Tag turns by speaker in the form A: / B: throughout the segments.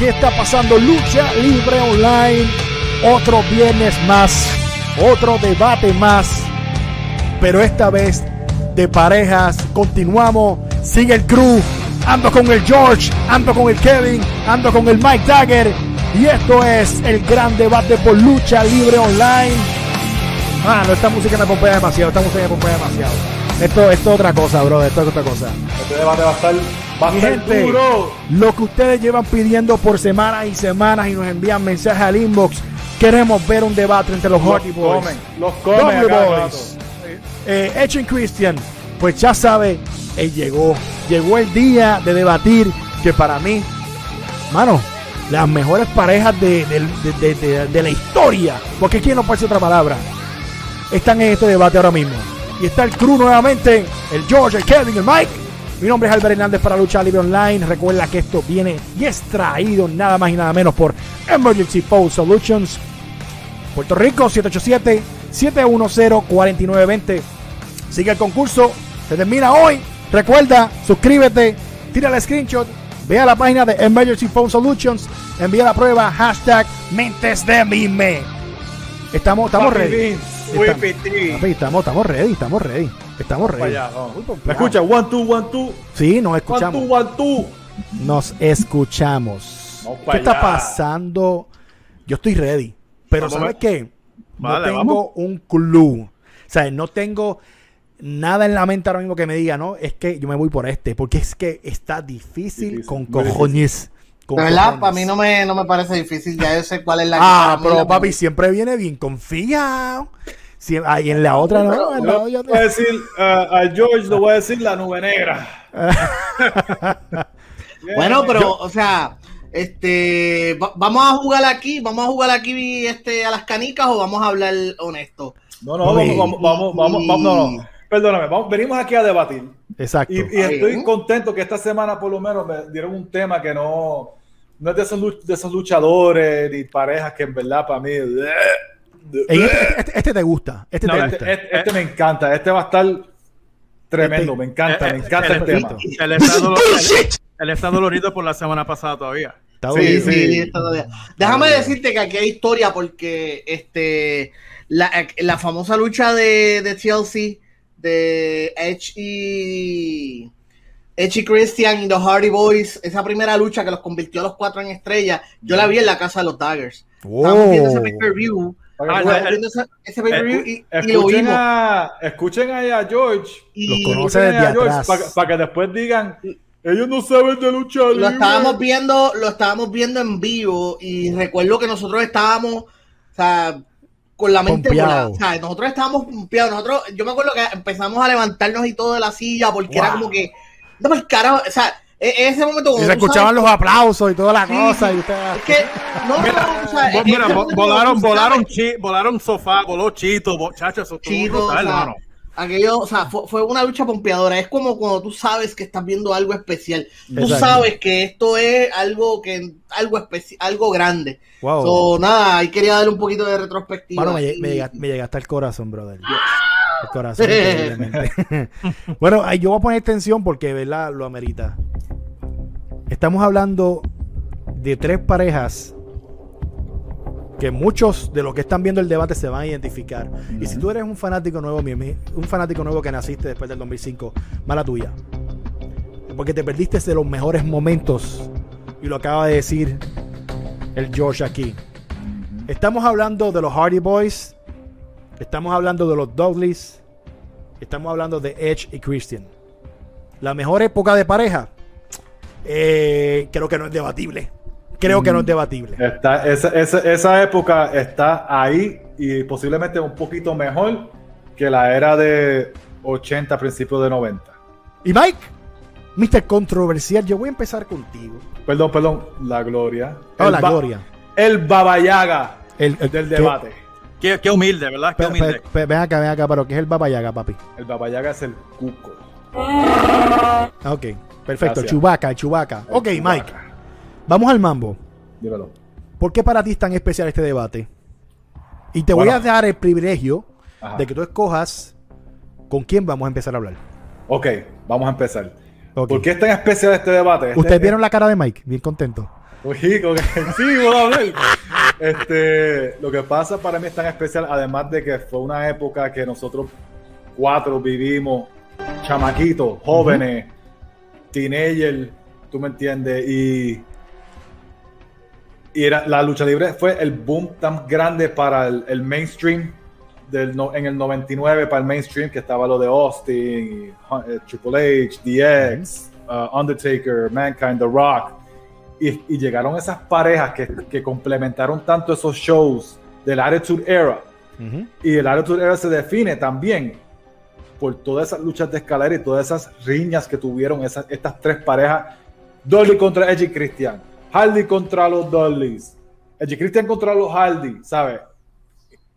A: ¿Qué está pasando? Lucha Libre Online. Otro viernes más. Otro debate más. Pero esta vez de parejas. Continuamos. Sigue el crew. Ando con el George. Ando con el Kevin. Ando con el Mike Dagger. Y esto es el gran debate por Lucha Libre Online. Ah, no, esta música me pompea demasiado. Esta música me pompea demasiado. Esto, esto es otra cosa, bro. Esto es otra cosa.
B: Este debate va a estar, va
A: Mi gente,
B: duro.
A: lo que ustedes llevan pidiendo por semanas y semanas y nos envían mensajes al inbox. Queremos ver un debate entre los Hardy
B: Los
A: Boys.
B: comen, los comen
A: Boys. Eh, Edge Christian, pues ya sabe, él llegó. Llegó el día de debatir que para mí, mano, las mejores parejas de, de- de- de- la historia, porque aquí no puede ser otra palabra, están en este debate ahora mismo. Y está el crew nuevamente, el George, el Kevin, el Mike. Mi nombre es Albert Hernández para Lucha Libre Online. Recuerda que esto viene y es traído nada más y nada menos por Emergency Pole Solutions. Puerto Rico 787-710-4920. Sigue el concurso. Se termina hoy. Recuerda, suscríbete, tira el screenshot, ve a la página de Emergency Phone Solutions, envía la prueba, hashtag mentes de mime. Estamos, estamos ready. Estamos, estamos ready, estamos ready. Estamos ready.
B: ¿Me escucha? One, two, one, two.
A: Sí, nos
B: One,
A: escuchamos.
B: two, one, two.
A: Nos escuchamos.
B: Vamos
A: ¿Qué está
B: allá.
A: pasando? Yo estoy ready. Pero
B: Vamos
A: ¿sabes qué? No tengo
B: vamos.
A: un clue. O sea, no tengo nada en la mente ahora mismo que me diga, ¿no? Es que yo me voy por este. Porque es que está difícil,
B: Difícil,
A: con cojones. Con
C: De verdad,
A: cojones.
C: para mí no me, no me parece difícil. Ya yo sé cuál es la
A: Ah, pero
C: la-
A: papi siempre viene bien confiado. Ahí en la otra no.
B: Yo
A: otra-
B: voy a decir uh, a George, le voy a decir la nube negra.
C: Bueno, pero, o sea, este, va- vamos a jugar aquí, vamos a jugar aquí este, a las canicas o vamos a hablar honesto.
B: No, no,
A: Oye.
B: vamos, vamos, vamos, vamos, no, no. Perdóname, vamos, venimos aquí a debatir.
A: Exacto.
B: Y, estoy
C: bien.
B: contento que esta semana por lo menos me dieron un tema que no, no es de esos, de esos luchadores ni parejas que en verdad para mí...
A: este, este- este te gusta. Este
D: No,
A: te
B: Este,
A: gusta.
B: este- este me encanta, este va a estar tremendo,
A: Este-
B: me encanta,
D: Eh,
B: me
D: eh,
B: encanta el,
D: el-
B: tema.
D: Él está, dolorido, él, él está dolorido por la semana pasada todavía.
A: Está
B: Sí,
A: bien.
C: Sí,
B: sí.
C: está todavía. Déjame decirte que aquí hay historia porque este la, la famosa lucha de, de TLC de Edge y Edge y Christian y The Hardy Boys, esa primera lucha que los convirtió a los cuatro en estrellas, yo la vi en la casa de los Daggers. Estábamos viendo ese pay-per-view.
D: Ah,
C: ese, pay-per-view y, y lo vimos.
B: a, escuchen ahí a George.
C: Y
A: Los conoce desde
B: a George
A: atrás.
B: para, que después digan, ellos no saben de lucha
C: lo estábamos viendo, lo estábamos viendo en vivo y recuerdo que nosotros estábamos, o sea, con la mente volada. O sea, nosotros estábamos pompeados. Nosotros, yo me acuerdo que empezamos a levantarnos y todo de la silla porque era como que, no el carajo, o sea, en en ese momento
A: Y se escuchaban
C: sabes-
A: los aplausos y toda la
C: Sí,
A: cosa.
C: sí.
A: Y usted-
C: es que, no, no, o sea,
D: Bo- Mira,
C: momento
D: volaron, volaron, chi, volaron sofá, voló chito, muchachos, eso
C: Chito,
D: brutal,
C: o sea,
D: hermano.
C: Aquello, o sea, fue, fue una lucha pompeadora. Es como cuando tú sabes que estás viendo algo especial. Tú
A: Exacto.
C: sabes que esto es algo que algo especi- algo grande.
A: Wow.
C: So, nada, ahí quería darle un poquito de retrospectiva.
A: Mano, me, me llega- me llegaste al corazón, brother. El corazón, bueno, yo voy a poner tensión porque, ¿verdad? Lo amerita. Estamos hablando de tres parejas que muchos de los que están viendo el debate se van a identificar. Y si tú eres un fanático nuevo, un fanático nuevo que naciste después del 2005, mala tuya. Porque te perdiste de los mejores momentos. Y lo acaba de decir el George aquí. Estamos hablando de los Hardy Boys. Estamos hablando de los Dudleys. Estamos hablando de Edge y Christian. La mejor época de pareja. eh, creo que no es debatible. Creo que no es debatible.
B: Está, esa, esa, esa época está ahí y posiblemente un poquito mejor que la era de 80, principios de 90.
A: Y Mike, Mr. Controversial, yo voy a empezar contigo.
B: Perdón, perdón, la gloria.
A: Oh,
B: El
A: la gloria.
B: El babayaga
A: El, el-
B: del debate.
D: Qué, qué humilde, ¿verdad? Qué humilde.
A: pe- pe- ven acá, ven acá, pero ¿qué es el Babayaga, papi?
B: El babayaga es el cuco.
A: Ah, Ok, perfecto. Chubaca, Chubaca. Ok,
B: Chewbacca.
A: Mike, vamos al mambo.
B: Dímelo.
A: ¿Por qué para ti es tan especial este debate? Y te voy a dar el privilegio
B: Ajá.
A: de que tú escojas con quién vamos a empezar a hablar.
B: Ok, vamos a empezar.
A: Ok.
B: ¿Por qué es tan especial este debate? Este-
A: ¿Ustedes vieron la cara de Mike? Bien contento.
B: Uy, con- sí, voy a hablar. Este, lo que pasa para mí es tan especial, además de que fue una época que nosotros cuatro vivimos, chamaquitos, jóvenes, teenagers, tú me entiendes, y, y era, la lucha libre fue el boom tan grande para el, el mainstream del, no- en el 99 para el mainstream que estaba lo de Austin, eh, Triple H, DX, uh, Undertaker, Mankind, The Rock y, y llegaron esas parejas que, que complementaron tanto esos shows del Attitude Era. Y el Attitude Era se define también por todas esas luchas de escalera y todas esas riñas que tuvieron esas, estas tres parejas. Dolly contra Edge y Christian. Hardy contra los Dollys. Edge y Christian contra los Hardy, ¿sabes?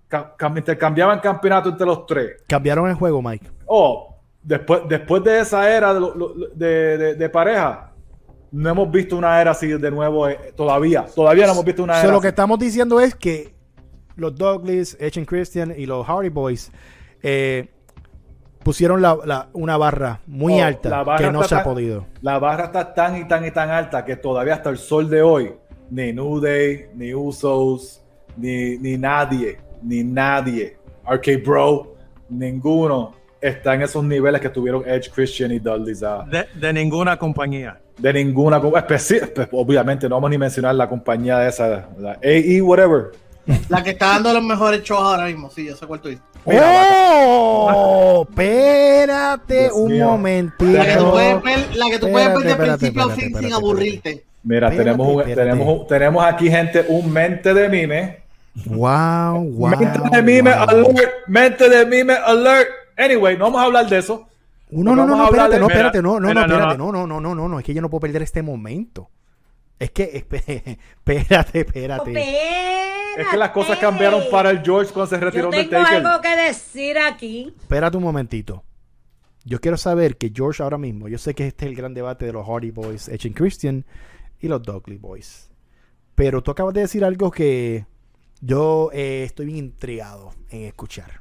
B: Ca- cam- intercambiaban campeonato entre los tres.
A: Cambiaron el juego, Mike.
B: Oh, después, después de esa era de, de- de- de pareja, no hemos visto una era así de nuevo eh, todavía. Todavía no hemos visto una
A: So,
B: era
A: lo que
B: así.
A: estamos diciendo es que los Douglas, Edge and Christian y los Hardy Boys eh, pusieron la- la- una barra muy
B: Oh,
A: alta
B: la barra
A: que no se ha podido.
B: La barra está tan y tan y tan alta que todavía hasta el sol de hoy, ni New Day, ni Usos, ni, ni nadie, ni nadie, RK Bro, ninguno está en esos niveles que tuvieron Edge, Christian y Dudley.
D: De, de ninguna compañía.
B: De ninguna, obviamente no vamos ni mencionar la compañía de esa, la AE, whatever.
C: La que está dando los mejores shows ahora mismo, sí, yo sé cuál tú dices.
B: Mira,
A: ¡Oh! Espérate
B: Dios
A: un momentito.
C: La que tú puedes ver, la que tú puedes ver de
A: Espérate,
C: principio a
A: espérate,
C: fin sin
A: espérate,
C: aburrirte.
B: Mira,
A: Espérate,
B: tenemos, tenemos, tenemos aquí gente, un mente de mime.
A: Wow, wow.
B: mente de mime
A: wow.
B: alert, mente de mime alert. Anyway, no vamos a hablar de eso.
A: No, no, no, no, espérate,
B: de-
A: no, espérate, no, no,
D: mira,
A: no, espérate,
D: no.
A: no, no, no, no, no, es que yo no puedo perder este momento. Es que, espérate, espérate.
B: Es que las cosas cambiaron para el George cuando se retiró
E: Yo
B: del
E: tengo
B: Taker.
E: algo que decir aquí.
A: Espérate un momentito. Yo quiero saber que George ahora mismo, yo sé que este es el gran debate de los Hardy Boys, Edge and Christian y los Dudley Boys. Pero tú acabas de decir algo que yo eh, estoy bien intrigado en escuchar.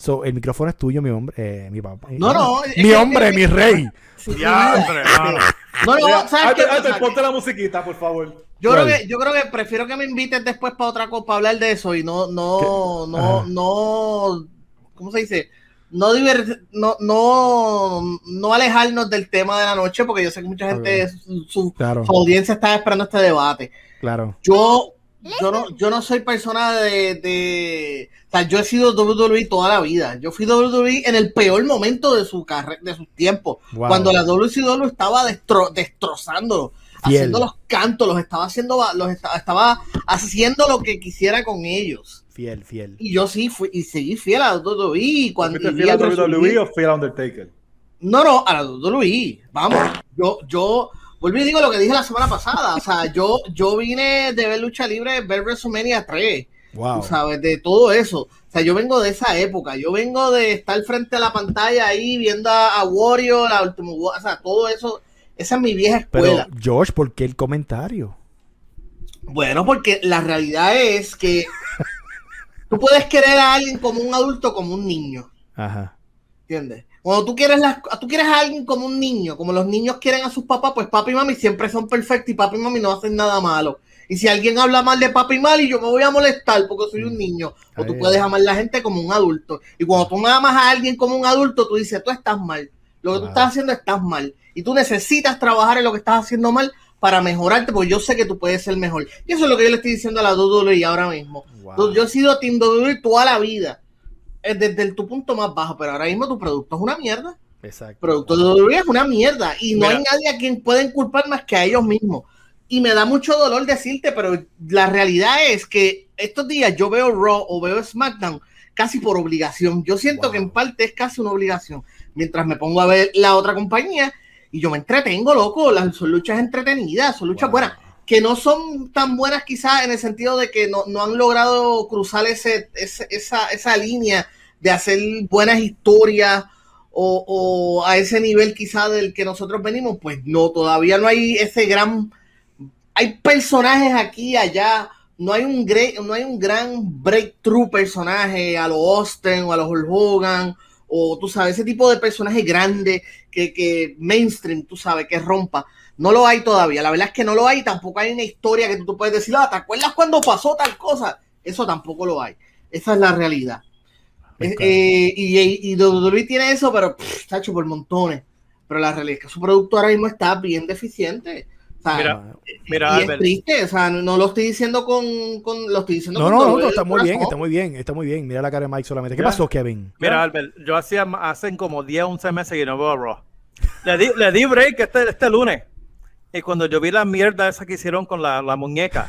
A: So, el micrófono es tuyo, mi hombre, eh, mi papá.
C: No, no,
A: Mi
C: que-
A: hombre, mi rey.
C: No, no, ¿sabes qué
B: antes, ponte la musiquita, por favor.
C: Yo creo, que, yo creo que prefiero que me invites después para otra cosa, para hablar de eso y no, no,
A: ¿Qué?
C: no,
A: Ajá.
C: no, ¿cómo se dice? No, diver- no, no, no alejarnos del tema de la noche porque yo sé que mucha gente, su, su-
A: Claro,
C: su audiencia está esperando este debate.
A: claro.
C: Yo, yo no, yo no soy persona de, de, o sea, yo he sido WWE toda la vida. Yo fui WWE en el peor momento de su carrera, de sus tiempos,
A: Wow.
C: cuando la WCW estaba destro, destrozándolo,
A: Fiel.
C: haciendo los cantos, los estaba haciendo, los esta- estaba haciendo lo que quisiera con ellos.
A: Fiel, fiel.
C: Y yo sí fui y seguí fiel a la WWE y cuando
B: ¿Fuiste
C: y vi
B: fiel a WWE o fiel a Undertaker?
C: no, no, a la WWE. Vamos, yo, yo, vuelvo y digo lo que dije la semana pasada. O sea, yo, yo vine de ver lucha libre, ver WrestleMania 3,
A: Wow.
C: sabes, de todo eso. O sea, yo vengo de esa época. Yo vengo de estar frente a la pantalla ahí viendo a, a Wario, la última, o sea, todo eso. Esa es mi vieja escuela.
A: Pero, George, ¿por qué el comentario?
C: Bueno, porque la realidad es que tú puedes querer a alguien como un adulto, como un niño.
A: Ajá.
C: ¿Entiendes? Cuando tú quieres, las, tú quieres a alguien como un niño, como los niños quieren a sus papás, pues papi y mami siempre son perfectos y papi y mami no hacen nada malo. Y si alguien habla mal de papi y mami, yo me voy a molestar porque soy un niño. O tú puedes amar a la gente como un adulto. Y cuando tú amas a alguien como un adulto, tú dices, tú estás mal. Lo que tú estás haciendo estás mal. Y tú necesitas trabajar en lo que estás haciendo mal para mejorarte, porque yo sé que tú puedes ser mejor. Y eso es lo que yo le estoy diciendo a la WWE ahora mismo.
A: Wow.
C: Yo he sido Team WWE toda la vida. Desde el- tu punto más bajo, pero ahora mismo tu producto es una mierda.
A: Exacto.
C: Producto de WWE es una mierda. Y no
D: Mira.
C: hay nadie a quien pueden culpar más que a ellos mismos. Y me da mucho dolor decirte, pero la realidad es que estos días yo veo Raw o veo SmackDown casi por obligación. Yo siento
A: Wow.
C: que en parte es casi una obligación. Mientras me pongo a ver la otra compañía y yo me entretengo, loco. Las, son luchas entretenidas, son luchas
A: Wow.
C: buenas que no son tan buenas quizás en el sentido de que no, no han logrado cruzar ese, ese- esa, esa línea de hacer buenas historias o, o a ese nivel quizás del que nosotros venimos, pues no, todavía no hay ese gran... Hay personajes aquí y allá, no hay un, no hay un gran breakthrough personaje a los Austin o a los Hogan o tú sabes, ese tipo de personaje grande que, que mainstream, tú sabes, que rompa. No lo hay todavía. La verdad es que no lo hay. Tampoco hay una historia que tú puedes decir, ah, ¿te acuerdas cuando pasó tal cosa? Eso tampoco lo hay. Esa es la realidad. Eh, eh, y, y, WWE tiene eso, pero está hecho por montones. Pero la realidad es que su producto ahora mismo está bien deficiente. O sea,
D: Mira,
C: y
D: mira,
C: es
D: Albert.
C: triste, o sea, no lo estoy diciendo con, con lo estoy diciendo
A: No,
C: con
A: no, no,
C: del
A: está muy bien, está muy bien, está muy bien. Mira la cara de Mike solamente. ¿Qué pasó, Kevin?
D: Mira, Albert, yo hacía hacen como 10, 11 meses que no veo a Raw. Le di, le di break este, este lunes. Y cuando yo vi la mierda esa que hicieron con la, la muñeca,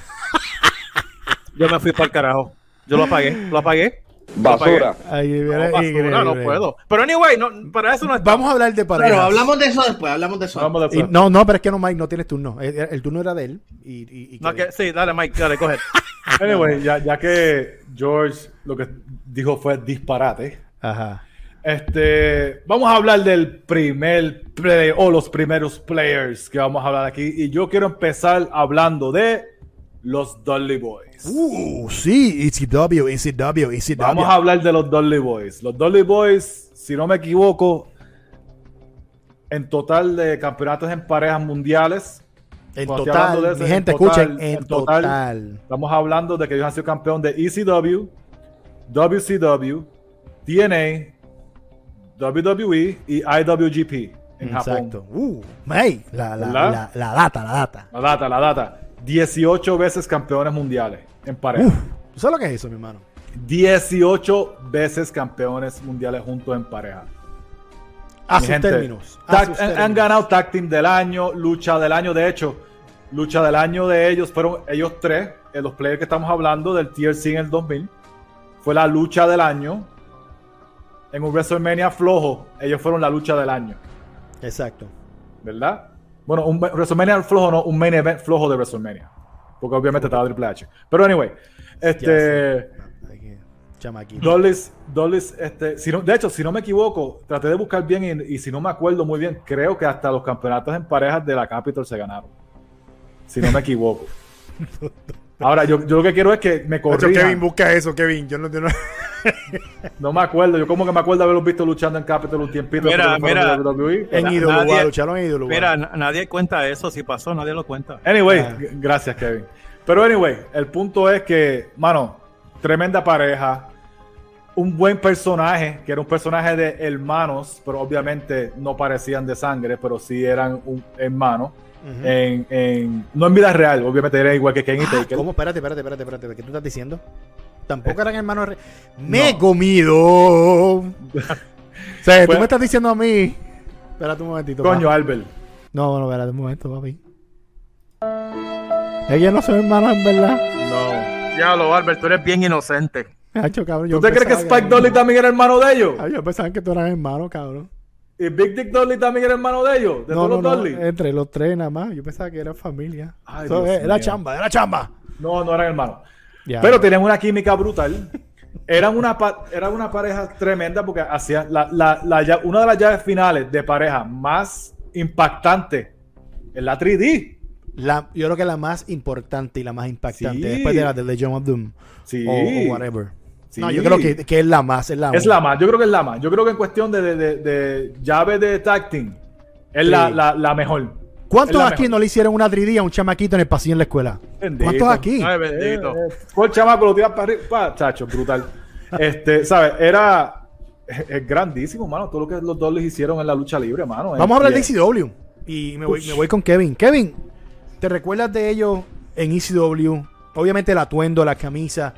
D: yo me fui para el carajo. Yo lo apagué, lo apagué.
F: Basura.
D: No,
A: mira,
D: basura, no
A: increíble.
D: puedo. Pero anyway, no, para eso no está.
A: Vamos a hablar de parejas.
C: Pero hablamos de eso después, hablamos de eso.
A: Y- no, no, pero es que no, Mike, no tienes turno. El, el turno era de él. Y, y- y
D: No, que, sí, dale, Mike, dale, coge.
B: Anyway, ya, ya que George lo que dijo fue disparate.
A: Ajá.
B: Este, vamos a hablar del primer play o los primeros players que vamos a hablar aquí. Y yo quiero empezar hablando de los Dudley Boys.
A: Uh, sí, ECW, ECW, ECW.
B: Vamos a hablar de los Dudley Boys. Los Dudley Boys, si no me equivoco, en total de campeonatos en parejas mundiales,
A: En total,
B: eso,
A: mi
B: en
A: gente,
B: total,
A: escuchen, en
B: en total.
A: total.
B: estamos hablando de que ellos han sido campeón de ECW, WCW, TNA, WWE y IWGP en
A: Exacto.
B: Japón.
A: Uh, hey, la, la, la, la data, la data.
B: La data, la data. 18 veces campeones mundiales en pareja.
A: Uf, ¿tú sabes lo que es eso, mi hermano?
B: 18 veces campeones mundiales juntos en pareja.
A: A sus
B: gente,
A: términos. a
B: han, ganado Tag Team del año, lucha del año. De hecho, lucha del año de ellos fueron ellos tres, eh, los players que estamos hablando del TLC en el 2000. Fue la lucha del año. En un WrestleMania flojo, ellos fueron la lucha del año,
A: Exacto.
B: ¿verdad? Bueno, un WrestleMania flojo, no, un main event flojo de WrestleMania. Porque obviamente estaba Triple H. Pero anyway, este.
A: Chamaquito.
B: Dollis, Dollis, este, si no, de hecho, si no me equivoco, traté de buscar bien y, y si no me acuerdo muy bien, creo que hasta los campeonatos en parejas de la Capitol se ganaron. Si no me equivoco. Ahora, yo, yo lo que quiero es que me corrijan.
A: Kevin, busca eso, Kevin. Yo no, yo no-
B: No me acuerdo, yo como que me acuerdo haberlos visto luchando en Capitol un tiempito.
D: Mira, mira.
A: En ídolo,
D: nadie-
A: lucharon en ídolo.
D: Mira, na- nadie cuenta eso. Si pasó, nadie lo cuenta.
B: Anyway,
A: Ah.
B: gracias, Kevin. Pero anyway, el punto es que, mano, tremenda pareja. Un buen personaje, que era un personaje de hermanos, pero obviamente no parecían de sangre, pero sí eran un hermano. En, en- no en vida real, obviamente era igual que Ken y
A: Ah,
B: Taker.
A: ¿Cómo? Espérate, espérate, espérate, espérate. ¿Qué tú estás diciendo? Tampoco eran hermanos. re- Me he comido. o sea, tú me estás diciendo a mí. Espérate un momentito.
B: Coño. Albert.
A: No, no, espérate un momento, papi. Ellos no son hermanos, en verdad.
B: No.
D: Diablo, Albert, tú eres bien inocente.
A: Hacho, cabrón.
B: ¿Tú te crees que Spike Dolly también era hermano de ellos?
A: Ay, yo pensaba que tú eras hermano, cabrón.
B: ¿Y Big Dick Dolly también era hermano de ellos? ¿De
A: no,
B: todos
A: no,
B: los
A: no,
B: Dolly?
A: entre los tres nada más. Yo pensaba que era familia.
B: Ay,
A: eh, era
B: mío.
A: chamba, era chamba.
B: No, no eran hermanos. Pero tenían una química brutal. Eran una, eran una pareja tremenda porque hacían la, la- la una de las llaves finales de pareja más impactante en la 3D.
A: La- yo creo que la más importante y la más impactante
B: Sí.
A: después de la de Legend of Doom
B: Sí.
A: o, o whatever.
B: Sí.
A: No, yo creo que, que es la más, es la
B: Es la más, yo creo que es la más. Yo creo que en cuestión de, de, de- de llave de tag team, es la, la, la mejor.
A: ¿Cuántos aquí
B: mejor.
A: no le hicieron una 3D a un chamaquito en el pasillo en la escuela?
B: Bendito.
A: ¿Cuántos aquí?
D: Ay, bendito.
B: Eh, eh, chamaco, lo tiras para arriba. Pa, chacho, brutal. Este, ¿sabes? Era es, grandísimo, mano. Todo lo que los dos les hicieron en la lucha libre, mano.
A: Vamos a hablar de ECW. Y me voy, me voy con Kevin. Kevin, ¿te recuerdas de ellos en ECW? Obviamente el atuendo, la camisa.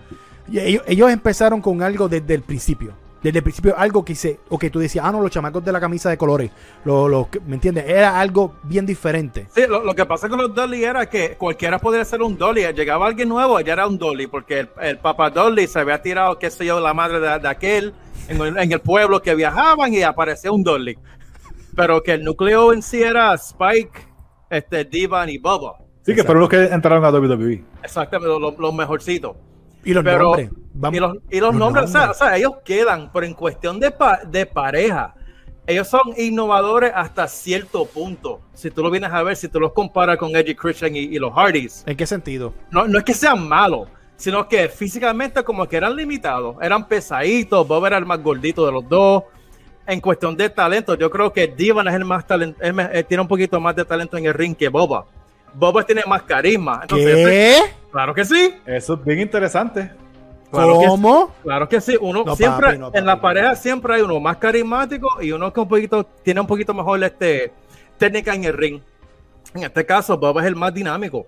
A: Y ellos, ellos empezaron con algo desde el principio. Desde el principio, algo que se. O que tú decías, ah, no, los chamacos de la camisa de colores. Los, los que- ¿Me entiendes? Era algo bien diferente.
D: Sí, lo, lo que pasa con los Dolly era que cualquiera podía ser un Dolly. Llegaba alguien nuevo, ya era un Dolly, porque el, el papá Dolly se había tirado, qué sé yo, la madre de, de aquel en el, en el pueblo que viajaban y aparecía un Dolly. Pero que el núcleo en sí era Spike, este, Divan y Bubba.
B: Sí, que fueron los que entraron a. WWE.
D: Exactamente, los, los mejorcitos.
A: Y los
D: Pero,
A: nombres. Vamos-
D: y los, y los nombres, o sea, o sea, ellos quedan, pero en cuestión de, pa- de pareja, ellos son innovadores hasta cierto punto. Si tú lo vienes a ver, si tú los comparas con Edgy Christian y, y los Hardys,
A: ¿En qué sentido?
D: no, no es que sean malos, sino que físicamente como que eran limitados, eran pesaditos, Bob era el más gordito de los dos, en cuestión de talento, yo creo que Divan es el más talento, tiene un poquito más de talento en el ring que Boba. Boba tiene más carisma. Entonces,
A: ¿Qué?
D: Claro que sí.
B: Eso es bien interesante.
D: Claro que
A: ¿Cómo?
D: sí. Claro que sí. Uno
A: No,
D: siempre
A: papi, no,
D: en la pareja
A: no.
D: siempre hay uno más carismático y uno que un poquito tiene un poquito mejor este técnica en el ring. En este caso, Boba es el más dinámico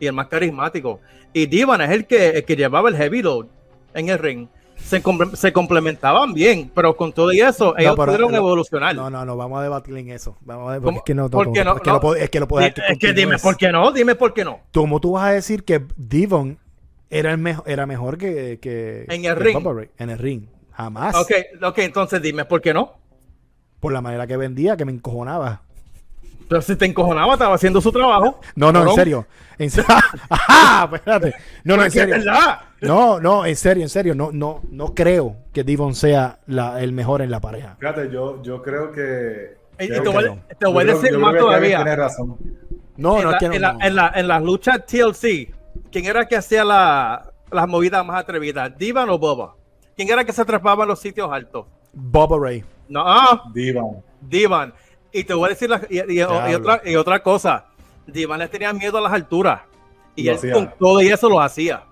D: y el más carismático. Y Divan es el que, el que llevaba el heavy load en el ring. Se, se complementaban bien, pero con todo y eso, ellos
A: pero-
D: pudieron
A: no,
D: evolucionar.
A: No, no, no, vamos a debatir en eso. Vamos a es que no,
D: ¿Por qué no?
A: es que
D: No.
A: no es que no puedo
D: es que dime por qué no, dime por qué no.
A: ¿Cómo tú vas a decir que Devon era, el mejor, era mejor que, que
D: En el
A: que
D: ring.
A: Ray? En el ring. Jamás.
D: Ok, ok, entonces dime por qué no.
A: Por la manera que vendía, que me encojonaba.
D: Pero si te encojonaba, estaba haciendo su trabajo.
A: No, no, en serio. En serio. Ajá, espérate. No, no, en serio. No, no, en serio, en serio. No, no, no creo que Devon sea la- el mejor en la pareja.
B: Fíjate, yo, yo creo que.
D: Y
B: creo
D: te
B: que
D: voy,
A: no.
D: te voy a
B: creo-
D: decir más todavía.
B: Tiene razón.
A: No,
D: en,
A: no,
D: la-
A: es que no.
D: en, la-
A: no.
D: en la- en las luchas TLC, ¿quién era que hacía la- las movidas más atrevidas? ¿Divan o Boba? ¿Quién era que se atrapaba en los sitios altos?
A: Bubba Ray.
D: No, ah,
B: Divan.
D: Divan. Y te voy a decir la- y, y- y otra, y otra cosa. Divan le tenía miedo a las alturas. Y
B: Lo
D: él
B: hacía.
D: con todo y eso lo hacía.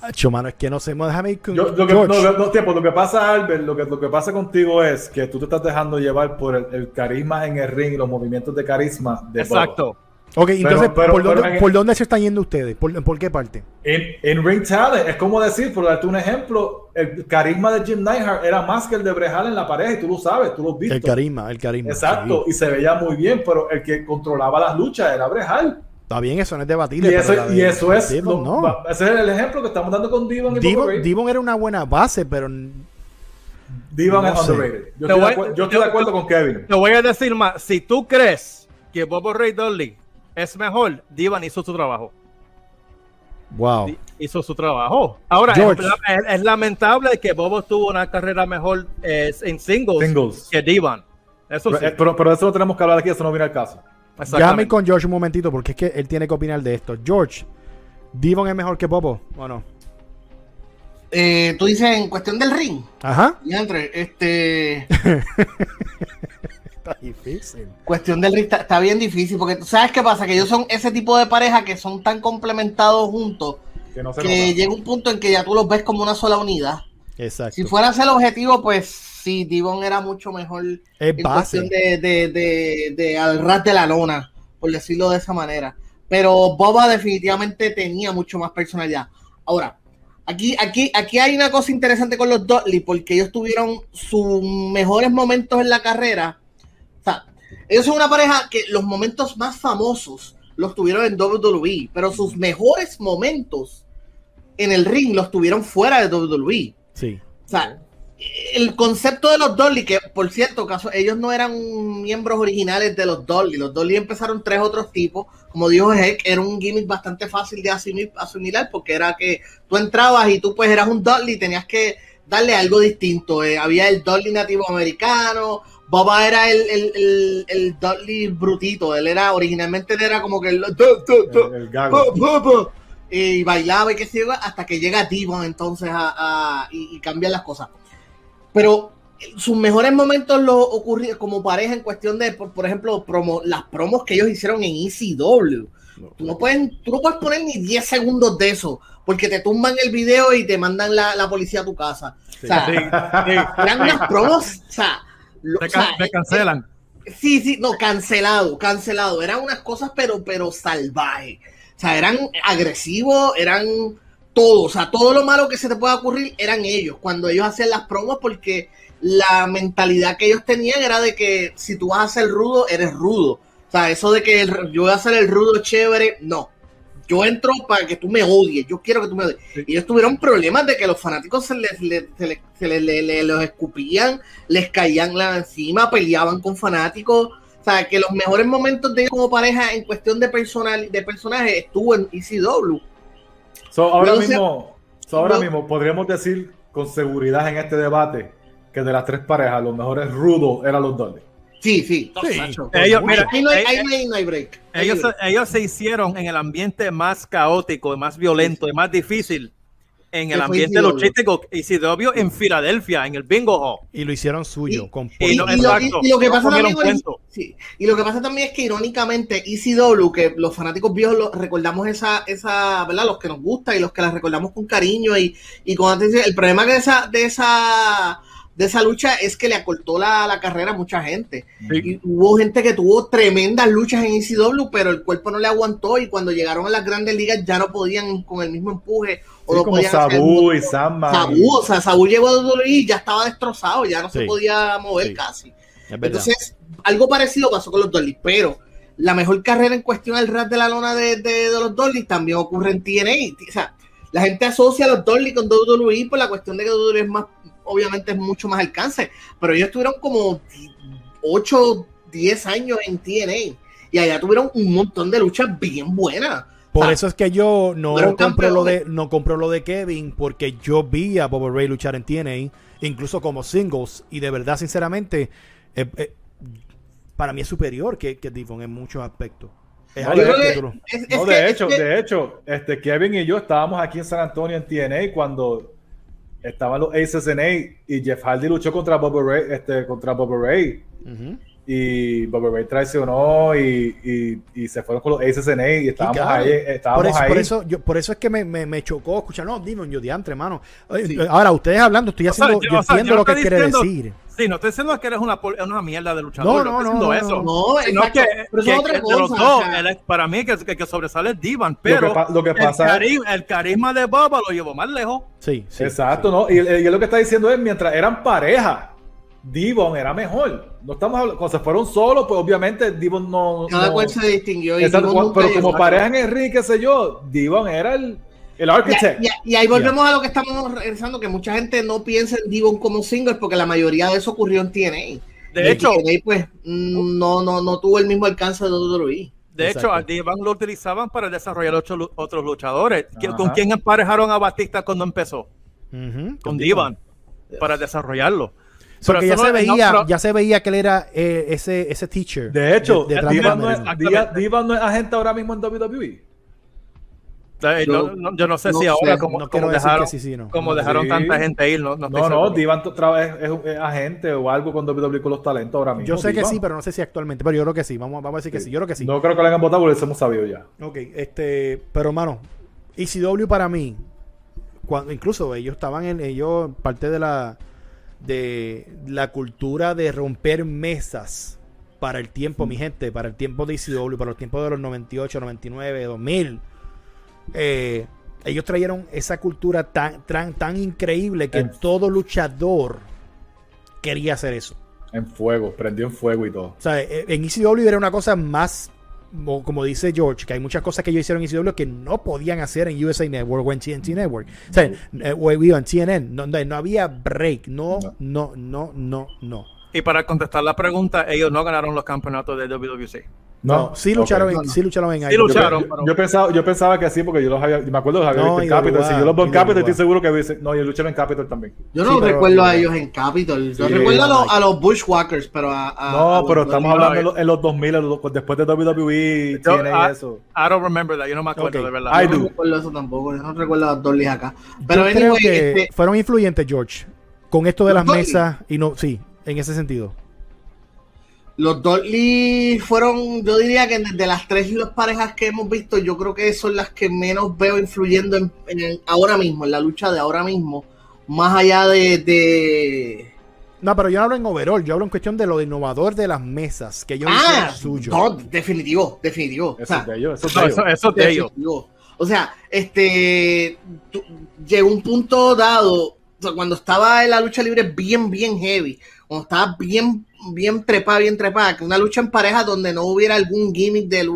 A: Acho, mano, es que no sé. Déjame ir con
B: Yo- lo, que,
A: George.
B: no, no, tiempo, lo que pasa, Albert, lo que, lo que pasa contigo es que tú te estás dejando llevar por el, el carisma en el ring y los movimientos de carisma de.
D: Exacto.
A: Ok, entonces,
B: pero-
A: ¿por, dónde,
B: pero en-
A: ¿por dónde se están yendo ustedes? ¿Por, por qué parte?
B: En, en Ring Talent, es como decir, por darte un ejemplo, el carisma de Jim Neidhart era más que el de Brejal en la pareja y tú lo sabes, tú lo has visto.
A: El carisma, el carisma.
B: Exacto,
A: sí.
B: y se veía muy bien, pero el que controlaba las luchas era Brejal.
A: Está bien, eso no es debatible.
B: Y eso, y eso es,
A: Devon,
B: lo-
A: no.
B: ese es el ejemplo que estamos dando con Divan y
A: Devon,
B: Ray.
A: Devon era una buena base, pero
B: Divan
A: no
B: es
A: sé.
B: underrated. Yo
D: Te
B: estoy, de,
D: voy-
B: acu- yo estoy de acuerdo con Kevin.
D: Te voy a decir más. Si tú crees que Bobo Ray Dudley es mejor, Divan hizo su trabajo.
A: wow.
D: Hizo su trabajo. Ahora, es, es- es lamentable que Bobo tuvo una carrera mejor eh, en singles,
B: Singles.
D: que Divan. Eso.
B: Pero, eh, pero, pero eso no tenemos que hablar aquí, eso no viene al caso.
A: Ir con George un momentito, porque es que él tiene que opinar de esto. George, ¿Devon es mejor que Bobo o no?
C: Eh, tú dices en cuestión del ring.
A: Ajá.
C: Y entre, este.
A: Está difícil.
C: Cuestión del ring está, bien difícil porque sabes qué pasa, que ellos son ese tipo de pareja que son tan complementados juntos
B: Que no
C: llega un punto en que ya tú los ves como una sola unidad.
A: Exacto.
C: Si fuera ese el objetivo, pues sí, Divon era mucho mejor
A: es
C: en
A: base.
C: cuestión de, de, de, de al ras de la lona, por decirlo de esa manera. Pero Boba definitivamente tenía mucho más personalidad. Ahora, aquí, aquí, aquí hay una cosa interesante con los Dudley, porque ellos tuvieron sus mejores momentos en la carrera. Ellos son una pareja que los momentos más famosos los tuvieron en WWE, pero sus mejores momentos en el ring los tuvieron fuera de WWE.
A: Sí.
C: O sea, el concepto de los Dolly, que por cierto, caso, ellos no eran miembros originales de los Dolly. Los Dolly empezaron tres otros tipos. Como dijo Heck, era un gimmick bastante fácil de asumir, asimilar porque era que tú entrabas y tú pues eras un Dolly y tenías que darle algo distinto. Eh, había el Dolly nativo americano. Boba era el, el, el, el Dolly brutito. Él era originalmente era como que el,
B: El,
C: y bailaba y qué sé yo, hasta que llega Devon entonces a, a- y, y cambian las cosas. Pero sus mejores momentos lo ocurrieron como pareja en cuestión de, por, por ejemplo, promo, las promos que ellos hicieron en ECW. Tú no, puedes, tú no puedes poner ni 10 segundos de eso, porque te tumban el video y te mandan la, la policía a tu casa. O sea,
D: sí.
C: eran unas promos, o sea, lo-
D: Te,
C: o sea,
D: can- te cancelan.
C: Sí, sí, no, cancelado, cancelado. Eran unas cosas, pero, pero salvajes. O sea, eran agresivos, eran todo. O sea, todo lo malo que se te pueda ocurrir eran ellos. Cuando ellos hacían las promos, porque la mentalidad que ellos tenían era de que si tú vas a ser rudo, eres rudo. O sea, eso de que el- yo voy a ser el rudo chévere, no. Yo entro para que tú me odies, yo quiero que tú me odies. Y ellos tuvieron problemas de que los fanáticos se les, le- se les- se les- le- le- los escupían, les caían la encima, peleaban con fanáticos. O sea, que los mejores momentos de ellos como pareja en cuestión de, personal, de personaje estuvo en ECW.
B: So, ahora mismo, so, ahora
C: no-
B: mismo podríamos decir con seguridad en este debate que de las tres parejas, los mejores rudos eran los Dolly.
C: Sí, sí.
A: Sí.
C: Macho.
D: Ellos, mira,
C: ahí, no hay, ahí no hay- break.
D: Ellos, se hicieron en el ambiente más caótico, y más violento y más difícil en el ambiente
C: ECW.
D: luchístico ECW en Filadelfia, en el Bingo Hall.
A: Y lo hicieron suyo.
C: Y-
D: Y,
C: Y- y lo- y que pasa también es-
D: cuento.
C: Sí, y lo que pasa también es que irónicamente ECW, que los fanáticos viejos lo- recordamos esa, esa, ¿verdad? Los que nos gusta y los que la recordamos con cariño y, y con atención. El problema de esa, de esa, de esa lucha es que le acortó la, la carrera a mucha gente. Y hubo gente que tuvo tremendas luchas en ECW, pero el cuerpo no le aguantó y cuando llegaron a las grandes ligas ya no podían con el mismo empuje o
B: Sí,
C: no
B: como
C: podían hacer el
B: Sabu y Sandman.
C: Sabu, o sea, Sabu llegó a WWE y ya estaba destrozado, ya no se podía mover casi. Entonces, algo parecido pasó con los Dolly, pero la mejor carrera en cuestión del rap de la lona de, de- de los Dolly también ocurre en TNA. O sea, la gente asocia a los Dolly con WWE por la cuestión de que WWE es más, obviamente es mucho más alcance, pero ellos tuvieron como 8, 10 años en TNA y allá tuvieron un montón de luchas bien buenas.
A: Por
C: Ah,
A: eso es que yo no compro lo de no compro lo de Kevin porque yo vi a Bobo Ray luchar en TNA, incluso como singles y de verdad sinceramente eh, eh, para mí es superior que, que Devon en muchos aspectos. Es
B: No, de-
C: Es- es
B: No,
C: que- es
B: hecho,
C: que-
B: de hecho, este Kevin y yo estábamos aquí en San Antonio en TNA cuando estaban los Aces en A y Jeff Hardy luchó contra Bobo Ray, este, contra Bobo Ray. Y Bobo Ray traicionó y, y, y se fueron con los Aces en A y estábamos
A: claro.
B: ahí, estábamos
A: Por eso,
B: ahí.
A: por eso, yo, por eso es que me, me, me chocó escuchar, no, Demon, yo diantre, hermano.
C: Sí.
A: Ahora, ustedes hablando, estoy
D: O sea,
A: haciendo,
D: yo-
A: yo
D: o sea,
A: entiendo
D: yo no
A: lo que quiere
D: diciendo-
A: decir.
D: Sí, no estoy diciendo que eres una, una mierda de luchador.
A: No,
D: No,
A: no,
D: eso.
C: No,
D: Sino
C: exacto,
D: que,
C: pero eso
D: que-
C: es otra
D: que de los
C: cosa,
D: dos,
C: o sea.
D: él es- para mí que, que, que sobresale es Divan,
B: Lo que
D: pero
B: lo que pasa
D: el, carisma, el carisma de Boba lo llevó más lejos.
A: Sí, sí.
B: Exacto, ¿no? Y, y él lo que está diciendo es, mientras eran pareja, Devon era mejor. No estamos hablando, cuando se fueron solos, pues obviamente Devon no...
C: Cada
B: no-
C: cual se distinguió. y
B: Exacto, pero como pareja en ring, qué sé yo, Devon era el, el
C: Y,
B: architect.
C: y- y ahí volvemos a lo que estamos regresando, que mucha gente no piensa en Devon como single porque la mayoría de eso ocurrió en TNA.
D: De
C: Y
D: hecho,
C: TNA pues no, no, no tuvo el mismo alcance de WWE.
D: de
A: Exacto.
D: hecho, a Divan lo utilizaban para desarrollar ocho otros luchadores. ¿Qui-
B: Ajá.
D: ¿Con quién emparejaron a Batista cuando empezó?
A: Ujú,
D: Con Divan, para desarrollarlo.
A: Porque ya se
D: no-
A: veía,
D: pero-
A: ya se veía que él era eh, ese, ese teacher.
B: De hecho,
A: de- detrás de
B: Divan no, es. Diva- no es agente ahora mismo en WWE.
D: Eh,
C: Yo-
D: no, no- yo no sé
C: no
D: si
C: sé,
D: ahora como,
A: no quiero
D: como
A: decir
D: dejaron,
A: que sí, sí, no.
D: como
A: No,
D: dejaron
B: sí.
D: tanta gente ir, no, no,
B: No, no,
D: seguro.
B: Divan tra- es, es, es agente o algo con WWE con los talentos ahora mismo.
A: Yo sé que sí, pero no sé si actualmente. Pero yo creo que sí. Vamos, vamos a decir que sí. Yo creo que sí.
B: No creo que lo hayan votado porque eso hemos sabido ya.
A: Ok, este, pero hermano, ECW para mí, cuando incluso ellos estaban en ellos parte de la de la cultura de romper mesas para el tiempo, mi gente, para el tiempo de ECW, para los tiempos de los 98, 99, 2000. Eh, ellos trajeron esa cultura tan, tan, tan increíble que
B: En-
A: todo luchador quería hacer eso.
B: En fuego, prendió en fuego y todo.
A: O sea, eh, en ECW era una cosa más, mo- como dice George, que hay muchas cosas que ellos hicieron en ECW que no podían hacer en USA Network o en TNT Network. O sea, eh, o en TNN. No, no, no había break. No, no, no, no, no.
D: Y para contestar la pregunta, ellos no ganaron los campeonatos de WWC.
A: No, sí lucharon, en, sí lucharon en
D: Sí lucharon.
B: yo- yo pensaba, yo pensaba que sí, porque yo los había, me acuerdo los había
A: No,
B: visto en Capitol. Si yo los veo en Capitol, estoy seguro que hubiese- no, yo lucharon en Capitol también.
C: Yo
A: Sí,
C: no
A: pero-
C: recuerdo a ellos en Capitol. Yo
B: Sí,
C: recuerdo a
A: no,
C: los,
A: no.
C: a los Bushwhackers, pero a. a-
B: No, pero estamos
C: no.
B: hablando en los, en los 2000, en los- después de WWE,
D: Yo-
B: tiene eso.
D: I don't remember that, yo no me acuerdo de verdad.
B: I do.
C: no recuerdo eso tampoco. Yo no recuerdo a los Dolly acá. Pero
A: Yo creo que
C: este,
A: fueron influyentes, George, con esto de las mesas y no, sí, en ese sentido.
C: Los Dolly fueron, yo diría que de las tres las parejas que hemos visto, yo creo que son las que menos veo influyendo en, en el- ahora mismo, en la lucha de ahora mismo, más allá de, de...
A: No, pero yo no hablo en overall, yo hablo en cuestión de lo innovador de las mesas, que ellos
C: Ah,
A: suyo.
C: no, definitivo, definitivo. O
B: Eso
C: sea,
B: es de ellos, eso es
D: No,
B: de
D: eso,
B: ellos.
D: eso es de ellos.
C: definitivo. O sea, este, tú- llegó un punto dado, o sea, cuando estaba en la lucha libre bien, bien heavy, cuando estaba bien, bien trepada, bien trepada, que una lucha en pareja donde no hubiera algún gimmick de,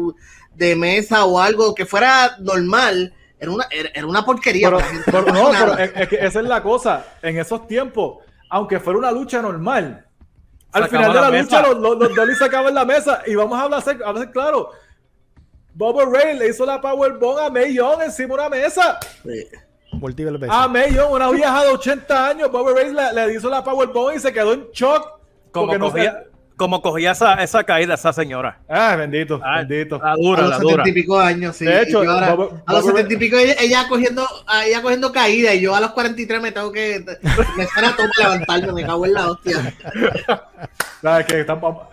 C: de mesa o algo que fuera normal, era una, era, era una porquería.
B: Pero, pero
C: no
B: pero es, que esa es la cosa. En esos tiempos, aunque fuera una lucha normal, al final de la,
D: la
B: lucha los, los, los Dolly sacaban la mesa. Y vamos a hablar, a hablar claro. Bobo Ray le hizo la Powerbomb a May Young encima de una mesa.
A: Multiple veces.
B: A May Young, una vieja de 80 años. Bobo Ray le, le hizo la Powerbomb y se quedó en shock.
D: Como
B: no
D: cogía, Como cogía esa, esa caída esa señora.
B: Ah, bendito,
D: Ah,
B: bendito.
D: La
C: A
D: dura,
C: los
D: la dura.
C: setenta y pico años, sí.
B: De hecho,
C: Y yo ahora-
B: Bob-
C: a los setenta y pico ella, ella cogiendo, ella cogiendo caída y yo a los 43 me tengo que me suena todo para levantarme, me cago en la hostia.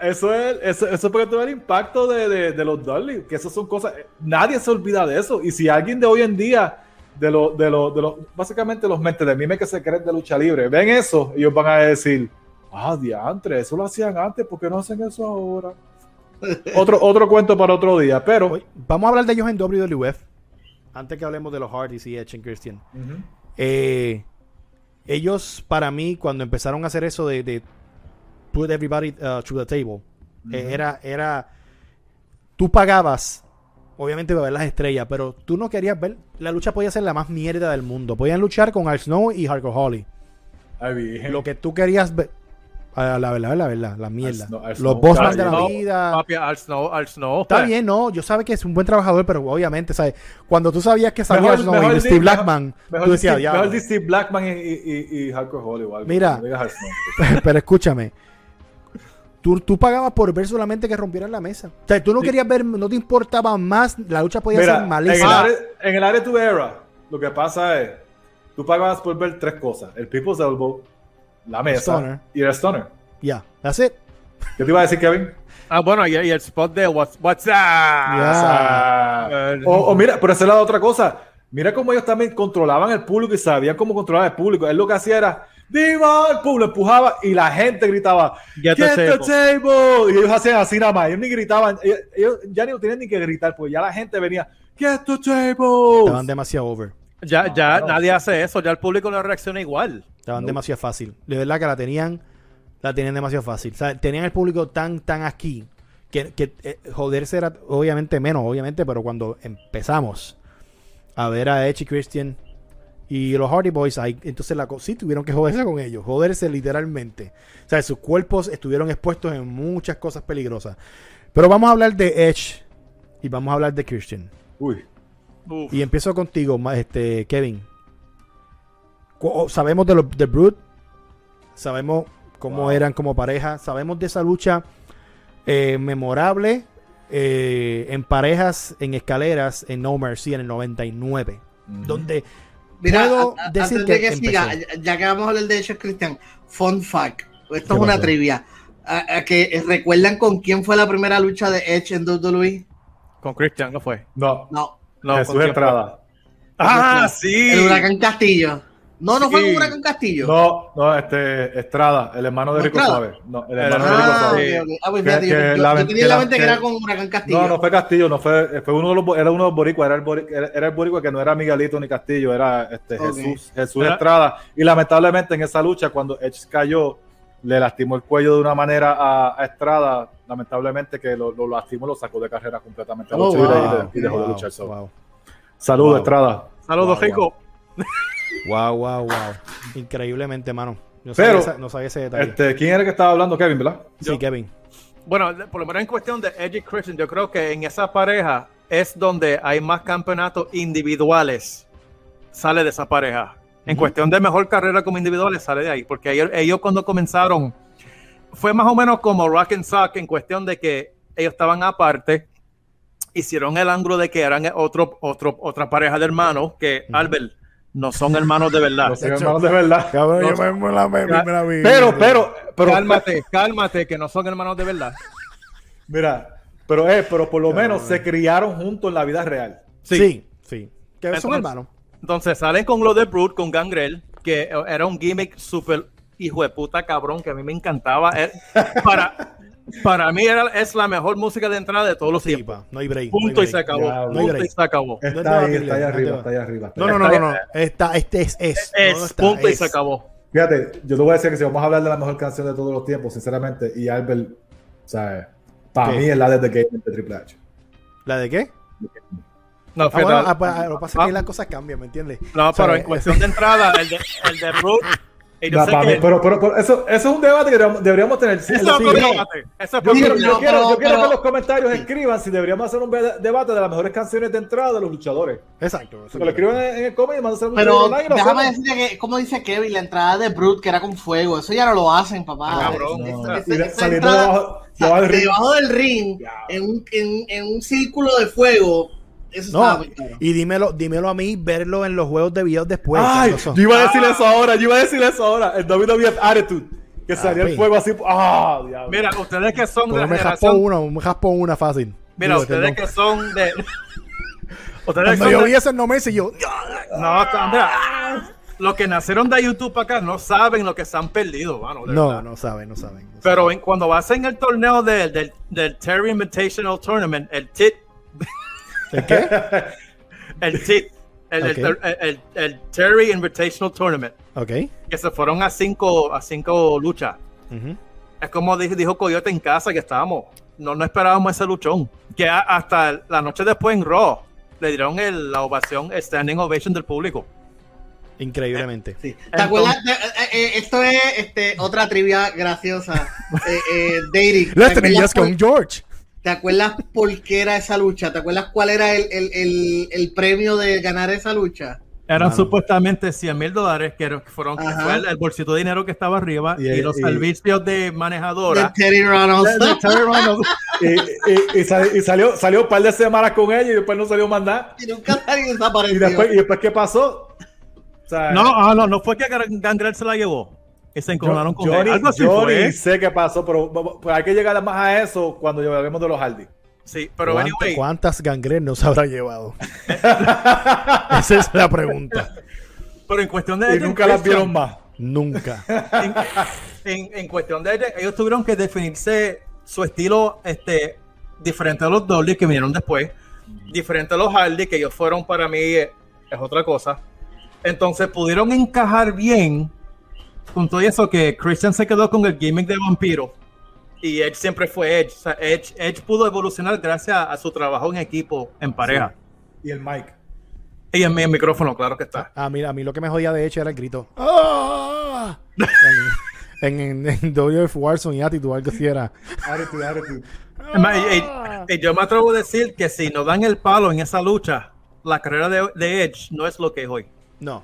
B: Eso es, eso, eso es porque tú ves el impacto de, de, de los Dudley, que eso son cosas, nadie se olvida de eso. Y si alguien de hoy en día, de los, de los, de los, básicamente los mentes de mime que se creen de lucha libre, ven eso, ellos van a decir, ah, diantre, eso lo hacían antes, ¿por qué no hacen eso ahora? otro, otro cuento para otro día, pero...
A: Vamos a hablar de ellos en WWF. Antes que hablemos de los Hardys y Edge and Christian. Eh, ellos, para mí, cuando empezaron a hacer eso de, de put everybody uh, to the table, eh, era, era. Tú pagabas, obviamente, para ver las estrellas, pero tú no querías ver. La lucha podía ser la más mierda del mundo. Podían luchar con Al Snow y Hardcore Holly.
B: Ahí vi.
A: Lo que tú querías ver. Ah, La verdad, la verdad, la mierda.
B: Snow- Al
A: Los
B: Snow,
A: Bossman de la
B: Snow,
A: vida.
D: Papi, al snow, al snow.
A: Está bien, no, yo sabía que es un buen trabajador, pero obviamente, ¿sabes? Cuando tú sabías que salía
B: Mejor-
A: Snow
B: mejor
A: y Steve
B: mejor-
A: Blackman,
B: Mejor
A: tú decías,
B: Steve- mejor Steve Blackman y, y, y, y Hardcore Holly o algo.
A: Mira.
B: No.
A: Pero escúchame. Tú, tú pagabas por ver solamente que rompieran la mesa. O sea, tú no querías ver, no te importaba más, la lucha podía
B: Mira,
A: ser malísima.
B: en el área de tu era, lo que pasa es, tú pagabas por ver tres cosas: el People's Elbow, la mesa
A: Stunner.
B: y el Stunner.
A: Ya, that's it.
B: ¿Qué te iba a decir, Kevin?
D: Ah, bueno, y, y el spot de What's, what's up?
A: Ya.
B: Ah,
D: Eh,
B: o, o mira, pero esa es la otra cosa. Mira cómo ellos también controlaban el público y sabían cómo controlar el público. Él lo que hacía era, ¡Diva! El público empujaba y la gente gritaba,
D: Get
B: Get,
D: the
B: the
D: table."
B: table. Y ellos hacían así nada más. Ellos ni gritaban. Ellos, ellos ya ni tenían ni que gritar, porque ya la gente venía, Get the table.
A: Estaban demasiado over.
D: Ya, ya
B: Claro.
D: nadie hace eso, ya el público no reacciona igual.
A: Estaban demasiado fácil. De verdad que la tenían, la tenían demasiado fácil. O sea, tenían el público tan, tan aquí que, que, eh, joderse era obviamente menos, obviamente, pero cuando empezamos a ver a Edge y Christian y los Hardy Boys, ahí, entonces la sí tuvieron que joderse con ellos, joderse literalmente. O sea, sus cuerpos estuvieron expuestos en muchas cosas peligrosas. Pero vamos a hablar de Edge y vamos a hablar de Christian.
B: Uy.
D: Uf.
A: Y empiezo contigo, este, Kevin. Sabemos de, los de Brute, sabemos cómo
B: Wow.
A: eran como pareja, sabemos de esa lucha eh, memorable eh, en parejas, en escaleras, en No Mercy en el 99, donde
C: Mira,
A: Puedo
C: a- a-
A: decir
C: antes de
A: que
C: siga, ya- que vamos a hablar de Edge Christian, fun fact. Esto
A: ¿Qué
C: es una trivia. A- a que eh, ¿Recuerdan con quién fue la primera lucha de Edge en WWE?
D: Con Christian, ¿no fue?
B: No,
C: No,
D: No,
B: Jesús
D: ¿con quién
B: Estrada.
D: Ah,
C: El
D: sí.
C: Huracán Castillo. No, no fue con Huracán Castillo.
B: No, no, este, Estrada, el hermano de
C: ¿No
B: Rico
C: Estrada?
B: Suave. No, el
D: El
B: hermano de Rico
C: Ah,
B: Suave.
C: Ah, pues
B: Que-
C: fíjate, yo-
B: que
C: yo,
B: la-
C: yo tenía en
B: que
C: la mente que
B: que-
C: era con Huracán Castillo.
B: No, no fue Castillo, no fue, fue uno de los, era uno de los boricuas, era el, bori- era, el boricua que no era Miguelito ni Castillo, era este. Jesús, Jesús
D: Era-
B: Estrada. Y lamentablemente en esa lucha, cuando Edge cayó, le lastimó el cuello de una manera a, a Estrada, lamentablemente que lo, lo lastimó, lo sacó de carrera completamente a
C: Oh,
B: y
C: wow,
B: de- y, dejó de luchar solo.
A: wow,
B: Saludos,
A: Wow.
B: Estrada.
D: Saludos,
A: Wow,
D: Rico.
A: Wow, wow, wow. Increíblemente, mano. No
B: Pero,
A: sabía, esa- no sabía ese detalle.
B: Este, ¿Quién era que estaba hablando, Kevin, verdad?
A: sí, Kevin.
D: Bueno, por lo menos en cuestión de Edge y Christian, yo creo que en esa pareja es donde hay más campeonatos individuales. Sale de esa pareja. En cuestión de mejor carrera como individuales, sale de ahí. Porque ellos, ellos cuando comenzaron, fue más o menos como Rock and Sock en cuestión de que ellos estaban aparte, hicieron el ángulo de que eran otro, otro, otra pareja de hermanos, que Albert, no son hermanos de verdad.
B: No sé, hermanos de verdad.
A: Cabrón,
D: No,
A: yo me, me la, me,
D: ya-
A: me la vi.
B: Pero, pero, pero,
D: cálmate, cálmate, que no son hermanos de verdad.
B: mira, pero, eh, pero por lo menos se criaron juntos en la vida real.
A: Sí, sí. Que son
D: Entonces-
A: hermanos.
D: Entonces salen con lo de Brute, con Gangrel, que era un gimmick súper hijo de puta cabrón, que a mí me encantaba. Eh, Para, para mí era, es la mejor música de entrada de todos los
A: Sí,
D: tiempos.
A: pa, no hay break.
D: Punto
A: no hay
D: y se acabó.
B: Ya,
A: no hay
D: Punto y se acabó.
A: ¿Dónde
B: Está ahí, está ahí
A: ¿Dónde
B: arriba, está ahí arriba.
A: No, no, no, no, no. Está, este es, es. Está,
D: punto y se acabó.
B: Fíjate, yo te voy a decir que si vamos a hablar de la mejor canción de todos los tiempos, sinceramente, y Albert, o sea, para
A: ¿Qué?
B: mí es la de The Game de Triple H.
A: ¿La de qué?
D: No,
A: Ah,
D: fue
A: bueno, ah, pues, ah, lo que pasa es
D: Ah,
A: que las cosas cambian, ¿me entiendes?
D: no, pero en
A: es-
D: cuestión de entrada, el de, el de Brute, Y yo
B: No,
D: sé
B: para
D: que-
B: mí, pero, pero, pero eso, eso es un debate que deberíamos, tener. Sí,
D: Eso es
B: yo-
D: debate. Eso es
B: Yo
D: otro
B: quiero,
C: Sí,
B: yo
C: no,
B: quiero-
C: pero-
B: yo quiero
C: pero-
B: que en los comentarios escriban si deberíamos hacer un debate de las mejores canciones de entrada de los luchadores.
A: Exacto. eso
B: Que lo escriban en, en el comment y manden un
C: Pero
B: online
C: déjame
B: hacemos.
C: decirte que, como dice Kevin, la entrada de Brute que era con fuego, eso ya no lo hacen, papá.
D: Ah, cabrón.
B: De-
C: esa
B: saliendo
C: entrada-
B: debajo, debajo del ring.
C: debajo del ring,
B: Ya.
C: en un, en, en un círculo de fuego, eso
A: No,
C: muy
A: y dímelo, dímelo a mí, verlo en los juegos de videos después.
B: Ay,
A: cuando son-
B: yo iba a decir eso ahora, yo iba a decir eso ahora. El WWF Attitude, que salía el fuego así. Ah, diablo.
D: Mira, ustedes que son de la
A: me
D: generación.
A: una, me jaspó una fácil.
D: Mira,
A: Digo,
D: ustedes que son de. ustedes
A: Cuando yo
D: de-
A: vi ese no me y yo,
D: No, mira, los que nacieron de YouTube para acá no saben lo que se han perdido, mano. de
A: no, no saben, no saben. no
D: Pero en- cuando vas en el torneo del, del, del Terry Invitational Tournament, el TIT,
A: saben. ¿El qué?
D: el TIT, el, el-
A: Ok.
D: el- el- el Terry Invitational Tournament,
A: Ok.
D: que se fueron a cinco, a cinco luchas. Es como dijo, dijo Coyote en casa que estábamos. No, no esperábamos ese luchón. Que a- hasta la noche después en Raw le dieron el- la ovación, el standing ovation del público.
A: Increíblemente.
C: Sí. ¿Te acuerdas? eh, eh, esto es este, otra trivia graciosa. Eh, eh, Dating. ¿Te
A: Las
C: por-
A: con George.
C: ¿Te acuerdas por qué era esa lucha? ¿Te acuerdas cuál era el, el, el, el premio de ganar esa lucha?
D: Eran supuestamente 100 mil dólares, que, fueron que
C: Ajá.
D: fue el, el bolsito de dinero que estaba arriba y,
B: Y-
D: los
B: y-
D: servicios de
C: De
D: manejadora.
C: Terry Reynolds.
D: De- de Terry Reynolds.
B: Y, y- y sal- y salió, salió un par de semanas con ella y después no salió más nada.
C: Y nunca nadie
B: Y
C: desapareció.
B: después, y después ¿qué pasó? O sea,
D: No, ah, no, no fue que Gan- Gangrel se la llevó. Se
B: yo,
D: encojonaron con él.
B: ni-
D: Algo así fue.
B: sé qué pasó, pero, pero hay que llegar más a eso cuando lleguemos de los Hardy.
D: Sí, pero
A: ¿Cuánta-
D: anyway,
A: ¿Cuántas gangrenas nos habrá llevado? Esa es la pregunta.
D: pero en cuestión de
B: Y nunca las vieron más.
A: Nunca.
D: en, en- en cuestión de ellos, ellos tuvieron que definirse su estilo este diferente a los Dolly que vinieron después, diferente a los Hardy que ellos fueron para mí eh, es otra cosa. Entonces pudieron encajar bien con todo eso que Christian se quedó con el gimmick de vampiro y Edge siempre fue Edge. O sea, Edge, Edge pudo evolucionar gracias a, a su trabajo en equipo, en pareja.
B: Y el Mike.
D: Y en micrófono, claro que está.
A: A mí, a mí lo que me jodía de hecho era el grito. ¡Ah! En, en, en WF Warzone y Attitude, algo así era.
B: Attitude, attitude.
D: Y- y- y yo me atrevo a decir que si nos dan el palo en esa lucha, la carrera de, de Edge no es lo que es hoy.
A: No, no,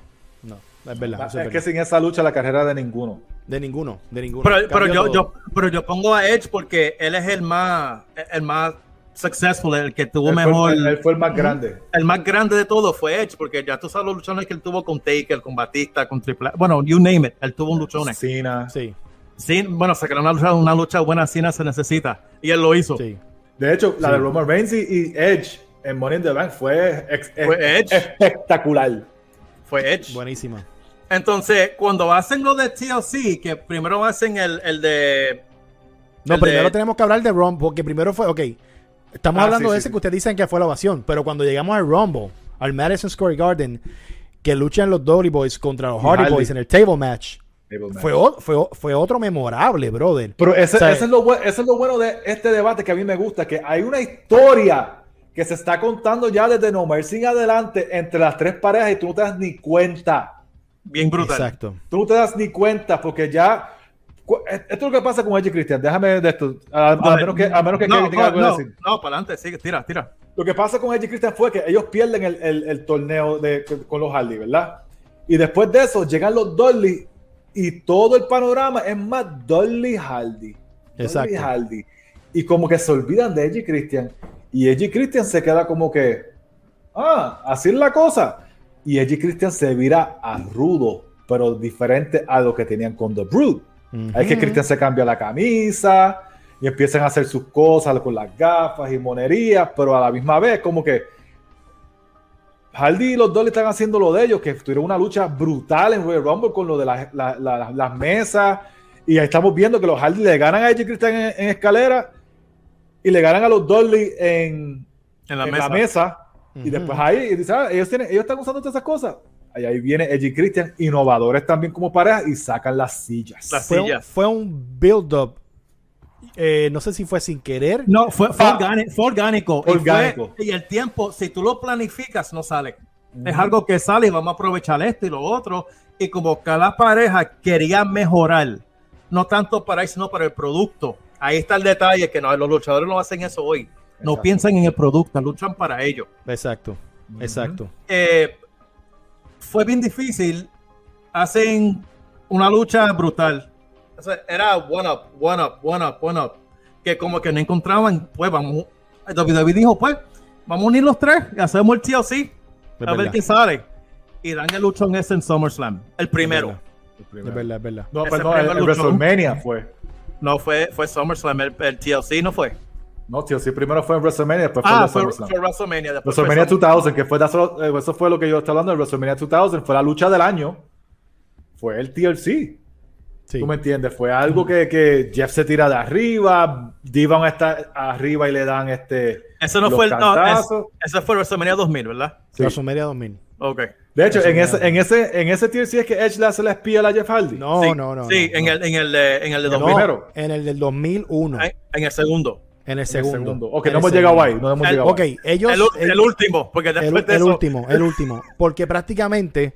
A: es verdad.
B: Es
A: es
B: que sin esa lucha la carrera de ninguno.
A: De ninguno, de ninguno.
D: Pero, pero yo,
A: todo.
D: yo, pero yo pongo a Edge porque él es el más, el más successful, el que tuvo
B: Él
D: mejor,
B: él, él fue el más grande.
D: el más grande de todo fue Edge, porque ya tú sabes los luchones que él tuvo con Taker, con Batista, con Triple. Bueno, you name it, él tuvo un luchones.
B: Cena.
A: Sí,
D: Sí, bueno, sacar una lucha, una lucha buena Cena se necesita. Y él lo hizo.
A: sí.
B: De hecho, la de Roman Reigns y, y Edge en Money in the Bank fue, ex-
D: Fue
B: ex-
D: Edge.
B: espectacular.
D: Fue Edge.
A: Buenísima.
D: Entonces, cuando hacen lo de TLC, que primero hacen el, el de.
A: No,
D: el
A: primero
D: de-
A: tenemos que hablar de Rumble, porque primero fue, ok, estamos
B: Ah,
A: hablando
B: sí,
A: de
B: sí,
A: ese
B: sí.
A: que ustedes dicen que fue la ovación, pero cuando llegamos al Rumble, al Madison Square Garden, que luchan los Dolly Boys contra los Hardy
B: Hardy.
A: Boys en el table match,
B: Table match.
A: fue, o- fue, fue otro memorable, brother.
B: Pero ese,
A: O sea,
B: ese es lo eso es lo bueno de este debate que a mí me gusta, que hay una historia que se está contando ya desde No Mercy en adelante entre las tres parejas y tú no te das ni cuenta.
D: Bien brutal.
A: Exacto.
B: Tú no te das ni cuenta porque ya... cu- Esto es lo que pasa con Edge y Christian. Déjame de esto. A, a menos que, a menos que
D: no,
B: Kevin tenga
D: no,
B: algo que
D: no,
B: decir.
D: no, para adelante, sigue, tira, tira.
B: Lo que pasa con Edge y Christian fue que ellos pierden el, el- el torneo de, con los Hardy, ¿verdad? Y después de eso llegan los Dolly y todo el panorama es más Dolly Hardy.
A: Exacto.
B: Dolly Hardy. Y como que se olvidan de Edge y Christian. Y Edge y Christian se queda como que, ah, así es la cosa. Y Edge y Christian se vira a rudo, pero diferente a lo que tenían con The Brood. Es que
A: Ujú.
B: Cristian se cambia la camisa y empiezan a hacer sus cosas con las gafas y monerías, pero a la misma vez, como que Hardy y los Dolly están haciendo lo de ellos, que tuvieron una lucha brutal en Royal Rumble con lo de las- la- la- las mesas. Y ahí estamos viendo que los Hardy le ganan a Edge Christian en, en escalera y le ganan a los Dolly en,
D: En la
B: en
D: mesa.
B: la mesa. Y
A: Ujú.
B: después ahí, y dice, ah, ellos, tienen, ellos están usando todas esas cosas. Ahí, ahí viene Edge y Christian, innovadores también como pareja, y sacan las sillas.
D: Las
A: Fue un,
D: sillas.
A: fue un build-up. eh, no sé si fue sin querer.
D: No, fue, fue,
B: Ah.
D: orgánico, fue orgánico. Y fue-
B: Orgánico.
D: Y, el tiempo, si tú lo planificas, no sale. Es algo que sale y vamos a aprovechar esto y lo otro. Y como cada pareja quería mejorar, no tanto para él, sino para el producto. Ahí está el detalle, que no, los luchadores no hacen eso hoy. No
B: Exacto.
D: piensan en el producto, luchan para ellos.
A: Exacto, exacto.
D: Eh, fue bien difícil. Hacen una lucha brutal. O sea, era one up, one up, one up, one up. Que como que no encontraban, pues vamos. WWE dijo, pues, vamos a unir los tres y hacemos el TLC. A ver qué sale. Y dan el luchón ese en SummerSlam. El primero.
A: verdad. Es verdad, es verdad.
B: No, perdón, el. WrestleMania fue.
D: No fue, fue SummerSlam, el, el TLC no fue.
B: No, tío, sí, primero fue en WrestleMania, después fue
D: Ah,
B: en
D: fue,
B: SummerSlam.
D: fue WrestleMania. después fue
B: WrestleMania
D: SummerSlam.
B: 2000, que fue eso, eso fue lo que yo estaba hablando de WrestleMania 2000, fue la lucha del año. Fue el TLC.
A: Sí.
B: ¿Tú me entiendes? Fue algo que, que Jeff se tira de arriba, Divan está arriba y le dan este.
D: Ese no
B: los
D: fue el. No,
B: cantazos.
D: ese fue WrestleMania 2000, ¿verdad?
B: Sí.
A: WrestleMania 2000.
D: Ok.
B: De hecho, en ese, en ese, en ese TLC es que Edge le hace la espía a la Jeff Hardy.
A: No,
D: sí,
A: no, no.
D: Sí,
A: no,
D: en,
A: no.
D: El, en, el de, en el de
A: No,
D: 2000.
B: primero.
A: en el del 2001.
D: En, en el segundo.
A: En el
B: En el
A: segundo.
B: segundo. Ok,
A: En
B: no hemos llegado ahí. No hemos
D: El-
B: llegado
A: Ok,
B: ahí.
A: ellos.
D: el, u-
A: el-
D: el último, porque
A: el,
D: después de
A: el
D: eso.
A: último, el último. Porque prácticamente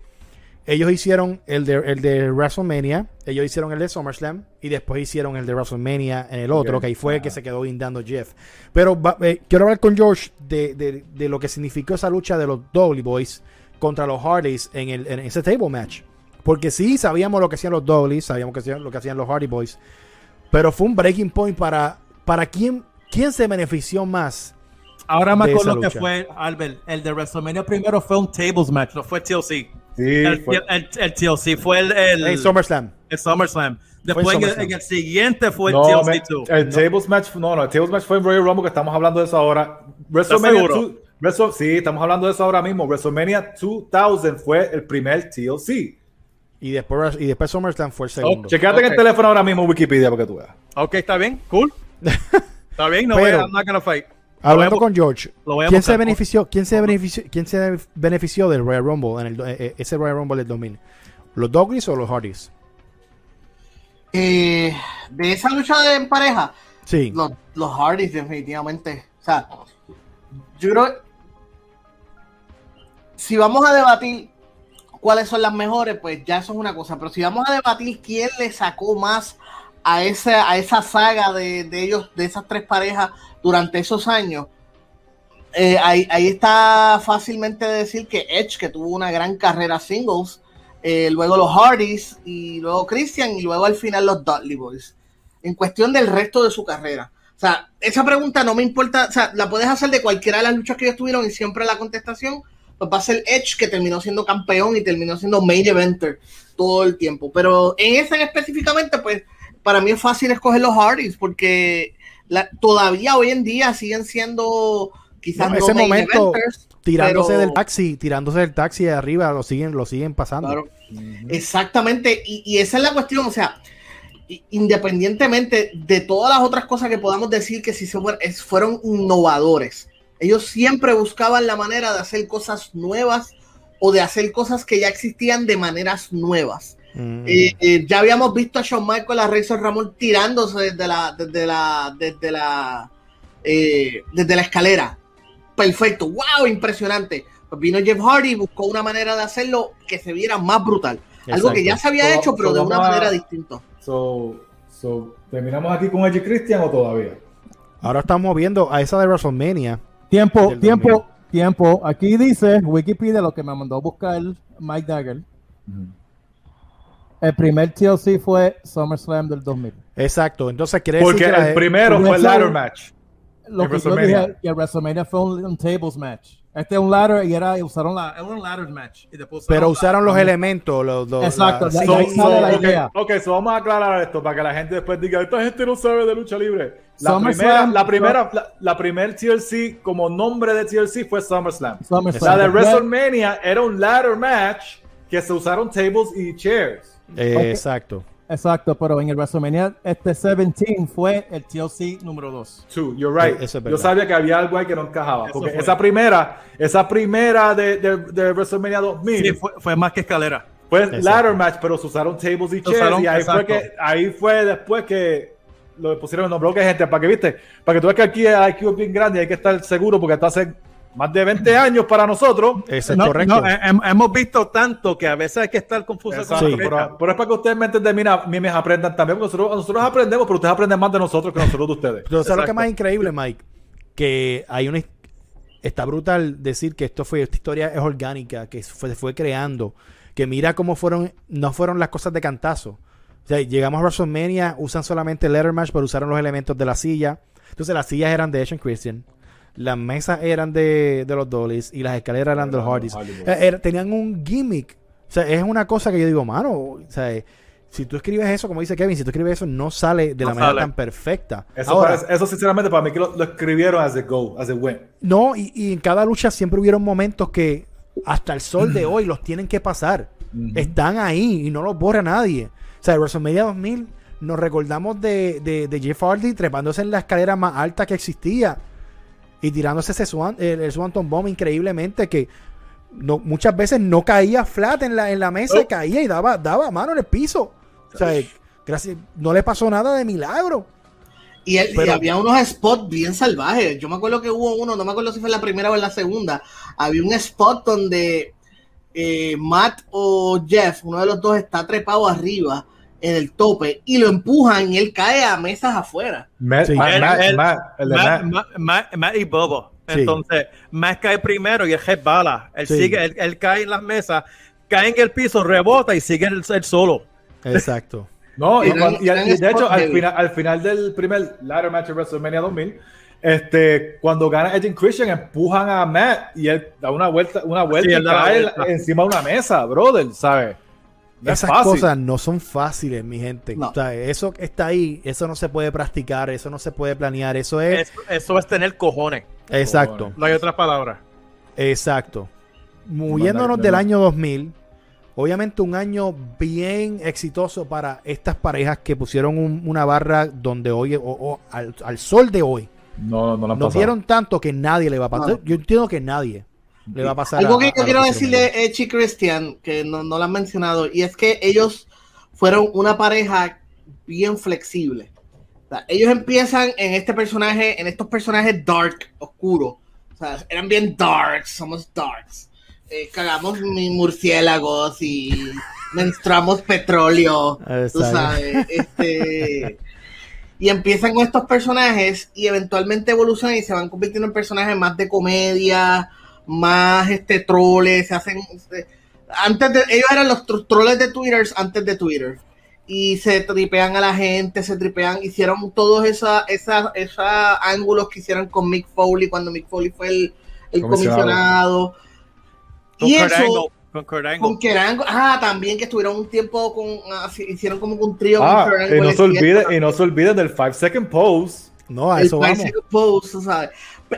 A: ellos hicieron el de, el de WrestleMania, ellos hicieron el de SummerSlam y después hicieron el de WrestleMania en el otro,
B: Ok.
A: que ahí fue que se quedó guindando Jeff. Pero eh, quiero hablar con George de, de- de lo que significó esa lucha de los Dudley Boys contra los Hardys en, el, en ese table match. Porque sí, sabíamos lo que hacían los Dudley, sabíamos que hacían, lo que hacían los Hardy Boys, pero fue un breaking point para, para quién, quién se benefició más.
D: Ahora me acuerdo que fue, Albert, el de WrestleMania primero fue un tables match, no fue TLC.
B: Sí,
D: El,
B: fue-
D: el- el TLC fue el, el,
A: En SummerSlam.
D: el SummerSlam. Después en, el, en el siguiente fue el
B: No,
D: TLC
B: me-
D: 2.
B: el tables match, no, no, el tables match fue en Royal Rumble que estamos hablando de eso ahora. WrestleMania
D: seguro?
B: 2 Wrestle- sí, estamos hablando de eso ahora mismo. WrestleMania 2000 fue el primer TLC.
A: Y después, y después SummerSlam fue el segundo.
B: Checate en el teléfono ahora mismo Wikipedia para que tú veas.
D: Ok, está bien, cool. Está bien, no
A: Pero-
D: voy a, I'm not gonna fight.
A: Hablando
D: Lo voy a
A: con George,
D: lo voy a
A: ¿quién se benefició, quién se benefició, quién se benefició del Royal Rumble en el, eh, eh, ese Royal Rumble del 2000? ¿Los Doggies o los Hardys?
C: Eh, de esa lucha de en pareja,
A: Sí.
C: los, los Hardys, definitivamente. O sea, yo creo. Si vamos a debatir cuáles son las mejores, pues ya eso es una cosa. Pero si vamos a debatir quién le sacó más a esa, a esa saga de, de ellos, de esas tres parejas durante esos años, eh, ahí, ahí está fácilmente decir que Edge, que tuvo una gran carrera singles, eh, luego los Hardys y luego Christian y luego al final los Dudley Boys. En cuestión del resto de su carrera. O sea, esa pregunta no me importa, o sea, la puedes hacer de cualquiera de las luchas que ellos tuvieron y siempre la contestación pues va a ser Edge que terminó siendo campeón y terminó siendo main eventer todo el tiempo. Pero en esa en específicamente, pues para mí es fácil escoger los Hardys porque la- todavía hoy en día siguen siendo quizás
A: No, ese momento,
C: eventers,
A: Tirándose
C: pero-
A: del taxi, tirándose del taxi de arriba, lo siguen, lo siguen pasando.
C: Claro. Exactamente, y, y esa es la cuestión, o sea, independientemente de todas las otras cosas que podamos decir que si se fueron innovadores, ellos siempre buscaban la manera de hacer cosas nuevas o de hacer cosas que ya existían de maneras nuevas.
A: Mm.
C: Eh, eh, ya habíamos visto a Shawn Michaels, a Razor Ramón tirándose desde la, desde la, desde la, eh, desde la escalera. Perfecto, wow, impresionante. Pues vino Jeff Hardy y buscó una manera de hacerlo que se viera más brutal. Algo que ya se había
B: So-
C: hecho, pero
B: so
C: de una
B: a-
C: manera distinta.
B: So, so, ¿terminamos aquí con Edge Christian o todavía?
A: Ahora estamos viendo a esa de WrestleMania.
D: Tiempo, tiempo,
A: 2000.
D: tiempo. Aquí dice Wikipedia lo que me mandó a buscar Mike Dagger. El primer TLC fue SummerSlam del 2000.
A: Exacto. Entonces quiere
B: Porque
A: decir que
B: el primero fue el ladder match.
D: Lo que yo
B: WrestleMania.
D: dije, que el WrestleMania fue un, un tables match. Este es un ladder y era, usaron la, era un ladder match. Y después
A: pero usaron los
D: la-
A: elementos, los, los-
D: Exacto,
A: la-
D: de ahí
B: So,
D: sale
B: so,
D: la
B: ok,
D: idea.
B: ok, so vamos a aclarar esto para que la gente después diga, esta gente no sabe de lucha libre. La
D: SummerSlam-
B: primera, la primera, la, la primer TLC como nombre de TLC fue SummerSlam.
D: SummerSlam.
B: La de WrestleMania era un ladder match que se usaron tables y chairs.
A: Eh. Exacto.
D: Exacto, pero en el WrestleMania este 17 fue el TLC número 2.
B: Two, you're right.
A: Eh, eso es
B: Yo sabía que había algo ahí que no encajaba.
D: Eso
B: porque
D: fue.
B: esa primera, esa primera de, de, de WrestleMania 2000
D: Sí, fue, fue más que escalera.
B: fue
A: Exacto.
B: ladder match, pero se usaron tables y chairs. y ahí fue, que, ahí fue después que lo pusieron el nombre. Ok, gente, para que viste, para que tú veas que aquí el IQ es bien grande y hay que estar seguro porque esto hace más de 20 años para nosotros.
A: Eso es
D: No,
A: correcto.
D: no, hem- hemos visto tanto que a veces hay que estar confuso
B: Exacto,
D: con la
B: pero, pero es para que ustedes me entiendan, mira, mimes aprendan también, porque nosotros, nosotros aprendemos, pero ustedes aprenden más de nosotros que nosotros de ustedes.
A: Pero ¿sabes lo que
D: Exacto.
A: más increíble, Mike? Que hay una... Está brutal decir que esto fue, esta historia es orgánica, que fue, se fue creando. Que mira cómo fueron, no fueron las cosas de cantazo. O sea, llegamos a WrestleMania, usan solamente letter match, pero usaron los elementos de la silla. Entonces las sillas eran de Edge Christian. Las mesas eran de, de los Dollies y las escaleras eran de los
B: Eran
A: Hardys. Eh, era- tenían un gimmick. O sea, es una cosa que yo digo, mano, o sea, eh, si tú escribes eso, como dice Kevin, si tú escribes eso, no sale de
D: No
A: la manera tan perfecta.
B: Eso,
A: Ahora,
B: parece- eso sinceramente para mí que lo, lo escribieron as a go, as a win.
A: no, y, y en cada lucha siempre hubieron momentos que hasta el sol de hoy los tienen que pasar. Están ahí y no los borra nadie. O sea, en WrestleMania 2000 nos recordamos de, de, de Jeff Hardy trepándose en la escalera más alta que existía y tirándose ese swan, el, el Swanton Bomb increíblemente que no, muchas veces no caía flat en la, en la mesa, caía y daba, daba mano en el piso. O sea, gracias, no le pasó nada de milagro.
C: Y, había unos spots bien salvajes. Yo me acuerdo que hubo uno, no me acuerdo si fue la primera o en la segunda. Había un spot donde eh, Matt o Jeff, uno de los dos, está trepado arriba en el tope y lo empujan y él cae a mesas afuera.
B: Matt,
A: Sí.
D: El- el-
B: el
D: y Bobo.
A: Sí.
D: Entonces, Matt cae primero y él bala. Él
A: Sí.
D: sigue, él, él cae en las mesas, cae en el piso, rebota y sigue el, el solo.
A: Exacto.
B: No, y, de hecho, al final, al final del primer ladder match de WrestleMania 2000, este, cuando gana Edge Christian, empujan a Matt y él da una vuelta, una vuelta
D: Sí,
B: y
D: él da la
B: cae
D: vuelta.
B: encima de una mesa, brother, ¿sabes? No
A: Esas cosas no son fáciles, mi gente.
C: No.
A: O sea, eso está ahí, eso no se puede practicar, eso no se puede planear, eso es...
D: Eso, eso es tener cojones.
A: exacto,
D: No hay otra palabra.
A: exacto. Moviéndonos
B: Mandar-
A: del año 2000, obviamente un año bien exitoso para estas parejas que pusieron un- una barra donde hoy, o- o al, al sol de hoy,
B: No, no han
A: nos
B: pasado.
A: dieron tanto que nadie le va a pasar.
C: No.
A: Yo entiendo que nadie le va a pasar.
C: Algo
A: a-
C: que yo quiero decirle y Christian, que no, no lo han mencionado, y es que ellos fueron una pareja bien flexible. O sea, ellos empiezan en este personaje, en estos personajes dark, oscuros. O sea, eran bien darks, somos darks. Eh, cagamos murciélagos y menstruamos petróleo. Tú sabes, este, y empiezan con estos personajes y eventualmente evolucionan y se van convirtiendo en personajes más de comedia, más este troles, se hacen se- antes de ellos eran los tro- troles de Twitter antes de Twitter y se tripean a la gente, se tripean, hicieron todos esa, esa, esa ángulos que hicieron con Mick Foley cuando Mick Foley fue el, el
B: Comisionado.
C: comisionado.
D: Con
C: Y
D: Kurt
C: eso,
D: Angle, con Kurt Angle.
C: con Kerango, ah, también que estuvieron un tiempo con, ah, hicieron como un trío
B: Ah,
C: con Kurt
B: y
C: Angle,
B: no,
C: es
B: se olviden,
C: cierto.
B: y no se olviden del 5 second pose.
A: No, a
C: el
A: eso vamos.
C: Sabes.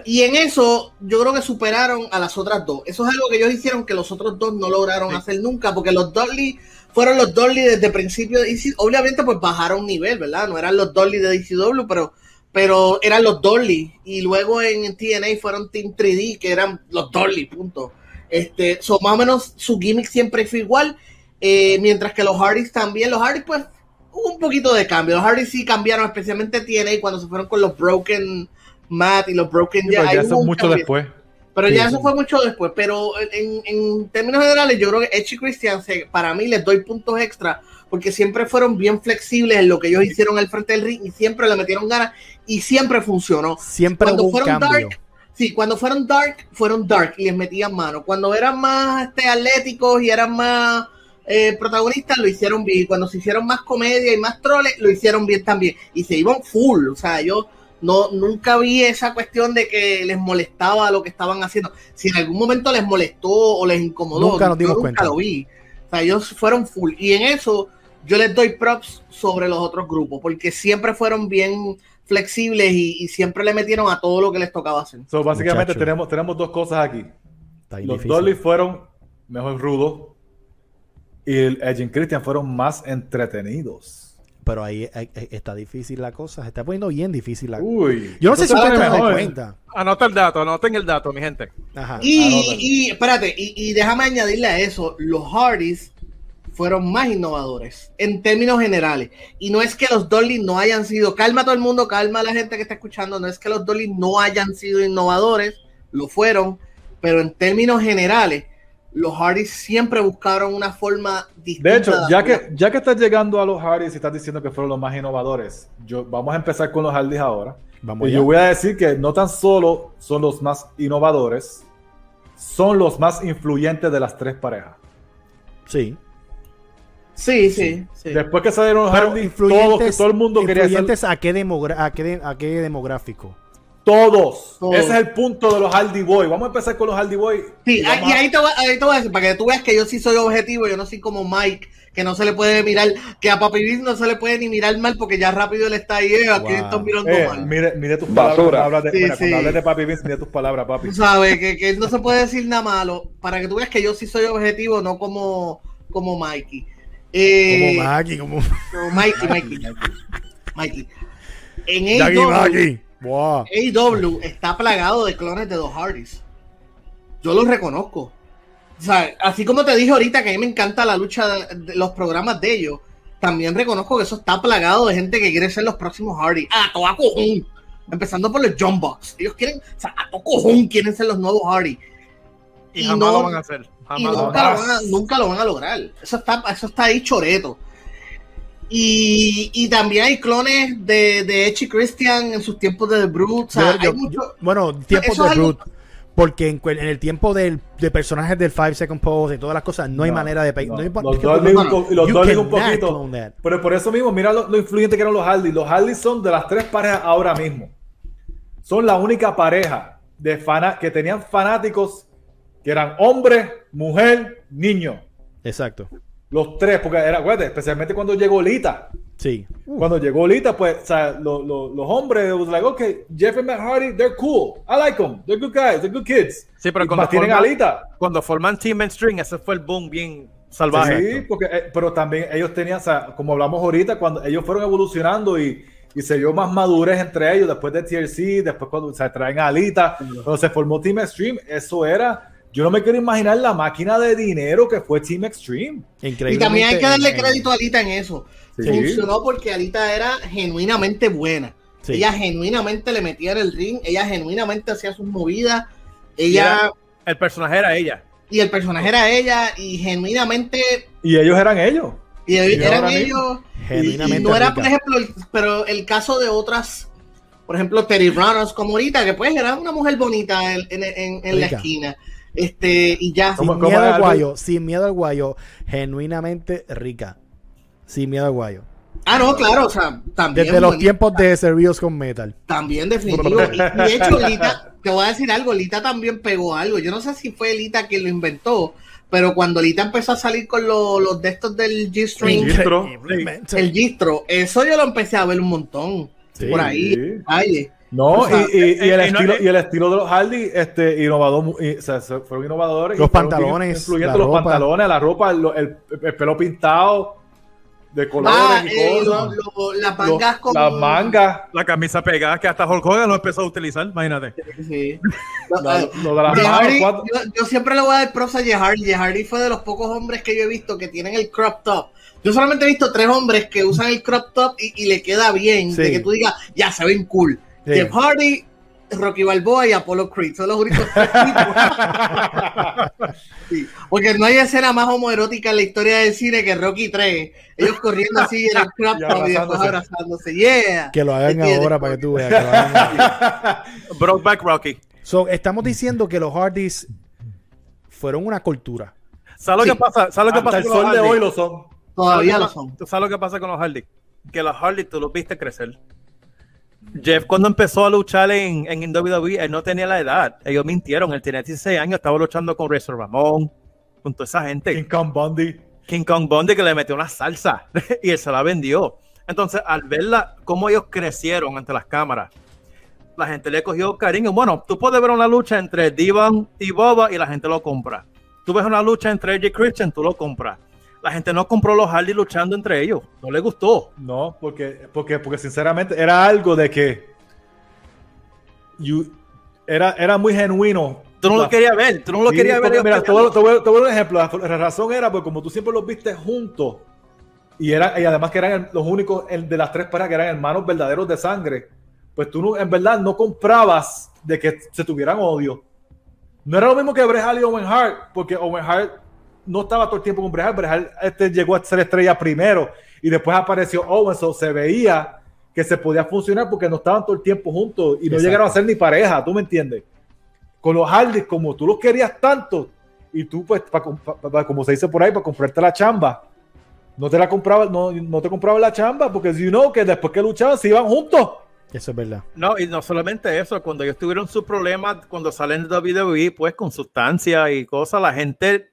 C: Y en eso, yo creo que superaron a las otras dos. Eso es algo que ellos hicieron que los otros dos no lograron
D: Sí.
C: hacer nunca, porque los Dolly fueron los Dolly desde el principio de EC. Obviamente, pues bajaron un nivel, ¿verdad? No eran los Dolly de DCW, pero, pero eran los Dolly. Y luego en TNA fueron Team 3D, que eran los Dolly, punto. Este, so, más o menos su gimmick siempre fue igual. eh, mientras que los Hardys también, los Hardys, pues, hubo un poquito de cambio. Los sí cambiaron, especialmente TNA cuando se fueron con los Broken Matt y los Broken
B: Sí, pero ya eso es
C: un
B: mucho
C: cambio.
B: después.
C: Pero
A: Sí,
C: ya
A: sí.
C: eso fue mucho después. Pero en, en términos generales, yo creo que Edge y Christian, se- para mí, les doy puntos extra porque siempre fueron bien flexibles en lo que ellos hicieron al frente del ring y siempre le metieron ganas y siempre funcionó.
A: Siempre
C: Cuando
A: hubo un
C: fueron
A: cambio.
C: dark, sí, cuando fueron dark, fueron dark y les metían mano. Cuando eran más este, atléticos y eran más eh, protagonistas, lo hicieron bien. Y Cuando se hicieron más comedia y más troles, lo hicieron bien también. Y se iban full. O sea, yo no nunca vi esa cuestión de que les molestaba lo que estaban haciendo. Si en algún momento les molestó o les incomodó,
A: Nunca nos
C: yo nunca
A: cuenta.
C: lo vi. O sea, ellos fueron full. Y en eso yo les doy props sobre los otros grupos, porque siempre fueron bien flexibles y, y siempre le metieron a todo lo que les tocaba hacer.
B: So, básicamente
A: Muchacho.
B: tenemos, tenemos dos cosas aquí.
A: Está
B: Los. Dolly fueron mejor rudos y el Edge Christian fueron más entretenidos.
A: Pero ahí, está difícil la cosa. Se está poniendo bien difícil la cosa.
B: Uy,
A: Yo no sé si ustedes se dan
B: mejor.
A: cuenta.
D: Anota el dato, anoten el dato, mi gente.
A: Ajá.
C: Y, y espérate, y, y déjame añadirle a eso, los Hardys fueron más innovadores en términos generales. Y no es que los Dolly no hayan sido, calma todo el mundo, calma a la gente que está escuchando, no es que los Dolly no hayan sido innovadores, lo fueron, pero en términos generales, los Hardys siempre buscaron una forma distinta.
B: De hecho, ya que, ya que estás llegando a los Hardys y estás diciendo que fueron los más innovadores, yo, vamos a empezar con los Hardys ahora.
A: Vamos
B: y yo voy a decir que no tan solo son los más innovadores, son los más influyentes de las tres parejas.
A: Sí.
C: Sí, sí, sí.
B: Después que salieron los Hardys,
A: influyentes,
B: todos, todo el mundo quería ser
A: influyentes a qué, demogra- a, qué de- a qué demográfico.
B: Todos.
C: Todos.
B: Ese es el punto de los Hardy Boy. Vamos a empezar con los Hardy Boy.
C: Sí,
B: Y
C: ah,
B: vamos
C: y
B: a-
C: ahí te, voy, ahí te voy a decir, para que tú veas que yo sí soy objetivo, yo no soy como Mike, que no se le puede mirar, que a Papi Vince no se le puede ni mirar mal porque ya rápido él está ahí, eh, aquí
A: Wow.
C: están mirando
B: Eh,
C: mal.
B: mire, mire tus
F: Basura.
B: palabras. cuando de,
C: Sí,
B: mira, cuando
C: sí.
B: hables de Papi Vince, mire tus palabras, papi.
C: Tú sabes que, que no se puede decir nada malo, para que tú veas que yo sí soy objetivo, no como, como Mikey. Eh,
A: Como Maki, como
C: no, Mikey, Mikey, Mikey. En
A: Jackie
C: AEW,
A: Maki. Wow.
C: AEW está plagado de clones de los Hardys. Yo los reconozco. O sea, así como te dije ahorita que a mí me encanta la lucha de, de los programas de ellos, también reconozco que eso está plagado de gente que quiere ser los próximos Hardy. Ah, a toda cojón. Empezando por los John Bucks. Ellos quieren, o sea, a todo cojón quieren ser los nuevos Hardy.
D: Y
C: Y
D: jamás
C: no-
D: lo van a hacer.
C: Y
D: Jamás
C: nunca lo, van a, nunca lo van a lograr. Eso está, eso está ahí choreto. Y, y también hay clones de, de y Christian en sus tiempos de The Brute. O sea,
A: Yo- yo-
C: hay mucho-
A: yo- bueno, tiempos de
C: algo-
A: Root. Porque en, el tiempo del, de personajes del 5 Second Pose y todas las cosas, no hay
B: No,
A: manera de
B: no.
A: no hay
B: Los
A: es que
B: Dolly
A: tú-
B: un poquito. Pero por eso mismo, mira lo, lo influyente que eran los Hardy. Los Hardy son de las tres parejas ahora mismo. Son la única pareja de fana que tenían fanáticos que eran hombre, mujer, niño.
A: Exacto.
B: Los tres, porque era, acuérdate, especialmente cuando llegó Lita.
A: Sí.
B: Cuando llegó Lita, pues, o sea, lo- lo- los hombres, was like, okay, Jeff and Matt Hardy, they're cool. I like them. They're good guys. They're good kids.
D: Sí, pero
B: Y
D: cuando
B: a
D: forman-
B: Lita.
D: Cuando forman Team String, ese fue el boom bien salvaje.
B: Sí, porque, eh, pero también ellos tenían, o sea, como hablamos ahorita, cuando ellos fueron evolucionando y, y se vio más madurez entre ellos después de TLC, después cuando se traen a Alita, cuando se formó Team Extreme, eso era, yo no me quiero imaginar la máquina de dinero que fue Team Extreme.
C: Y también hay que darle crédito a Alita en eso.
B: Sí.
C: Funcionó porque Alita era genuinamente buena.
A: Sí.
C: Ella genuinamente le metía en el ring, ella genuinamente hacía sus movidas, ella
D: Era- El personaje era ella.
C: y el personaje era ella y genuinamente
B: Y ellos eran ellos.
C: y
B: Y
C: eran ellos y- y,
A: Genuinamente
C: no era
A: rica.
C: por ejemplo el- pero el caso de otras por ejemplo Terry Runners como ahorita que pues era una mujer bonita en, en- en- en la esquina este y ya
B: ¿Cómo-
A: Sin
B: cómo
A: miedo al
B: algo?
A: guayo, sin miedo al guayo, genuinamente rica. Sin miedo al guayo.
C: ah no claro o sea también
A: Desde los tiempos de Servios con Metal.
C: También definitivo. Y, de hecho, Lita, te voy a decir algo, Lita también pegó algo. Yo no sé si fue Lita quien lo inventó, pero cuando Lita empezó a salir con lo- los de estos del G-String, el Gistro, eso yo lo empecé a ver un montón.
A: Sí.
C: por ahí,
B: Sí.
C: calle.
B: No,
C: O sea,
B: y, y- y el
D: eh, eh, no,
B: estilo,
D: eh,
B: y el estilo de los Hardy, este, innovador, mu- y, o sea, se- fueron innovadores.
A: Los
B: fueron
A: pantalones, la
B: los
A: ropa.
B: pantalones, la ropa, el, el pelo pintado, de colores
C: Ah,
B: y
C: eh,
B: cosas.
C: lo- lo- las
B: Los-
C: mangas como...
B: Las mangas,
D: La camisa pegada que hasta Hulk Hogan lo empezó a utilizar, imagínate.
C: Sí.
B: la- lo de las
C: Jeff
B: manos.
C: Hardy,
B: cuatro-
C: yo, yo siempre le voy a dar props a Jeff Hardy. Jeff Hardy fue de los pocos hombres que yo he visto que tienen el crop top. Yo solamente he visto tres hombres que usan el crop top y, y le queda bien.
A: Sí.
C: De que tú digas, ya se ven cool.
A: Sí.
C: Jeff Hardy, Rocky Balboa y Apollo Creed. Son los únicos tres tipos. Sí, Porque no hay escena más homoerótica en la historia del cine que Rocky 3. Ellos corriendo así en el crop
B: Y
C: después
B: abrazándose.
C: Yeah.
A: Que lo hagan ahora para que tú veas. que lo hagan ahora.
D: Brokeback Rocky.
A: So, estamos diciendo que los Hardys fueron una cultura.
D: ¿Sabes lo
C: Sí.
D: que pasa? ¿Sabes lo que
B: Hasta
D: pasa
B: el
D: con los
B: sol de
D: Hardy?
B: hoy lo son.
C: Todavía
D: ¿Sabes
C: lo son.
D: pa- ¿Tú sabes lo que pasa con los Hardy? Que los Hardy tú los viste crecer. Jeff cuando empezó a luchar en, en WWE, él no tenía la edad. Ellos mintieron, él tenía 16 años, estaba luchando con Razor Ramón, con toda esa gente.
B: King Kong Bundy.
D: King Kong Bundy que le metió una salsa y él se la vendió. Entonces, al verla, cómo ellos crecieron ante las cámaras, la gente le cogió cariño. Bueno, tú puedes ver una lucha entre Divan y Boba y la gente lo compra. Tú ves una lucha entre AJ Christian, tú lo compras. La gente no compró los Hardy luchando entre ellos. No le gustó.
B: No, porque, porque, porque sinceramente era algo de que you- era, era muy genuino.
D: Tú no
B: La-
D: lo querías ver. Tú no lo querías ver.
B: mira, te voy, a- te voy te voy a dar un ejemplo. La, la razón era porque como tú siempre los viste juntos y, era, y además que eran los únicos de las tres parejas que eran hermanos verdaderos de sangre, pues tú no- en verdad no comprabas de que se tuvieran odio. No era lo mismo que Bret Hart y Owen Hart, porque Owen Hart no estaba todo el tiempo con. Bret Hart este, llegó a ser estrella primero y después apareció Owen, so se veía que se podía funcionar porque no estaban todo el tiempo juntos y no
A: Exacto.
B: llegaron a ser ni pareja, ¿tú me entiendes? Con los Hardys, como tú los querías tanto y tú, pues, pa- pa- pa- como se dice por ahí, para comprarte la chamba, no te la compraba, no, no te compraba la chamba porque you know que después que luchaban se iban juntos.
A: Eso es verdad.
D: No, y no solamente eso, cuando ellos tuvieron sus problemas, cuando salen de WWE, pues con sustancias y cosas, la gente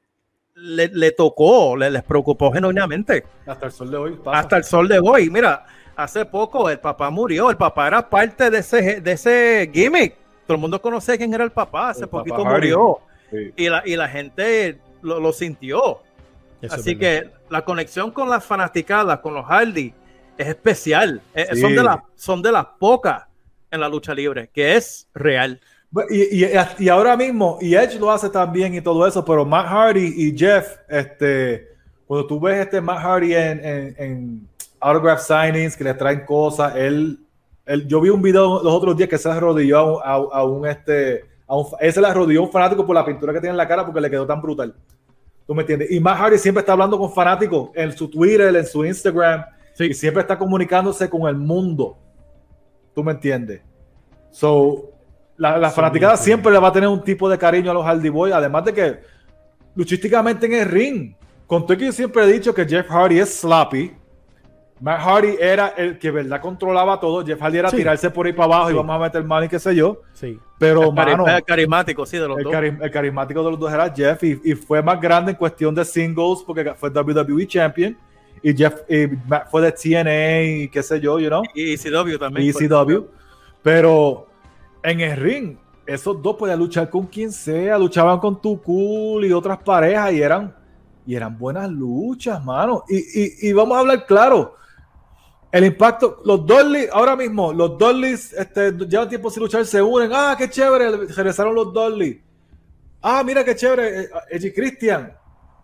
D: le, le tocó, le, les preocupó genuinamente.
B: Hasta el sol de hoy. pasa.
D: Hasta el sol de hoy. Mira, hace poco el papá murió, el papá era parte de ese, de ese gimmick. Todo el mundo conoce quién era el papá, hace
B: El
D: poquito murió.
B: Sí.
D: Y la, y la gente lo, lo sintió.
A: Eso
D: Así que la conexión con las fanaticadas, con los Hardy, es especial. Eh,
B: Sí.
D: Son, de las, son de las pocas en la lucha libre, que es real.
B: Y, y- y ahora mismo, y Edge lo hace también y todo eso, pero Matt Hardy y Jeff, este, cuando tú ves este Matt Hardy en, en, en autograph signings, que le traen cosas, él, él- yo vi un video los otros días que se arrodilló a un, a, a un, este, a un, él se le arrodilló a un fanático por la pintura que tiene en la cara porque le quedó tan brutal. ¿Tú me entiendes? Y Matt Hardy siempre está hablando con fanáticos en su Twitter, en su Instagram, y siempre está comunicándose con el mundo. ¿Tú me entiendes? So, la, la
A: Sí,
B: fanaticada
A: sí.
B: siempre le va a tener un tipo de cariño a los Hardy Boys, además de que luchísticamente en el ring, con todo que yo siempre he dicho que Jeff Hardy es sloppy, Matt Hardy era el que verdad controlaba todo, Jeff Hardy era
A: Sí.
B: tirarse por ahí para abajo
A: Sí.
B: y vamos a meter mano y qué sé yo,
A: Sí.
B: pero
D: El
B: mano,
D: el carismático, sí, de los
B: el,
D: dos.
B: cari- el carismático de los dos era Jeff y, y fue más grande en cuestión de singles porque fue WWE Champion y Jeff y Matt fue de TNA y qué sé yo, you know.
D: Y ECW también.
B: y ECW. Pero en el ring, esos dos podían luchar con quien sea, luchaban con tu cool y otras parejas y eran, y eran buenas luchas, mano. Y, y- y vamos a hablar claro. El impacto, los Dolly, ahora mismo, los Dollys este, llevan tiempo sin luchar, se unen. Ah, qué chévere, regresaron los Dolly. Ah, mira qué chévere, eh, Edge Christian.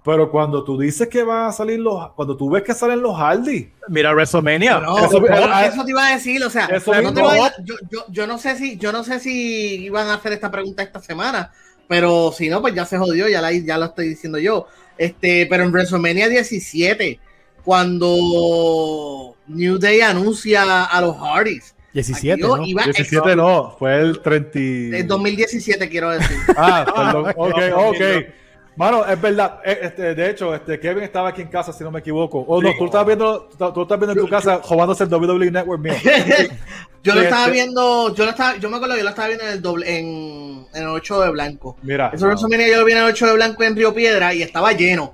B: Pero cuando tú dices que van a salir los, cuando tú ves que salen los Hardy,
D: Mira WrestleMania.
C: No,
B: Eso-
C: eso,
B: eso-
C: te iba a decir, o sea,
B: Eso
C: no te vayas- yo, yo, yo no sé si, yo no sé si iban a hacer esta pregunta esta semana, pero si no, pues ya se jodió, ya la, ya lo estoy diciendo yo. Este, pero en WrestleMania 17, cuando New Day anuncia a los Hardys,
A: 17,
C: yo
A: ¿no?
C: iba-
B: 17 no, fue el 30. y-
C: el 2017 quiero decir.
B: Ah, perdón. Ok, ok. Mano, es verdad. eh, Este, de hecho, este, Kevin estaba aquí en casa, si no me equivoco. O no,
D: Sí.
B: tú estabas viendo, tú, tú estás viendo en tu casa jugándose el WWE Network mío.
C: Yo lo estaba
B: este-
C: viendo, yo lo estaba, yo me acuerdo que yo lo estaba viendo en el doble, en, en el 8 de blanco.
B: Mira.
C: Eso WrestleMania yo lo vi en el 8 de blanco en Río Piedra y estaba lleno.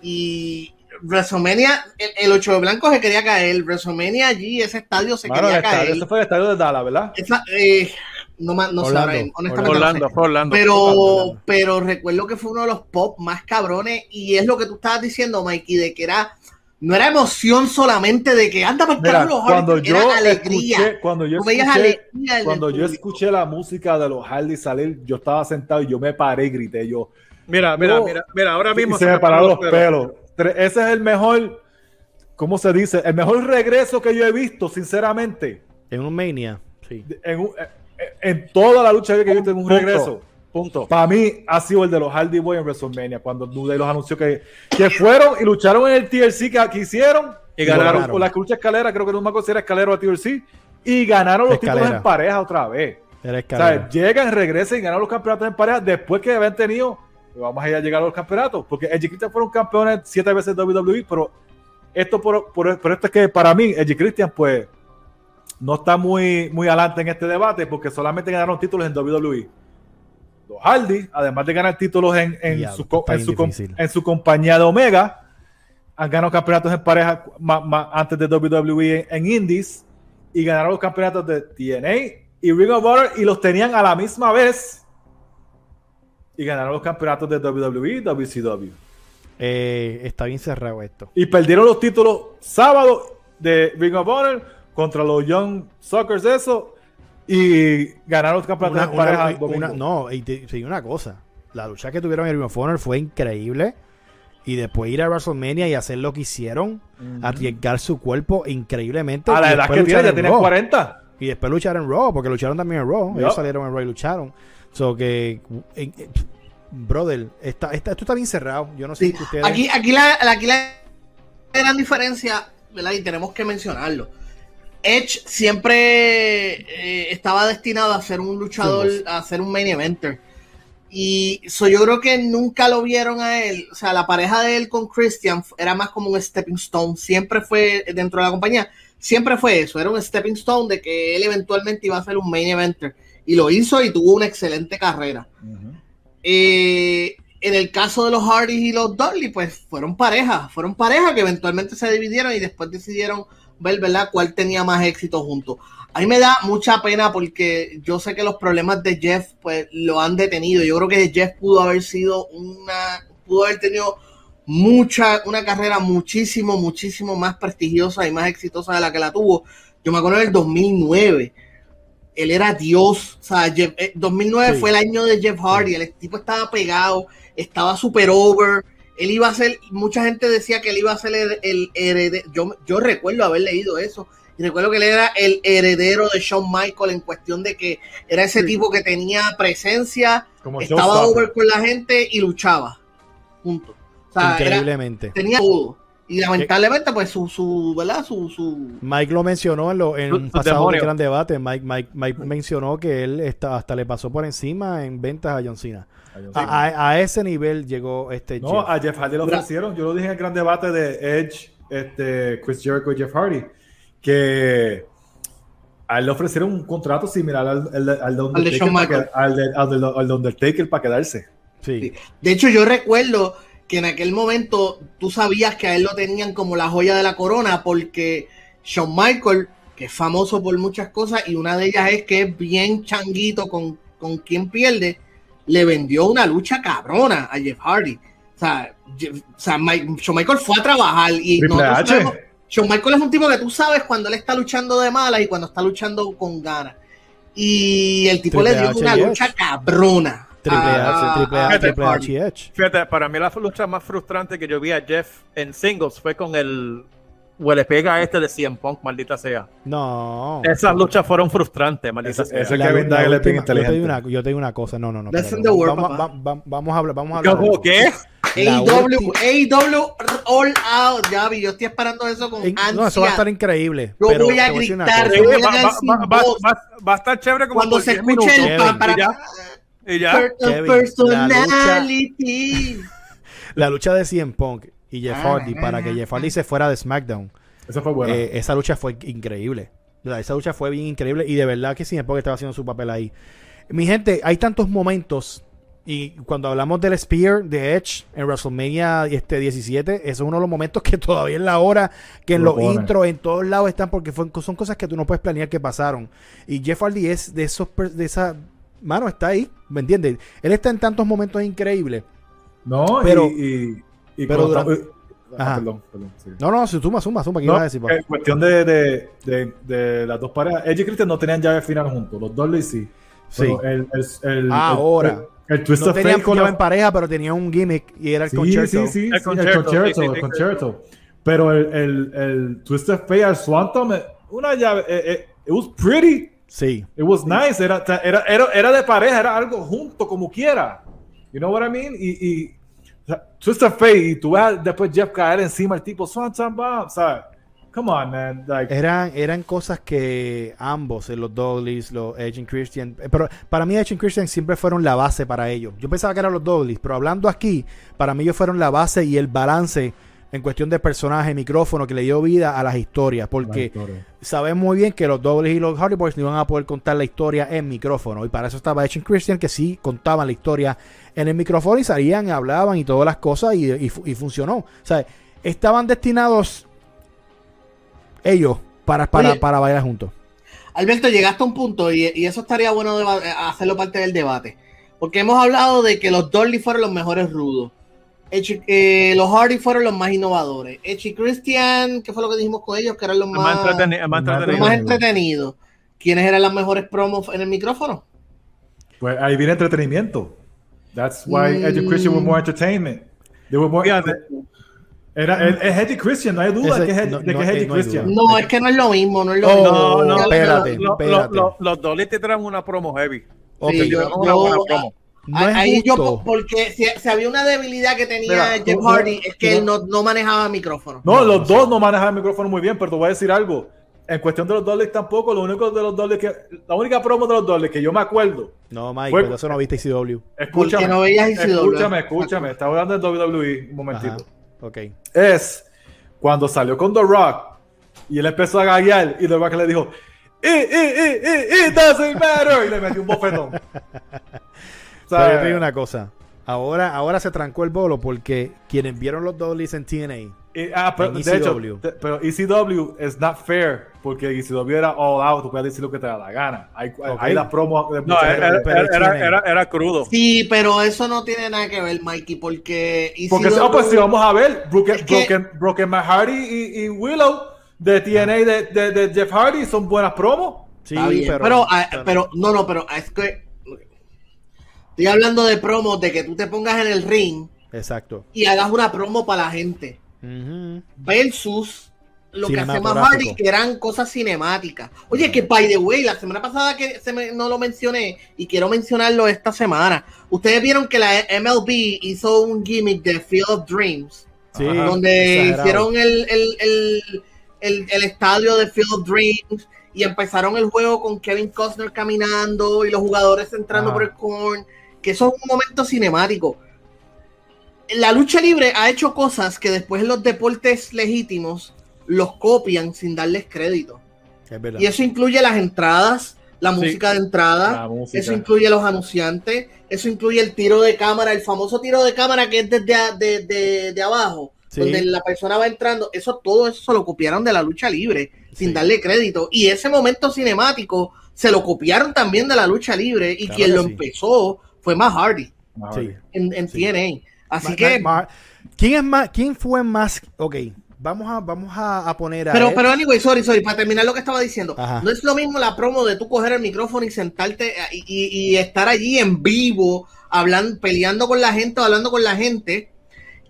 C: Y WrestleMania, el, el 8 de blanco se quería caer. WrestleMania allí, ese estadio se
B: Mano, el
C: quería
B: estadio-
C: caer.
B: ese fue el estadio de Dallas, ¿verdad?
C: Esa- eh, no, no sé,
A: Orlando,
C: ahora mismo, honestamente. no sé.
D: Orlando.
C: Pero,
A: Orlando.
C: pero recuerdo que fue uno de los pop más cabrones y es lo que tú estabas diciendo, Mikey, de que era, no era emoción solamente de que anda para
B: Mira,
C: los
B: cuando
C: Hardys,
B: yo
C: era alegría.
B: escuché, cuando yo escuché,
C: alegría
B: cuando yo escuché la música de los Hardy salir, yo estaba sentado y yo me paré y grité yo.
D: Mira, mira,
B: No.
D: mira, mira, ahora mismo
B: y se me pararon los pelos. Ese es el mejor, ¿cómo se dice? El mejor regreso que yo he visto, sinceramente.
A: En un Mania, sí.
B: En, un- eh, en toda la lucha que he visto en un
D: Punto.
B: regreso.
D: Punto.
B: Para mí ha sido el de los Hardy Boys en WrestleMania, cuando New Day los anunció que, que fueron y lucharon en el TLC que, que hicieron.
D: Y ganaron.
B: Por la lucha escalera, creo que no me acuerdo si era escalera o TLC. Y ganaron los
A: Escalera.
B: títulos en pareja otra vez. O sea, llegan, regresan y ganan los campeonatos en pareja después que habían tenido. Vamos a ir a llegar a los campeonatos. Porque Edge Christian fueron campeones siete veces de WWE, pero esto por, por, por esto es que para mí, Edge Christian, pues, no está muy, muy adelante en este debate porque solamente ganaron títulos en WWE. Los Hardy, además de ganar títulos en, en, su, en, en compañía de Omega, han ganado campeonatos en pareja ma- ma- antes de WWE en, en Indies y ganaron los campeonatos de TNA y Ring of Honor y los tenían a la misma vez y ganaron los campeonatos de WWE y WCW.
A: Eh, está bien cerrado esto.
B: Y perdieron los títulos sábado de Ring of Honor contra los Young Suckers, eso, y ganaron los campeonatos
A: Una-
B: pareja. el
A: no, y te, te digo una cosa. La lucha que tuvieron en Ring of Honor fue increíble. Y después ir a WrestleMania y hacer lo que hicieron, arriesgar su cuerpo increíblemente.
B: a la edad que tiene, ya
A: en
B: tiene
A: Raw.
B: 40.
A: Y después luchar en Raw, porque lucharon también en Raw. Ellos salieron en Raw y lucharon. So que, eh, eh, brother, está, está- esto está bien cerrado. Yo no sé
C: Sí.
A: si ustedes.
C: Aquí, aquí, la, aquí la gran diferencia, ¿verdad? Y tenemos que mencionarlo. Edge siempre eh, estaba destinado a ser un luchador, a ser un main eventer. Y so, yo creo que nunca lo vieron a él. O sea, la pareja de él con Christian era más como un stepping stone. Siempre fue dentro de la compañía. Siempre fue eso. Era un stepping stone de que él eventualmente iba a ser un main eventer. Y lo hizo y tuvo una excelente carrera. Eh, en el caso de los Hardys y los Dudley, pues fueron parejas, fueron parejas que eventualmente se dividieron y después decidieron ver, ¿verdad?, cuál tenía más éxito juntos. A mí me da mucha pena porque yo sé que los problemas de Jeff, pues, lo han detenido. Yo creo que Jeff pudo haber sido una, pudo haber tenido mucha, una carrera muchísimo, muchísimo más prestigiosa y más exitosa de la que la tuvo. Yo me acuerdo del 2009 él era Dios. O sea, Jeff- eh, 2009
A: Sí.
C: fue el año de Jeff Hardy. El tipo estaba pegado, estaba super over. Él iba a ser, mucha gente decía que él iba a ser el, el heredero. Yo, yo recuerdo haber leído eso. Y recuerdo que él era el heredero de Shawn Michael en cuestión de que era ese tipo que tenía presencia,
B: Como
C: estaba over con la gente y luchaba. Punto. O sea, era-
A: Increíblemente.
C: tenía todo. Y lamentablemente, pues su, su, ¿verdad? Su, su,
A: Mike lo mencionó en, lo, en
D: Su-
A: un
D: su
A: pasado
D: demonio.
A: gran debate. Mike, Mike, Mike mencionó que él está, hasta le pasó por encima en ventas a John Cena. A, a- a ese nivel llegó este
B: No,
A: Jeff.
B: a Jeff Hardy lo ofrecieron. Yo lo dije en el gran debate de Edge, este, Chris Jericho y Jeff Hardy, que a él le ofrecieron un contrato similar al, al, de- al de Undertaker de- de- al de Undertaker para quedarse.
A: Sí.
C: De hecho, yo recuerdo que en aquel momento tú sabías que a él lo tenían como la joya de la corona porque Shawn Michael, que es famoso por muchas cosas y una de ellas es que es bien changuito con, con quien pierde, le vendió una lucha cabrona a Jeff Hardy. O sea, Jeff- o sea, Mike- Shawn Michael fue a trabajar y sabemos- Shawn Michael es un tipo que tú sabes cuando él está luchando de malas y cuando está luchando con ganas. Y el tipo
A: Triple
C: le dio
A: H
C: una lucha cabrona.
A: Triple H, Triple
C: a-
A: Triple H y Edge.
D: Fíjate, para mí la lucha más frustrante que yo vi a Jeff en singles fue con el huele pega este de CM Punk, maldita sea.
A: No.
D: Esas luchas fueron frustrantes, maldita sea.
B: Dagger es bien
A: última- yo, te una, yo te digo una cosa, no, no, no.
C: That's
A: espérate,
C: in the word,
A: vamos, va- va- vamos a hablar, vamos a hablar.
D: ¿Cómo qué?
C: AEW, AEW All Out, ya vi, yo estoy esperando eso con
A: In-
C: ansia.
A: No, eso va a estar increíble.
C: Yo
A: pero
C: voy a gritar, voy a
D: va, va- va- a estar chévere como
C: Cuando se
D: 10
C: escuche
D: minutos.
C: el
A: Kevin,
C: pa- para,
D: ya. Y ya.
C: per-
A: Kevin, la
C: personality.
A: La lucha de CM Punk y Jeff
C: Ah,
A: Hardy para que Jeff Hardy se fuera de SmackDown.
B: Eso fue bueno.
A: Eh, esa lucha fue increíble. Esa lucha fue bien increíble y de verdad que CM Punk estaba haciendo su papel ahí. Mi gente, hay tantos momentos y cuando hablamos del Spear de Edge en WrestleMania este 17, eso es uno de los momentos que todavía en la hora, que en
B: Lo
A: los
B: pone.
A: intros, en todos lados están porque fue- son cosas que tú no puedes planear que pasaron. Y Jeff Hardy es de esos, de esa, mano, está ahí, ¿me entiendes? Él está en tantos momentos increíbles.
B: no,
A: pero-
B: y, y, y
A: pero durante-
B: Ah,
A: Ajá.
B: perdón, perdón, sí.
A: No, no, suma, suma, suma, ¿qué
B: No,
A: ibas a decir?
B: en cuestión de, de, de, de las dos parejas, Edge y Christian no tenían llave final juntos, los dos sí.
A: Sí.
B: Pero El, el, el,
A: Ahora.
B: El, el Twist
A: No
B: of
A: tenían
B: Fate con
A: llave
B: la-
A: en pareja, pero tenían un gimmick y era el
B: Sí,
A: concierto.
B: sí, sí,
D: El
B: sí,
D: concierto,
B: el concierto,
D: sí, sí,
B: el
D: sí.
B: concierto. Pero el, el, el Twist of Fate al Swanton, eh, una llave, eh, eh, it was pretty,
A: Sí.
B: it was nice, era, era, era, era de pareja, era algo junto, como quiera. You know what I mean? Y, y o sea, Twist of Fate, y tú ves a después Jeff caer encima el tipo, Swanton Bomb, sea, come on, man, like,
A: Eran, eran cosas que ambos, eh, los Dudleys, los y Christian, eh, pero para mí y Christian siempre fueron la base para ellos. Yo pensaba que eran los Dudleys, pero hablando aquí, para mí ellos fueron la base y el balance en cuestión de personaje, micrófono, que le dio vida a las historias, porque sabemos muy bien que los Dudleys y los Hardy Boys no iban a poder contar la historia en micrófono, y para eso estaba Edge y Christian, que sí contaban la historia en el micrófono y salían, hablaban y todas las cosas, y, y fu- y funcionó. O sea, estaban destinados ellos para, para,
C: Oye.
A: para bailar juntos.
C: Alberto, llegaste a un punto y, y eso estaría bueno hacerlo parte del debate. Porque hemos hablado de que los Dudley fueron los mejores rudos. Eh, los Hardy fueron los más innovadores. Edge y Christian, ¿qué fue lo que dijimos con ellos? Que eran los
D: El
C: más,
D: más entreteni- el más
B: Más
C: los
D: entretenido.
C: más entretenidos. ¿Quiénes eran las mejores promos en el micrófono?
B: Pues ahí viene entretenimiento. That's why
C: Mm.
B: Edge Christian were more entertainment. They were more.
D: Fíjate.
B: Era, es, es Eddie Christian, no hay duda
A: Ese-
B: que es,
A: no-
B: de
A: no-
B: que es Eddie
A: no hay
B: Christian.
C: No, es que no es lo mismo, no es lo
A: Oh,
C: mismo.
D: No, no,
A: espérate.
D: Lo- lo-
A: espérate.
D: lo- los Dolly te traen una promo heavy.
A: Ok,
C: Sí, yo-
D: Traen una buena promo.
A: No
C: Ah,
A: es
C: Ahí yo, porque si, si había una debilidad que tenía
B: Mira,
C: Jeff Hardy, es que
B: tú-
C: él no, no manejaba micrófono.
B: No, los dos no manejan el micrófono muy bien, pero te voy a decir algo. En cuestión de los Dolly tampoco, lo único de los Dolly que. La única promo de los Dolly que yo me acuerdo.
A: No, Mike,
B: Fue-
A: eso no viste ICW.
B: Escúchame,
C: no veías ICW.
B: escúchame, escúchame. Estaba hablando de WWE un momentito.
A: Ajá. Ok.
B: Es cuando salió con The Rock y él empezó a gallar y The Rock le dijo: "Eh, eh, eh, eh, it doesn't matter. Y le metió un bofetón.
A: Pero yo te digo una cosa. Ahora, ahora se trancó el bolo porque quienes vieron los Dollies en TNA.
B: Y- ah, pero,
A: En
B: de hecho,
A: ECW.
B: te- pero ECW es not fair porque ECW era all out, tú puedes decir lo que te da la gana. Hay,
A: Ok.
B: hay las promos de
D: No, era, era, era,
A: tiene-
D: era- era crudo.
C: Sí, pero eso no tiene nada que ver, Mikey, porque...
B: porque
C: ECW
B: ah, pues si vamos a ver, Broken,
C: Es que-
B: Broken, Broken Matt Hardy y, y Willow de TNA de, de, de Jeff Hardy son buenas promos.
A: Sí,
C: bien,
A: pero.
C: pero, ah, pero, no, no, pero es que estoy hablando de promos de que tú te pongas en el ring
A: Exacto.
C: y hagas una promo para la gente versus lo que hace
A: Cinematográfico.
C: Hardy que eran cosas cinemáticas. Oye, que by the way, la semana pasada que se me- no lo mencioné y quiero mencionarlo esta semana. Ustedes vieron que la MLB hizo un gimmick de Field of Dreams
A: Sí,
C: donde
A: exagerado.
C: hicieron el, el, el, el- el estadio de Field of Dreams y empezaron el juego con Kevin Costner caminando y los jugadores entrando por el corn, que eso es un momento cinemático. La lucha libre ha hecho cosas que después los deportes legítimos los copian sin darles crédito.
A: Es.
C: Y eso incluye las entradas, la
B: Sí.
C: música de entrada,
B: música.
C: eso incluye los anunciantes, eso incluye el tiro de cámara, el famoso tiro de cámara que es desde a- de, de- de abajo,
A: Sí.
C: donde la persona va entrando. Eso todo eso se lo copiaron de la lucha libre sin
A: Sí.
C: darle crédito. Y ese momento cinemático se lo copiaron también de la lucha libre y
A: Claro
C: quien lo empezó fue más Hardy
A: Sí.
B: Hardy.
C: en, en
A: Sí.
C: TNA. Así
A: Ma-
C: que,
A: ma- ma- ¿Quién es más? ¿Quién fue más? Ok, vamos a, vamos a, a poner a.
C: pero, pero anyway, sorry, sorry, para terminar lo que estaba diciendo,
A: Ajá.
C: no es lo mismo la promo de tú coger el micrófono y sentarte eh, y, y- y estar allí en vivo, hablando, peleando con la gente o hablando con la gente,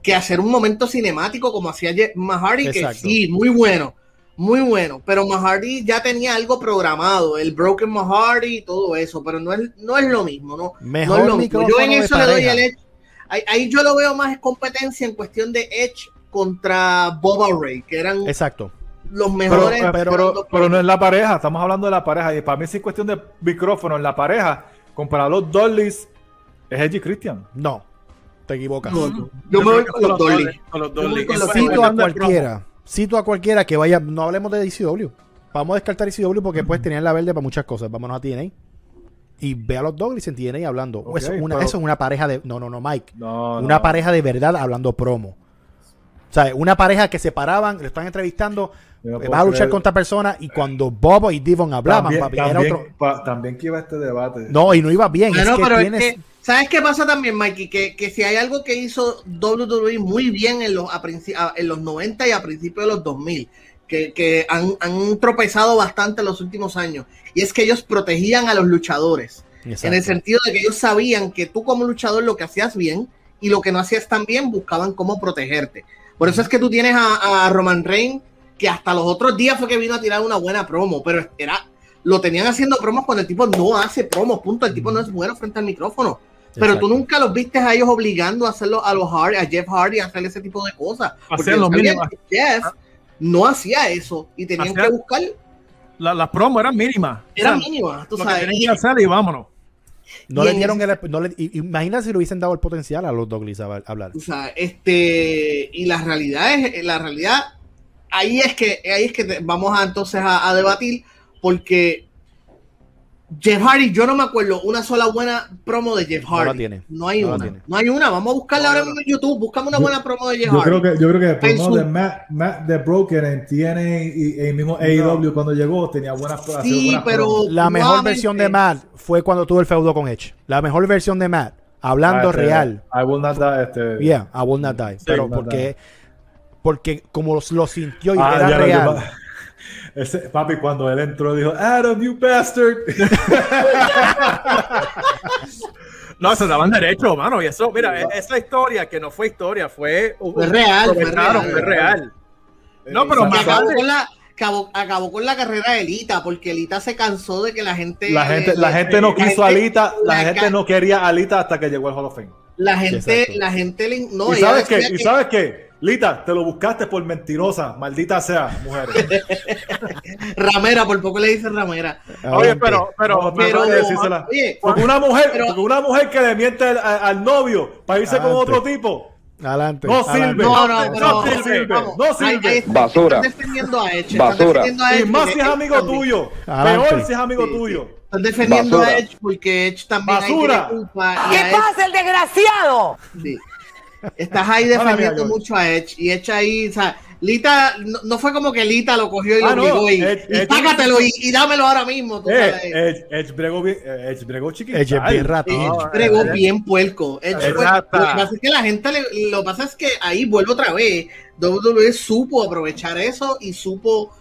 C: que hacer un momento cinemático como hacía Mahardy, que sí, muy bueno, muy bueno, pero Mahardy ya tenía algo programado, el Broken Mahardy y todo eso, pero no es, no es lo mismo, ¿no?
A: Mejor
C: no es lo mismo. Yo en eso le doy el Edge. Ahí, ahí yo lo veo más competencia en cuestión de Edge contra Boba Ray, que eran
A: Exacto.
C: los mejores.
B: eh, pero, pero no es la pareja, estamos hablando de la pareja. Y para mí, si es cuestión de micrófono en la pareja, comparado a los Dollies, es Edgy Christian.
A: No, te equivocas.
C: No, no. Yo
D: Yo
C: me voy con los Dolly.
D: Con los
C: Yo me voy
D: Dolly.
C: con los
D: Es
A: Cito a cualquiera. Cito a cualquiera que vaya. No hablemos de DCW. Vamos a descartar DCW porque pues tenían la verde para muchas cosas. Vámonos a TNA. Y ve a los Douglas en TNA hablando. Eso, es una,
B: pero-
A: eso es una pareja de. No, no, no, Mike.
B: No,
A: una
B: no.
A: pareja de verdad hablando promo. O sea, una pareja que se paraban, le están entrevistando,
B: no
A: eh, vas a luchar
B: creer.
A: contra personas y cuando Bobo y Devon hablaban,
B: También,
A: papi, era
B: también,
A: otro.
B: pa- también que iba este debate.
A: No, y no iba bien.
C: Bueno,
A: es que
C: pero
A: tienes.
C: es que, ¿sabes qué pasa también, Mikey? Que, que si hay algo que hizo WWE muy bien en los, a a- en los 90 y a principios de los 2000, que, que han, han tropezado bastante en los últimos años, y es que ellos protegían a los luchadores.
A: Exacto.
C: En el sentido de que ellos sabían que tú como luchador lo que hacías bien y lo que no hacías tan bien buscaban cómo protegerte. Por eso es que tú tienes a, a Roman Reigns que hasta los otros días fue que vino a tirar una buena promo, pero era lo tenían haciendo promos cuando el tipo no hace promos, punto, el tipo no es bueno frente al micrófono. Pero
A: Exacto.
C: tú nunca los viste a ellos obligando a hacerlo a los Hardy, a Jeff Hardy a hacer ese tipo de cosas. Porque
D: Hacían lo mínimo.
C: que Jeff no hacía eso y tenían que buscar,
D: La- Las promos eran mínimas.
C: era
D: O sea,
C: mínima, tú
D: Lo que
C: sabes.
D: tenían
C: Y-
D: que hacer y vámonos.
A: No
C: y
A: le dieron el. No le, imagina si le hubiesen dado el potencial a los Douglas a, hablar.
C: O sea, este, y la realidad es, la realidad, ahí es que, ahí es que vamos a entonces a, a debatir, porque Jeff Hardy, yo no me acuerdo una sola buena promo de Jeff
A: No la
C: Hardy.
A: tiene.
C: No hay
A: No la
C: una.
A: tiene.
C: No hay una. Vamos a buscarla ahora mismo en YouTube. Buscame una
B: Yo-
C: buena promo de Jeff
B: Yo
C: Hardy.
B: creo que, yo creo que el promo
C: su-
B: de Matt, Matt de Broken en TNA y el mismo AEW cuando llegó tenía buenas hacía
C: Sí,
B: buenas
C: pero
B: promos.
A: La mejor versión de Matt fue cuando tuvo el feudo con Edge. La mejor versión de Matt, hablando
B: Ah, este,
A: real.
B: I will not die, este,
A: Yeah, I will not die. pero
B: not
A: porque, porque como los- lo sintió y
B: Ah,
A: era real.
B: Ese, papi, cuando él entró, dijo, Adam, you bastard.
D: No, se daban derecho, mano. Y eso, mira, e- esa historia que no fue historia, fue.
C: Fue real, fue real.
D: fue real. No, pero más
C: acabó
D: tarde-
C: con la acabó, acabó con la carrera de Lita porque Lita se cansó de que la gente
B: La gente, la gente no quiso a Alita, la
C: la
B: gente no quería a Alita hasta que llegó el Hall of Fame.
C: la gente
A: Exacto.
C: la gente le no
B: ¿Y sabes qué? ¿Y
C: que-
B: sabes qué? Lita, te lo buscaste por mentirosa, maldita sea, mujeres.
C: ramera por poco le dice ramera
D: Oye,
A: Adelante.
D: pero, pero,
B: No,
C: pero
B: no hay decírsela.
C: oye,
B: Porque una mujer,
C: pero-
B: porque una mujer que le miente al, novio para irse con otro tipo,
A: Adelante.
B: no
A: adelante.
B: sirve.
C: no no
B: no
C: pero
B: sirve,
C: vamos,
B: no sirve.
F: Basura.
C: están defendiendo a Edge
F: Basura.
C: defendiendo a
B: y más si es amigo
C: también-
B: tuyo,
A: Adelante.
B: peor si es amigo
C: Sí, sí.
B: tuyo.
C: están defendiendo
F: Basura.
C: a Edge porque Edge también ahí
B: Basura.
C: tiene culpa y a Edge-
E: el desgraciado?
C: Sí. Estás ahí defendiendo mucho a Edge y Edge ahí, o sea, Lita, no, no fue como que Lita lo cogió y lo
B: Ah, no,
C: obligó y,
B: Edge-
C: y
B: Edge-
C: págatelo y, y dámelo ahora mismo. tú
B: Eh,
C: sabes.
B: Edge, Edge bregó bien- eh, Edge bregó chiquito.
A: Edge es bien ratón.
C: Edge
D: No,
C: bregó
D: Edge-
C: bien puerco. Edge
D: Edge
C: fue-
D: rata.
C: lo que pasa es que la gente, le- lo que pasa es que ahí vuelvo otra vez. WWE supo aprovechar eso y supo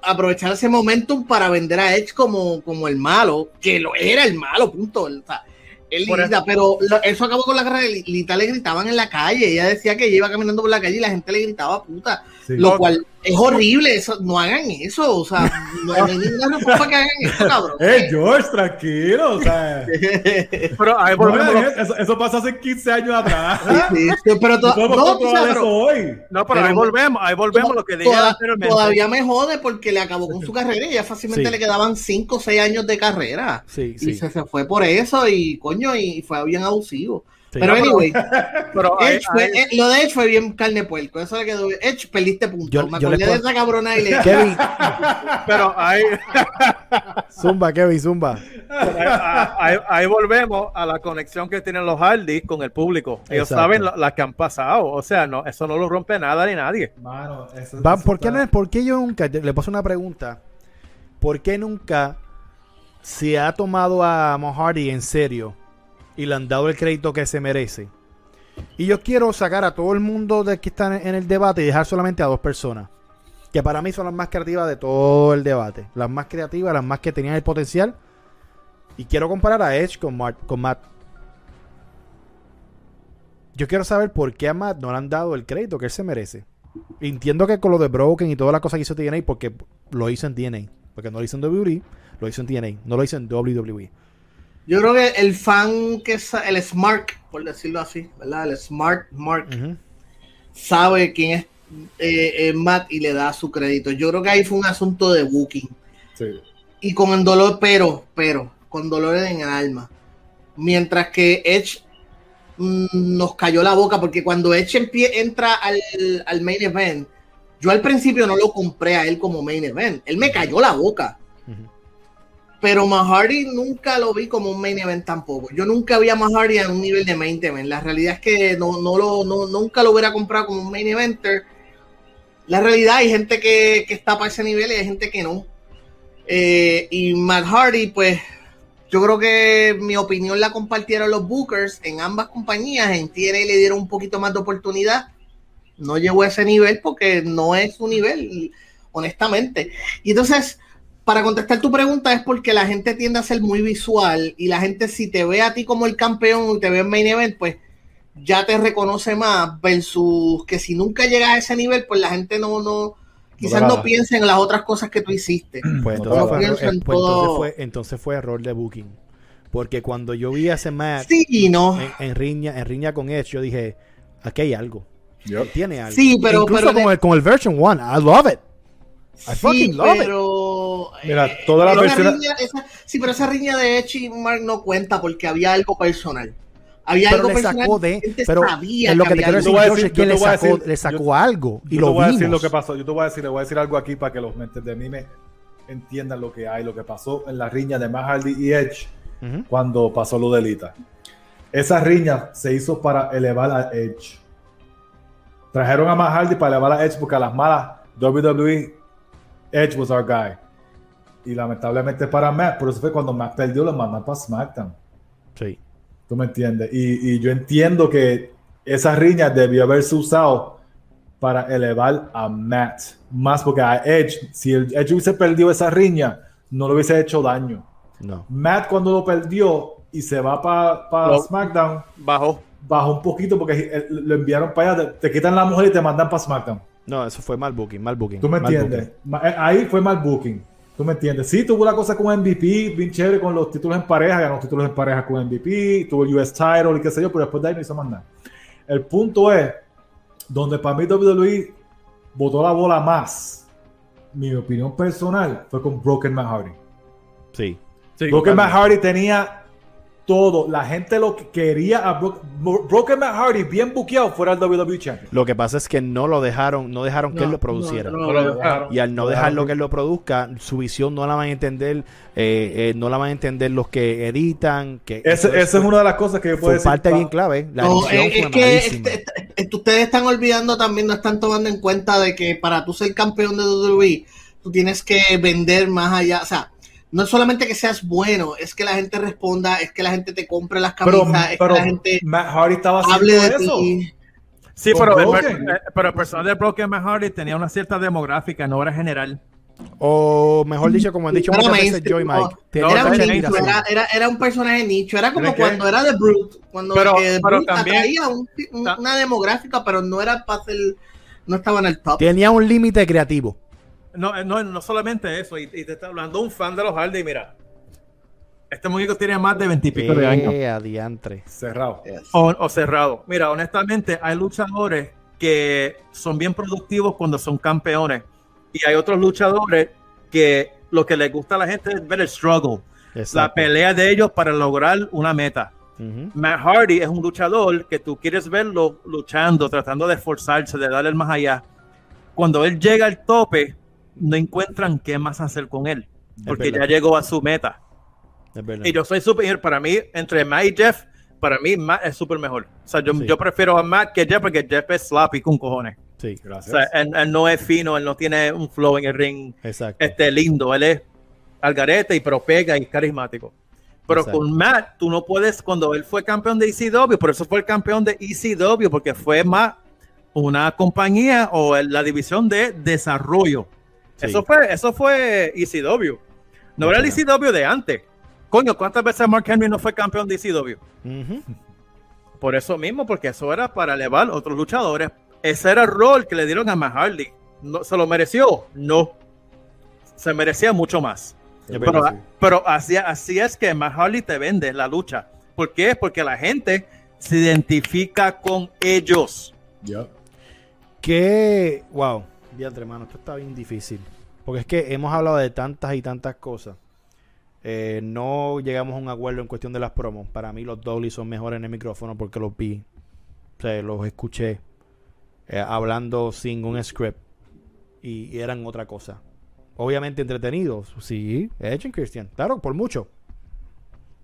C: aprovechar ese momentum para vender a Edge como, como el malo, que lo era el malo, punto. O sea, él
D: Por
C: Lita, pero lo- eso acabó con la carrera. de Lita le gritaban en la calle. Ella decía que ella iba caminando por la calle y la gente le gritaba puta.
B: Sí.
C: Lo cual es horrible. Eso, no hagan eso. O sea, no hay ninguna razón que hagan eso, cabrón.
B: Eh, George, tranquilo. O sea,
D: Pero ahí
B: no,
D: volvemos.
B: eso, eso pasó hace 15 años atrás.
C: Sí, sí, pero to-
B: No
C: no, o sea,
B: eso
C: pero-
B: hoy.
D: No, pero ahí
C: Pero-
D: volvemos, ahí volvemos lo que dije
C: Toda-
D: anteriormente.
C: todavía me jode porque le acabó con su carrera y ya fácilmente
A: Sí.
C: le quedaban 5 o 6 años de carrera.
A: Sí,
C: Y se, se fue por eso y coño, y fue bien abusivo.
A: Sí.
C: Pero anyway, fue- eh, lo de Edge fue bien carne puerco. Eso le quedó bien. Edge, perdiste punto.
A: Yo-
C: me
A: yo le
C: acordé de esa cabrona y le
A: Kevin,
D: pero ahí,
A: zumba, Kevin, zumba.
D: ahí, ahí- ahí volvemos a la conexión que tienen los Hardys con el público. Ellos
A: Exacto.
D: saben las que han pasado. O sea, no, eso no lo rompe nada ni nadie.
B: Mano, eso-
A: Va,
B: eso
A: ¿por, qué
B: está-
A: ¿Por qué yo nunca, le paso una pregunta, ¿por qué nunca se ha tomado a Matt Hardy en serio y le han dado el crédito que se merece? Y yo quiero sacar a todo el mundo de que están en el debate y dejar solamente a dos personas, que para mí son las más creativas de todo el debate, las más creativas, las más que tenían el potencial. Y quiero comparar a Edge con, con Matt. Yo quiero saber por qué a Matt no le han dado el crédito que él se merece. Entiendo que con lo de Broken y todas las cosas que hizo TNA, porque lo hizo en TNA. Porque no lo hizo en WWE, lo hizo en TNA. No lo hizo en WWE.
C: Yo creo que el fan que es el smart, por decirlo así, ¿verdad? El smart Mark sabe quién es eh, eh, Matt y le da su crédito. Yo creo que ahí fue un asunto de booking.
B: Sí.
C: y con el dolor, pero, pero, con dolor en el alma. Mientras que Edge mm, nos cayó la boca, porque cuando Edge entra al, al main event, yo al principio no lo compré a él como main event. Él me cayó la boca. Pero Matt Hardy nunca lo vi como un main event tampoco. Yo nunca vi a Matt Hardy en un nivel de main event. La realidad es que no, no lo, no- nunca lo hubiera comprado como un main eventer. La realidad hay gente que, que está para ese nivel y hay gente que no. Eh, y Matt Hardy, pues, yo creo que mi opinión la compartieron los Bookers en ambas compañías. En TNA le dieron un poquito más de oportunidad. No llegó a ese nivel porque no es su nivel, honestamente. Y entonces, para contestar tu pregunta, es porque la gente tiende a ser muy visual y la gente, si te ve a ti como el campeón y te ve en main event, pues ya te reconoce más. Versus que si nunca llegas a ese nivel, pues la gente no, no, quizás
B: No
C: no piensa en las otras cosas que tú hiciste.
A: Pues,
B: No
A: entonces,
B: te
A: fue, error-
C: en
A: eh, pues
C: todo.
A: entonces fue entonces fue error de booking. Porque cuando yo vi a ese match
C: Sí y no.
A: en, en riña, en riña con Edge, yo dije, aquí hay algo. Tiene algo.
C: Sí, pero-
A: Incluso
C: pero
A: con,
C: de-
A: el, con el version 1, I love it. I
C: Sí,
A: fucking love it.
C: Pero.
B: Mira,
C: eh,
B: versiones-
C: riña- esa- sí, pero esa riña de Edge y Mark no cuenta porque había algo personal. Había
A: Pero
C: algo
A: le
C: personal.
A: sacó
C: la
A: de. Pero
C: sabía
A: es lo que te
C: había
A: quiero decir,
B: Yo te voy a
A: George,
B: decir-
A: es que
B: yo
A: le
B: te voy a
A: sacó,
B: decir-
A: le sacó
B: yo-
A: algo. Y
B: yo
A: lo
B: te voy a decir lo que pasó. Yo te voy a decir, le voy a decir algo aquí para que los mentes de mí me entiendan lo que hay, lo que pasó en la riña de Matt Hardy y Edge cuando pasó lo de Lita. Esa riña se hizo para elevar a Edge. Trajeron a Matt Hardy para elevar a Edge porque a las malas WWE Edge was our guy. Y lamentablemente para Matt, por eso fue cuando Matt perdió, lo mandan para SmackDown.
A: Sí.
B: ¿Tú me entiendes? Y, y yo entiendo que esa riña debió haberse usado para elevar a Matt. Más porque a Edge, si el Edge hubiese perdido esa riña, no le hubiese hecho daño.
A: No.
B: Matt cuando lo perdió, y se va para
D: Lo-
B: SmackDown,
D: Bajó.
B: bajó un poquito porque lo enviaron para allá, te, te quitan la mujer y te mandan para SmackDown.
A: No, eso fue mal booking, mal booking.
B: ¿Tú me
A: mal
B: entiendes? Eh, Ahí fue mal booking. ¿Tú me entiendes? Sí, tuvo la cosa con MVP, bien chévere con los títulos en pareja, ganó títulos en pareja con MVP, tuvo el US title y qué sé yo, pero después de ahí no hizo más nada. El punto es, donde para mí WWE botó la bola más, mi opinión personal, fue con Broken Matt Hardy.
A: Sí.
D: Sí,
B: Broken Matt. Hardy tenía todo. La gente lo que quería a Bro- Bro- Broken Matt Hardy bien buqueado fuera el WWE Champion.
A: Lo que pasa es que no lo dejaron, no dejaron que
C: No,
A: él lo produciera.
C: no,
D: No lo dejaron.
A: Y al no
B: Lo
A: dejarlo que él lo produzca, su visión no la van a entender, eh, eh, no la van a entender los que editan. Que
B: Esa es una de las cosas que yo puedo
A: fue
B: decir.
A: parte
B: pa-
A: bien clave. La
C: es, es que
A: malísima.
C: este- este- ustedes están olvidando también, no están tomando en cuenta de que para tú ser campeón de WWE, tú tienes que vender más allá. O sea, no es solamente que seas bueno, es que la gente responda, es que la gente te compre las
B: Pero,
C: camisas, es
B: pero
C: que la gente
B: Matt Hardy estaba
C: hable de
B: eso.
C: ti.
D: Sí, pero eh, pero el personaje de Broken Matt Hardy tenía una cierta demográfica, no era general.
A: O mejor dicho, como han dicho
C: Era
A: muchas veces Joy Mike,
D: no,
C: Era un
A: mucha
D: era
C: nicho,
A: inspiración.
C: era, era, era un personaje nicho, era como cuando era The Brute, cuando
D: Pero- pero
C: Brute
D: también-
C: atraía un- un- una demográfica, pero no era para hacer, no estaba en el top.
A: Tenía un límite creativo.
D: No, eh, no, no solamente eso, y, y te está hablando un fan de los Hardy, mira. Este muñeco tiene más de veintipico de años.
A: Eh, adiantre.
B: Cerrado.
D: O, o cerrado. Mira, honestamente, hay luchadores que son bien productivos cuando son campeones. Y hay otros luchadores que lo que les gusta a la gente es ver el struggle, la
A: Exacto.
D: pelea de ellos para lograr una meta.
A: Ujú.
D: Matt Hardy es un luchador que tú quieres verlo luchando, tratando de esforzarse, de darle el más allá. Cuando él llega al tope, no encuentran qué más hacer con él, porque ya llegó a su meta. Y yo soy super, para mí, entre Matt y Jeff, para mí Matt es súper mejor. O sea, yo,
A: Sí.
D: yo prefiero a Matt que Jeff porque Jeff es sloppy con cojones.
A: Sí,
D: O
B: Gracias.
D: sea, él, él no es fino, él no tiene un flow en el ring
A: exacto.
D: este, lindo, él es algarete y pero pega y carismático. Pero
A: Exacto.
D: con Matt, tú no puedes, cuando él fue campeón de ECW, por eso fue el campeón de ECW, porque fue más una compañía o la división de desarrollo.
A: Sí.
D: Eso fue, eso fue ECW. No era el. ECW de antes. Coño, ¿cuántas veces Mark Henry no fue campeón de ECW?
A: Ujú.
D: Por eso mismo, porque eso era para elevar otros luchadores. Ese era el rol que le dieron a Matt Hardy. No, ¿Se lo mereció? No. Se merecía mucho más. Pero,
A: sí.
D: pero así, así es que Matt Hardy te vende la lucha. ¿Por qué? Porque la gente se identifica con ellos.
B: Ya.
A: Que, wow, diantre, hermano, esto está bien difícil. Porque es que hemos hablado de tantas y tantas cosas. Eh, no llegamos a un acuerdo en cuestión de las promos. Para mí los Dolly son mejores en el micrófono porque los vi. O sea, los escuché eh, hablando sin un script. Y, eran otra cosa. Obviamente entretenidos. Sí, Edge y Christian. Claro, por mucho.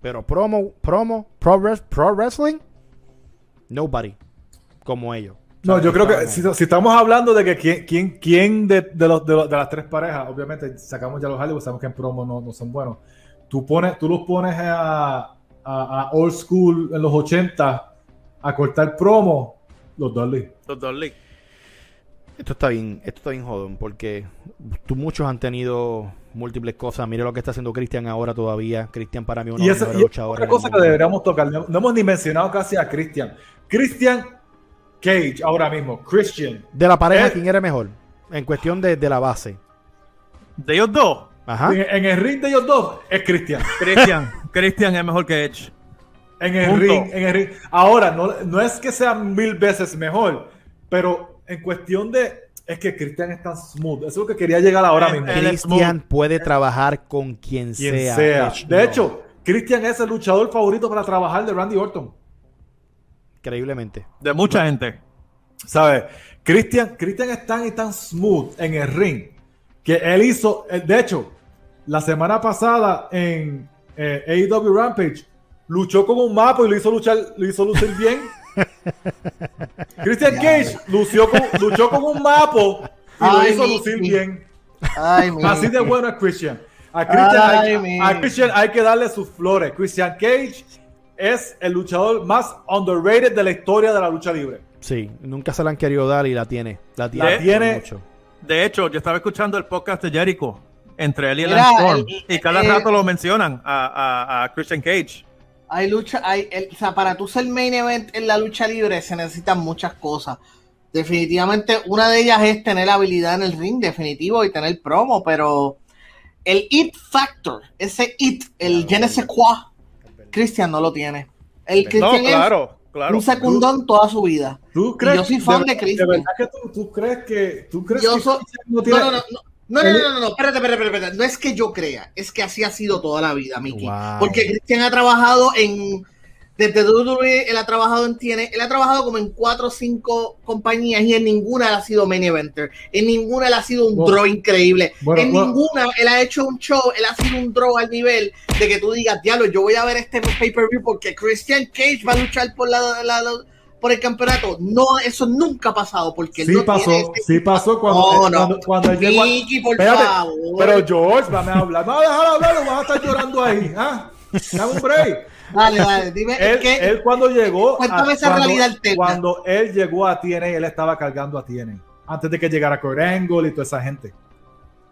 A: Pero promo, promo, pro, pro wrestling, nobody como ellos.
B: No, yo creo que si, estamos hablando de que quién, quién, quién de, de, los, de, los- de las tres parejas, obviamente sacamos ya los Hollywood, sabemos que en promo no, no son buenos. Tú, pones, tú los pones a, a, a old school en los 80 a cortar promo, los Dudley.
D: Los Dudley.
A: Esto está bien, esto está bien jodón, porque tú muchos han tenido múltiples cosas. Mire lo que está haciendo Cristian ahora todavía. Cristian para mí uno
B: Y
A: de los luchadores
B: otra cosa que deberíamos tocar, no, no hemos ni mencionado casi a Christian. Christian Cage, ahora mismo, Christian.
A: De la pareja,
B: Eh.
A: ¿quién era mejor? En cuestión de, de la base.
D: De ellos dos,
A: Ajá.
B: En, en el ring de ellos dos es Christian.
D: Christian. Christian es mejor que Edge.
B: En el
D: Punto.
B: ring, en el ring. Ahora, no, no es que sea mil veces mejor, pero en cuestión de. Es que Christian es tan smooth. Eso es lo que quería llegar ahora mismo.
A: Cristian puede trabajar con quien,
B: Quien
A: sea.
B: sea.
A: Edge
B: De
A: no.
B: hecho, Christian es el luchador favorito para trabajar de Randy Orton.
A: Increíblemente.
D: De mucha gente.
B: ¿Sabes? Christian, Christian es tan y tan smooth en el ring que él hizo. eh, De hecho, la semana pasada en eh, AEW Rampage luchó con un mapa y lo hizo luchar, lo hizo lucir bien. Christian Cage lució con- luchó con un mapo y lo
C: Ay,
B: hizo lucir
C: mi-
B: bien.
C: Ay, mi-
B: Así de bueno es Christian. A Christian,
C: Ay,
B: hay,
C: mi-
B: a Christian hay que darle sus flores. Christian Cage es el luchador más underrated de la historia de la lucha libre.
A: Sí, nunca se la han querido dar y la tiene. La tiene.
B: La tiene-
A: mucho.
D: De hecho, yo estaba escuchando el podcast de Jericho entre él y
C: Mira,
D: Lance Storm,
C: el-
D: y cada
C: eh,
D: rato lo mencionan a, a- a Christian Cage.
C: Hay lucha, hay, el- o sea, para tú ser main event en la lucha libre se necesitan muchas cosas. Definitivamente, una de ellas es tener habilidad en el ring, definitivo, y tener promo, pero el it factor, ese it, el je ne sais quoi, Christian no lo tiene. El
D: No,
C: Christian
D: claro,
C: es
D: claro.
C: un secundón toda su vida.
B: ¿Tú
C: Y yo soy fan de Christian.
B: ¿De verdad que tú, tú crees que tú crees
C: Yo
B: que
C: soy-
B: Christian no
C: No,
B: tiene
C: no, no, no. No, no, no, no, no, espérate, espérate, espérate, espérate. No es que yo crea, es que así ha sido toda la vida, Mickey.
A: Wow.
C: Porque Christian ha trabajado en. Desde WWE, él ha trabajado en él ha trabajado como en cuatro o cinco compañías y en ninguna él ha sido main eventer. En ninguna él ha sido un
B: Bueno,
C: draw increíble.
B: bueno,
C: en
B: bueno.
C: ninguna él ha hecho un show, él ha sido un draw al nivel de que tú digas, diablo, yo voy a ver este pay-per-view porque Christian Cage va a luchar por la, la- la- por el campeonato. No, eso nunca ha pasado porque
B: Sí
C: no
B: pasó,
C: este-
B: sí pasó cuando,
C: No, no.
B: cuando, cuando él llegó a-
C: Mickey, por
B: Espérate,
C: favor.
B: Pero George, dame a hablar. No, déjalo hablar, lo vas a estar llorando ahí. ¿ah? Dame un break.
C: Dale, dale, dime
B: Él,
C: ¿qué?
B: él cuando llegó.
C: Cuéntame esa
B: cuando,
C: realidad alterna.
B: Cuando él llegó a TNA, él estaba cargando a TNA. Antes de que llegara Kurt Angle y toda esa gente.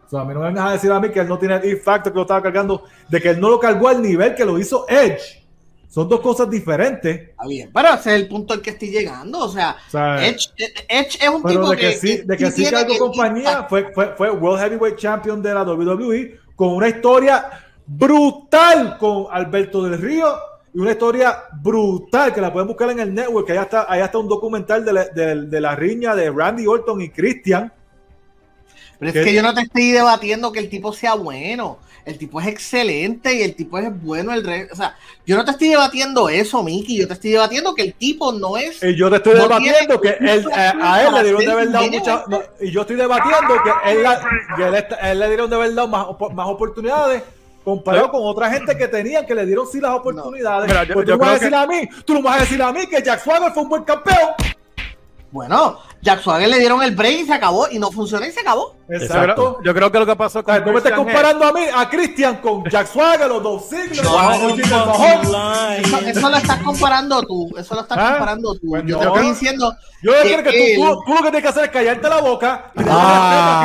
B: O sea, a mí no me vengas a decir a mí que él no tiene el it factor que lo estaba cargando, de que él no lo cargó al nivel que lo hizo Edge. Son dos cosas diferentes.
C: Está bien, pero ese es el punto al que estoy llegando. O sea,
B: O sea,
C: Edge, Edge es un
B: Pero
C: tipo
B: de que, sí, de que sí cargó compañía,
C: impact.
B: fue, fue, fue World Heavyweight Champion de la WWE con una historia brutal con Alberto del Río y una historia brutal que la pueden buscar en el network, que allá está, allá está un documental de la, de- de la riña de Randy Orton y Christian.
C: Pero es que yo no te estoy debatiendo que el tipo sea bueno. El tipo es excelente y el tipo es bueno. El re- O sea, yo no te estoy debatiendo eso, Mickey. Yo te estoy debatiendo que el tipo no es.
B: Y yo te estoy
C: No
B: debatiendo que él, a él le dieron de verdad
C: ser
B: muchas. no, y yo estoy debatiendo que él, la- que él está- él le dieron de verdad más, más oportunidades comparado con otra gente que tenían que le dieron sí las oportunidades.
D: Mira, yo-
B: Pues
D: yo
B: tú, me vas a
D: creo
B: decir a mí, tú no me vas a decir a mí que Jack Swagger fue un buen campeón.
C: Bueno, Jack Swagger le dieron el break y se acabó. Y no funcionó y se acabó.
B: Exacto.
D: Yo creo que lo que pasó
B: O
D: con
B: sea, tú me estás comparando a mí, a Christian con Jack Swagger, los dos siglos,
C: No. Eso, eso lo estás comparando tú. Eso lo estás
B: ¿Ah?
C: comparando tú.
B: Pues
C: yo
B: no.
C: te estoy diciendo.
B: Yo quiero que
C: él-
B: tú, tú, tú lo que tienes que hacer es callarte la boca y darle
A: Ah.
B: respeto a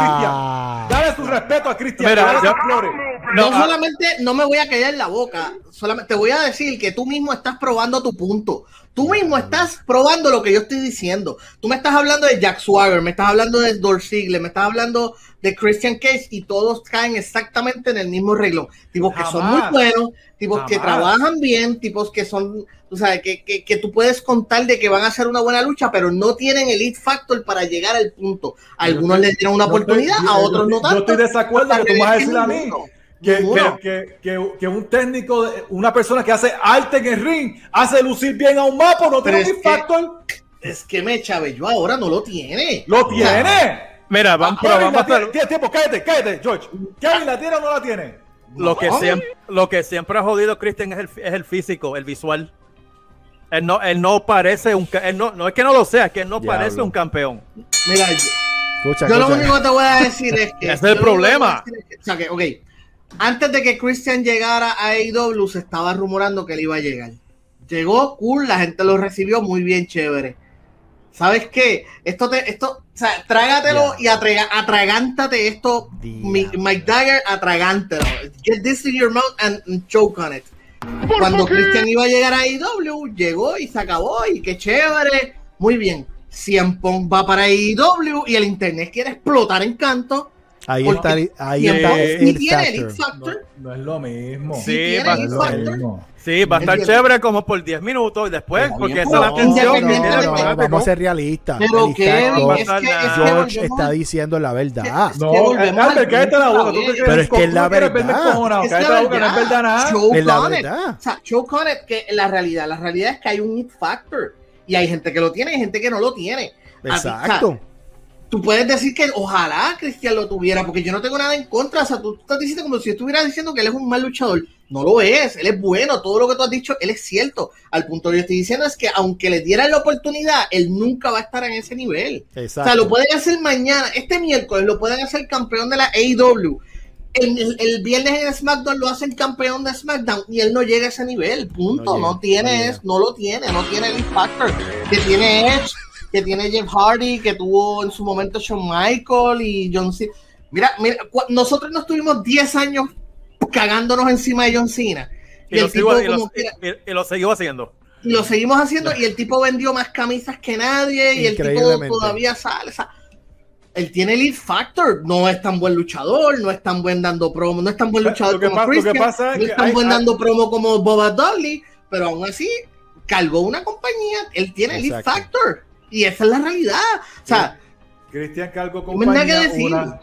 B: Christian. Dale su respeto a Christian.
D: Mira, yo-
B: flores.
C: No,
D: No, ah.
C: solamente no me voy a callar la boca, solamente te voy a decir que tú mismo estás probando tu punto. Tú mismo estás probando lo que yo estoy diciendo. Tú me estás hablando de Jack Swagger, me estás hablando de Dolph Ziggler, me estás hablando de Christian Cage y todos caen exactamente en el mismo renglón. Tipos que son muy buenos, tipos que trabajan bien, tipos que son, tú sabes, que, que, que tú puedes contar de que van a hacer una buena lucha, pero no tienen el lead factor para llegar al punto. A algunos les dieron una
B: Yo
C: oportunidad, a otros no tanto.
B: Yo estoy de desacuerdo que tú vas a decir a mí. Que, que, que, que, que un técnico, de- una persona que hace arte en el ring, hace lucir bien a un mapa, no
C: Pero
B: tiene un
C: es que-
B: factor.
C: Es que me yo ahora no lo tiene.
B: Lo tiene.
D: Mira, vamos, pero
B: Kevin
D: vamos a
B: la tiene.
D: hacer
B: Tiene tiempo, cállate, cállate, George. Kevin la tiene o no la tiene.
D: lo que siempre, lo que siempre ha jodido Christian es el, es el físico, el visual. Él no, él no parece un, él no, no es que no lo sea, es que él no
A: Diablo.
D: parece un campeón.
C: Mira, yo,
A: Escucha,
C: yo lo único que te voy a decir es que.
D: Ese es el problema.
C: es que- o sea, que, ok, antes de que Christian llegara a AEW, se estaba rumorando que él iba a llegar. Llegó, cool, la gente lo recibió muy bien, chévere. ¿Sabes qué? Esto te, esto, o sea, trágatelo y atraga- atragántate esto, Mike Dagger, atragántelo. Get this in your mouth and, and choke on it. Cuando Christian iba a llegar a AEW, llegó y se acabó y qué chévere. Muy bien. Cien Pong va para AEW y el internet quiere explotar en canto.
A: Ahí
C: Porque
A: está, ahí está el, el
C: tiene el. X Factor.
B: No, no es lo mismo.
C: Sí,
D: va-
C: el X
B: No es lo
C: Factor.
B: mismo.
D: Sí, va a estar chévere como por 10 minutos y después, porque esa es la
A: no,
D: fanático.
A: vamos a ser realistas.
C: Pero que, es que
A: George está diciendo la verdad.
C: Es
B: No, Albert,
C: al
B: cállate la boca.
A: Pero es que es la verdad.
C: Es la
B: verdad nada.
C: Choke
A: Es la
C: on it.
A: verdad.
C: O sea, choke on it, que la realidad, la realidad es que hay un it factor. Y hay gente que lo tiene y gente que no lo tiene.
A: Exacto.
C: Tú puedes decir que ojalá Cristian lo tuviera, porque yo no tengo nada en contra. O sea, tú estás diciendo como si estuvieras diciendo que él es un mal luchador. No lo es, él es bueno. Todo lo que tú has dicho, él es cierto. Al punto que yo estoy diciendo es que aunque le dieran la oportunidad, él nunca va a estar en ese nivel. O
A: Exacto.
C: sea, lo pueden hacer mañana, este miércoles lo pueden hacer campeón de la AEW. El, el- el viernes en SmackDown lo hacen campeón de SmackDown y él no llega a ese nivel. Punto.
A: No
C: tiene,
A: no
C: no lo tiene, no tiene el factor que tiene Edge, que tiene Jeff Hardy, que tuvo en su momento Shawn Michael y John Cena. Mira, mira, nosotros nos tuvimos 10 años cagándonos encima de John Cena.
D: Y, lo,
C: el
D: sigo,
C: tipo
D: y, lo,
C: como quiera-
D: y- y lo sigo haciendo.
C: y lo seguimos haciendo y el tipo vendió más camisas que nadie y el tipo todavía sale. o sea, él tiene el factor, no es tan buen luchador, no es tan buen dando promo, no es tan buen
B: Lo
C: luchador
B: que
C: como
B: lo que
C: Christian,
B: pasa es
C: no es
B: que
C: tan
B: hay-
C: buen
B: hay-
C: dando promo como Boba Dudley, pero aún así cargó una compañía, él tiene el factor y esa es la realidad. O sea,
B: Cristian
C: hay nada que
B: compañía,
C: decir.
B: una.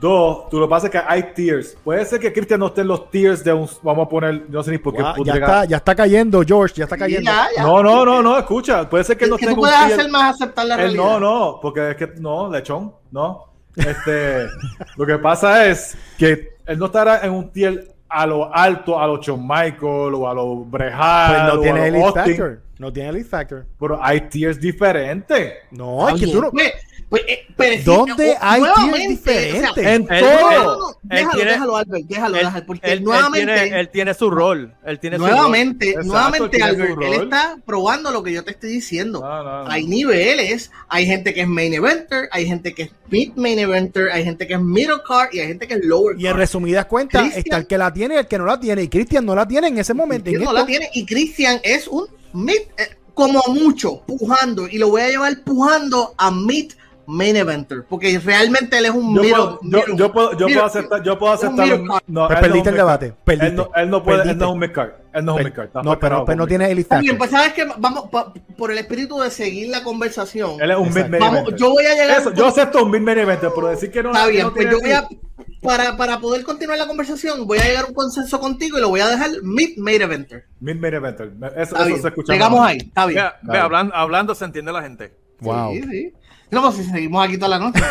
B: Dos, tú lo que pasa es que hay tiers. Puede ser que Cristian no esté en los tiers de un. Vamos a poner, no sé ni por qué. Puto
A: ya, está, ya está cayendo, George, ya está cayendo.
C: ya, ya.
B: No, no, no, no, escucha. Puede ser que no
C: que
B: esté en tier.
C: hacer más aceptar la
B: Él
C: realidad.
B: no, no, porque es que no, lechón, no. Este, lo que pasa es que él no estará en un tier a lo alto, a los Shawn Michael o a los Brejal
A: Pues no tiene el factor. No tiene el factor.
B: pero hay tiers diferentes.
A: No, es que tú no.
C: pues, pues, eh, pero
A: ¿Dónde hay
C: nuevamente,
A: tiers diferentes?
C: o sea,
B: En todo.
C: no, no,
D: Él
C: déjalo,
D: tiene-
C: déjalo, Albert, déjalo,
D: Él,
C: déjalo, porque
D: él- él
C: nuevamente,
D: tiene, él tiene su rol. Él tiene su
C: nuevamente,
B: Exacto,
C: nuevamente,
B: tiene su
C: Albert, él
B: rol.
C: está probando lo que yo te estoy diciendo.
B: No, no, no.
C: Hay niveles, hay gente que es main eventer, hay gente que es mid main eventer, hay gente que es middle card y hay gente que es lower
A: Y en
C: card.
A: resumidas cuentas,
C: Cristian-
A: está el que la tiene y el que no la tiene. Y Cristian no la tiene en ese momento. en
C: Cristian no
A: esto.
C: la tiene y Christian es un mid, eh, como mucho, pujando y lo voy a llevar pujando a mid main eventer, porque realmente él es un
B: Yo
C: middle,
B: puedo, yo,
C: middle-
B: yo puedo, yo
C: middle-
B: puedo aceptar, yo puedo aceptar. No, no
A: perdiste el debate, perdiste,
B: Él no, él no puede, él no es un mid-card. Él no es un mid-card.
A: No, pero, pero no tiene el factor.
C: bien, pues sabes que vamos pa- por el espíritu de seguir la conversación.
B: Él es un mid-main
C: Vamos,
B: eventer.
C: yo voy a llegar.
B: Eso, yo acepto un mid-main eventer, pero decir que no.
C: Está bien,
B: no
C: pues yo voy a para, para poder continuar la conversación, voy a llegar a un consenso contigo y lo voy a dejar mid main eventer.
B: Mid-main eventer. Eso, se escucha.
C: Llegamos ahí, está bien.
D: Vea, vea, hablando, hablando se entiende la gente.
A: Wow.
C: Sí, sí. No, pues si seguimos aquí toda la noche.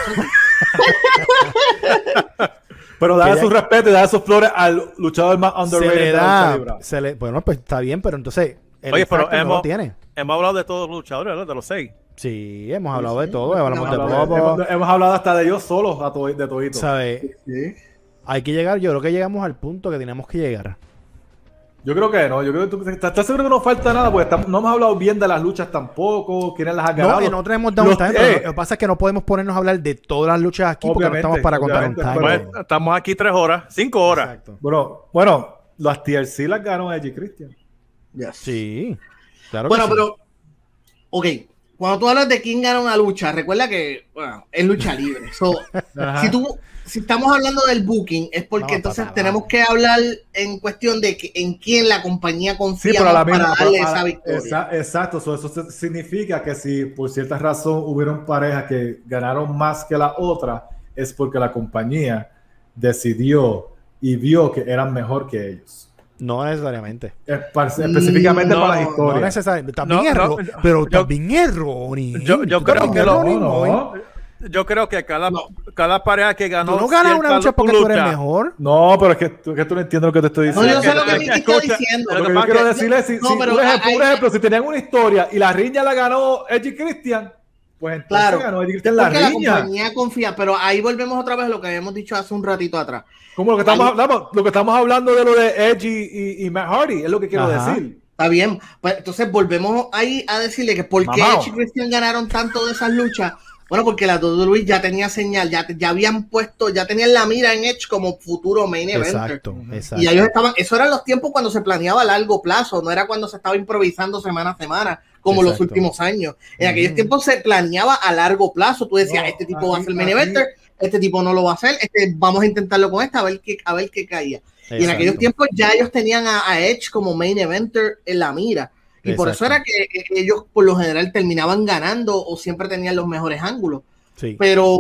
B: Pero
A: Que
B: dale
A: ya-
B: su respeto y dale sus flores al luchador más
A: Se
B: underrated de la
A: da. Se le, bueno, pues está bien, pero entonces. El
D: Oye, pero
A: no
D: hemos,
A: lo tiene.
D: hemos hablado de todos los luchadores, ¿verdad? De los seis.
A: Sí, hemos hablado de
C: sí,
A: todo. Hablamos
C: hemos
A: de
B: hablado, hemos hablado hasta de ellos solos, a to- de todito.
A: ¿Sabes?
C: Sí.
A: Hay que llegar. Yo creo que llegamos al punto que tenemos que llegar.
B: Yo creo que no. Yo creo que tú estás, estás seguro que no falta nada, porque estamos- no hemos hablado bien de las luchas tampoco, quiénes las han ganado.
A: No, y nosotros hemos dado
B: Los-
A: un time, pero
B: eh,
A: lo que pasa es que no podemos ponernos a hablar de todas las luchas aquí porque no estamos para contar un time.
B: pero-
D: Pues, estamos aquí tres horas, cinco horas.
A: Exacto.
B: Bueno, bueno, las TLC las ganó Edgy Christian.
C: Yes.
A: Sí. Claro
C: Bueno,
A: que sí.
C: pero. Ok. Cuando tú hablas de quién gana una lucha, recuerda que bueno, es lucha libre. So, si tú si estamos hablando del booking es porque
A: Vamos,
C: entonces tenemos que hablar en cuestión de que, en quién la compañía
B: Sí,
C: confía
B: pero la misma.
C: para darle
B: pero
C: esa victoria.
B: exa- exacto, so, eso se- significa que si por cierta razón hubieron parejas que ganaron más que la otra, es porque la compañía decidió y vio que eran mejor que ellos.
A: No necesariamente.
B: Específicamente
C: no,
B: para las
C: no
A: No necesariamente. También
D: No,
A: es pero
D: Yo-
A: también es Ronnie.
D: yo- creo que
A: es
D: lo-
B: No, no.
D: Yo creo que cada,
C: No.
D: cada pareja que ganó.
A: Tú no ganas una lucha porque tú eres
D: lucha-
A: mejor.
B: No, pero es que, tú- que tú no entiendes lo que te estoy
C: No,
B: diciendo.
C: yo sé lo que
D: que
C: está diciendo.
B: Lo que yo quiero decirle es, si,
C: no,
B: si-
C: pero
B: por, ejemplo,
C: hay-
B: por ejemplo, si tenían una historia y la riña la ganó Edgy Christian, pues entonces
C: Claro.
B: ganó Edgy Christian la
C: Porque la
B: riña.
C: compañía confía, pero ahí volvemos otra vez a lo que habíamos dicho hace un ratito atrás.
B: Como lo que estamos hablando, lo que estamos hablando de lo de Edgy y, y Matt Hardy, es lo que quiero
A: Ajá.
B: decir.
C: Está bien, pues entonces volvemos ahí a decirle que por qué. Edge y Christian ganaron tanto de esas luchas. Bueno, porque la WWE ya tenía señal, ya, ya habían puesto, ya tenían la mira en Edge como futuro main eventer.
A: Exacto, exacto.
C: Y ellos estaban, eso eran los tiempos cuando se planeaba a largo plazo, no era cuando se estaba improvisando semana a semana, como los últimos años. En aquellos
A: Ujú.
C: tiempos se planeaba a largo plazo. Tú decías,
B: No,
C: este tipo va a ser main eventer, este tipo no lo va a hacer, este, vamos a intentarlo con este, a ver qué, a ver qué caía. Y en aquellos tiempos ya ellos tenían a, a Edge como main eventer en la mira. Y por eso era que ellos por lo general terminaban ganando o siempre tenían los mejores ángulos.
A: Sí.
C: Pero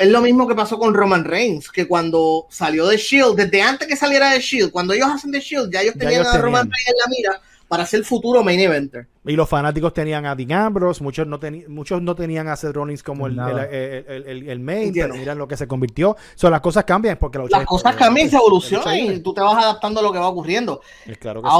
C: es lo mismo que pasó con Roman Reigns, que cuando salió de Shield, desde antes que saliera de Shield, cuando ellos hacen de Shield, ya ellos
A: Ya
C: tenían
A: ellos
C: a Roman. Reigns en la mira para ser el futuro main eventer.
A: Y los fanáticos tenían a Dean Ambrose, muchos no, muchos no tenían a Seth Rollins como el, el, el- el- el- el main,
C: Entiendo.
A: pero mira lo que se convirtió. So, las cosas cambian porque la lucha
C: Las cosas cambian y se evolucionan y tú te vas adaptando a lo que va ocurriendo.
A: Claro que sí.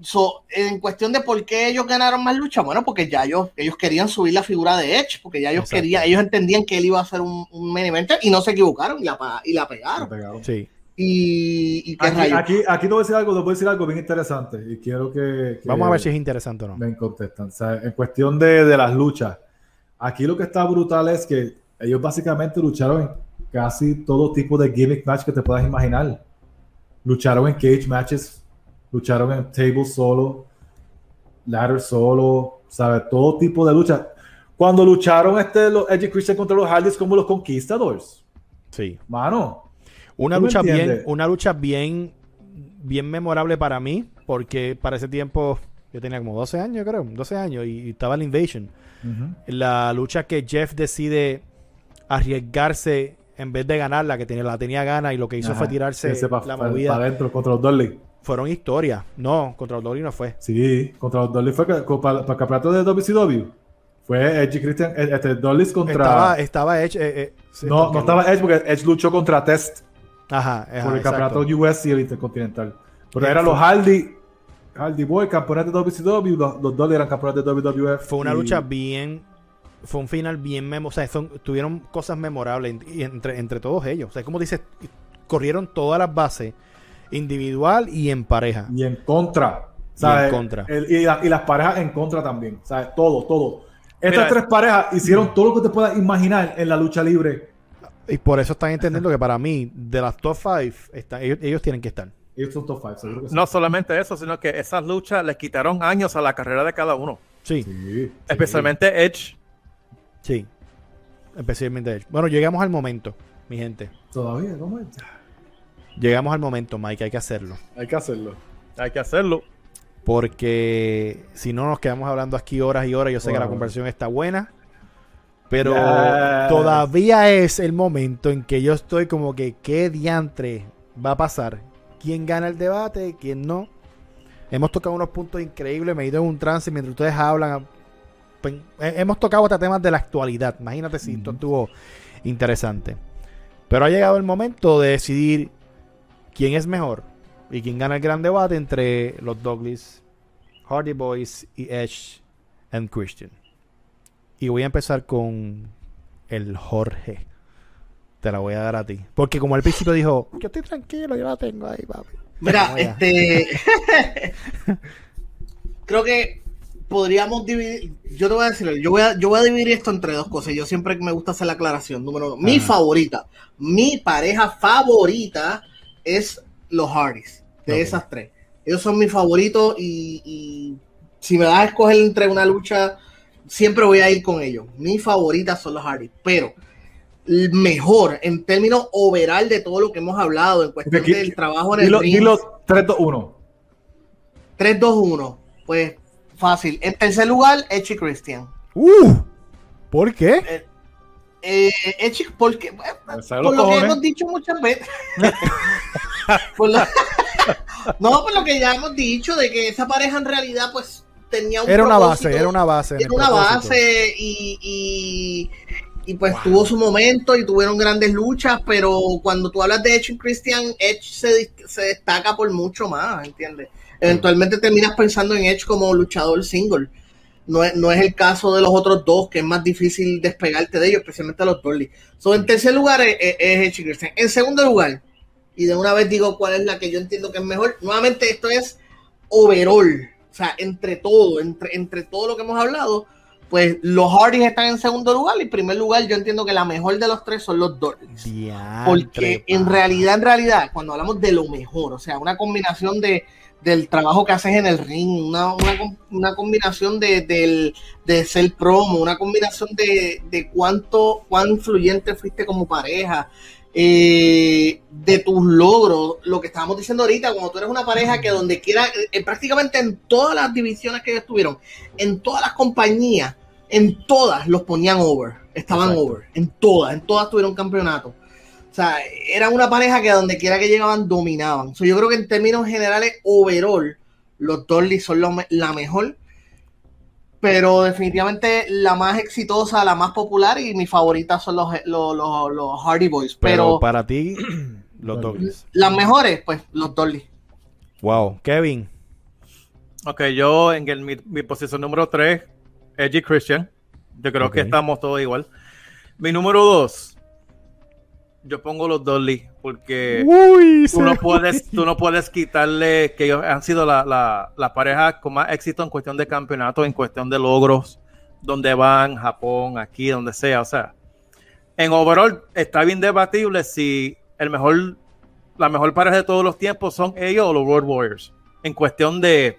C: So, en cuestión de por qué ellos ganaron más lucha, bueno, porque ya ellos, ellos querían subir la figura de Edge, porque ya ellos
A: Exacto.
C: querían, ellos entendían que él iba a ser un, un main eventer y no se equivocaron y la, y la pegaron.
B: pegaron.
A: Sí.
C: Y, y qué
B: Aquí, aquí, aquí te voy a decir algo, te voy a decir algo bien interesante y quiero que, que
A: Vamos a ver si es interesante o no.
B: me contestan. O sea, en cuestión de, de las luchas, aquí lo que está brutal es que ellos básicamente lucharon en casi todo tipo de gimmick match que te puedas imaginar. Lucharon en cage matches lucharon en table solo, ladder solo, ¿sabes? Todo tipo de lucha. Cuando lucharon este, los Edge Christian contra los Hardys como los Conquistadors,
A: Sí.
B: mano.
A: Una
B: ¿Tú me
A: lucha bien, una lucha bien, bien memorable para mí, porque para ese tiempo yo tenía como 12 años, creo, 12 años, y, y estaba en la Invasion. La lucha que Jeff decide arriesgarse en vez de ganarla, que tenía, la tenía gana y lo que hizo
B: Ajá,
A: fue tirarse
B: ese pa-
A: la
B: pa-
A: movida.
B: pa' adentro contra los Dudley.
A: Fueron historias. No, contra los Dolly no fue.
B: Sí, contra los Dudley fue para, para el campeonato de WCW. Fue Edge y Christian, eh, este, Dudley contra.
A: Estaba, estaba Edge. eh, eh, sí,
B: no,
A: porque-
B: no estaba Edge porque Edge luchó contra Test
A: Ajá, ajá,
B: por el
A: exacto.
B: campeonato US y el Intercontinental. Pero eran los Hardy, Hardy Boy, campeones de WCW, los, los Dudley eran campeones de WWF.
A: Fue una
B: y-
A: lucha bien. Fue un final bien memo. O sea, son- tuvieron cosas memorables entre, entre todos ellos. O sea, como dices, corrieron todas las bases, individual y en pareja.
B: Y en contra.
A: Y en contra.
B: El- y, la- y las parejas en contra también. ¿sabes? Todo, todo. Estas
D: Mira.
B: tres parejas hicieron todo lo que te puedas imaginar en la lucha libre.
A: Y por eso están entendiendo que para mí, de las top 5, ellos, ellos tienen que estar.
B: Ellos son top 5, seguro que sí.
D: No solamente eso, sino que esas luchas les quitaron años a la carrera de cada uno.
A: Sí,
B: Sí.
D: Especialmente Edge.
A: sí. Especialmente ellos. Bueno, llegamos al momento, mi gente.
B: Todavía, ¿cómo es?
A: Llegamos al momento, Mike, hay que hacerlo.
B: Hay que hacerlo.
D: Hay que hacerlo.
A: Porque si no nos quedamos hablando aquí horas y horas, yo sé que la conversación está buena. Pero
B: Yes.
A: todavía es el momento en que yo estoy como que, ¿qué diantre va a pasar? ¿Quién gana el debate? ¿Quién no? Hemos tocado unos puntos increíbles, me he ido en un trance mientras ustedes hablan. Pues, eh, Hemos tocado hasta temas de la actualidad. Imagínate si esto
B: Ujú.
A: estuvo interesante. Pero ha llegado el momento de decidir quién es mejor y quién gana el gran debate entre los Douglas, Hardy Boys y Edge and Christian. Y voy a empezar con el Jorge. Te la voy a dar a ti. Porque como al principio dijo, yo estoy tranquilo, yo la tengo ahí, papi.
C: Mira, este. creo que podríamos dividir. Yo te voy a decir, yo voy a, yo voy a dividir esto entre dos cosas. Yo siempre me gusta hacer la aclaración. Número uno, mi favorita, mi pareja favorita es los Hardys, de
A: Ok.
C: esas tres. Ellos son mis favoritos y, y si me das a escoger entre una lucha, siempre voy a ir con ellos. Mis favoritas son los Hardys, pero el mejor en términos overall de todo lo que hemos hablado en cuestión
B: Aquí-
C: del trabajo en el
B: Dilo,
C: ring.
B: dilo 3, 2, 1.
C: 3, 2, 1. Pues fácil. En tercer lugar, y Christian.
A: ¡Uh! ¿Por qué?
C: Eh, Edge, porque, bueno,
B: ¿Sabes
C: por lo que hemos dicho muchas veces. Por lo- no, por lo que ya hemos dicho, de que esa pareja en realidad, pues, tenía un
A: Era una base, era una base.
C: Era una
A: propósito.
C: base y, y, y, pues
A: Wow.
C: tuvo su momento y tuvieron grandes luchas, pero cuando tú hablas de Edge y Christian, Edge se, se destaca por mucho más, ¿entiendes? Eventualmente terminas pensando en Edge como luchador single. No es, no es el caso de los otros dos, que es más difícil despegarte de ellos, especialmente a los Dolly. So, en tercer lugar es, es- es. En segundo lugar, y de una vez digo cuál es la que yo entiendo que es mejor, nuevamente esto es overall. O sea, entre todo, entre, entre todo lo que hemos hablado, pues los Hardys están en segundo lugar y en primer lugar yo entiendo que la mejor de los tres son los Dolphins. Porque en realidad, en realidad, cuando hablamos de lo mejor, o sea, una combinación de, del trabajo que haces en el ring, una, una, una combinación de, del, de ser promo, una combinación de, de cuánto, cuán influyente fuiste como pareja, eh, de tus logros, lo que estábamos diciendo ahorita, cuando tú eres una pareja que donde quiera, eh, prácticamente en todas las divisiones que ellos tuvieron, en todas las compañías, en todas los ponían over, estaban
A: Exacto.
C: over, en todas, en todas tuvieron campeonato. O sea, era una pareja que a donde quiera que llegaban dominaban. So, yo creo que en términos generales, overall, los Dolly son lo la mejor, pero definitivamente la más exitosa, la más popular y mi favorita son los, los, los, los Hardy Boys.
A: Pero
C: Pero,
A: para ti, los Douglas.
C: las mejores, pues los Dolly.
A: Wow. Kevin.
D: Ok, yo en el- mi, mi posición número 3, Edge y Christian. Yo creo que estamos todos igual. Mi número 2, yo pongo los Dolly porque
A: Uy,
D: tú no puedes, tú no puedes quitarle que ellos han sido la, la- la pareja con más éxito en cuestión de campeonato, en cuestión de logros, donde van, Japón, aquí, donde sea. O sea, en overall está bien debatible si el mejor, la mejor pareja de todos los tiempos son ellos o los Road Warriors. en cuestión de,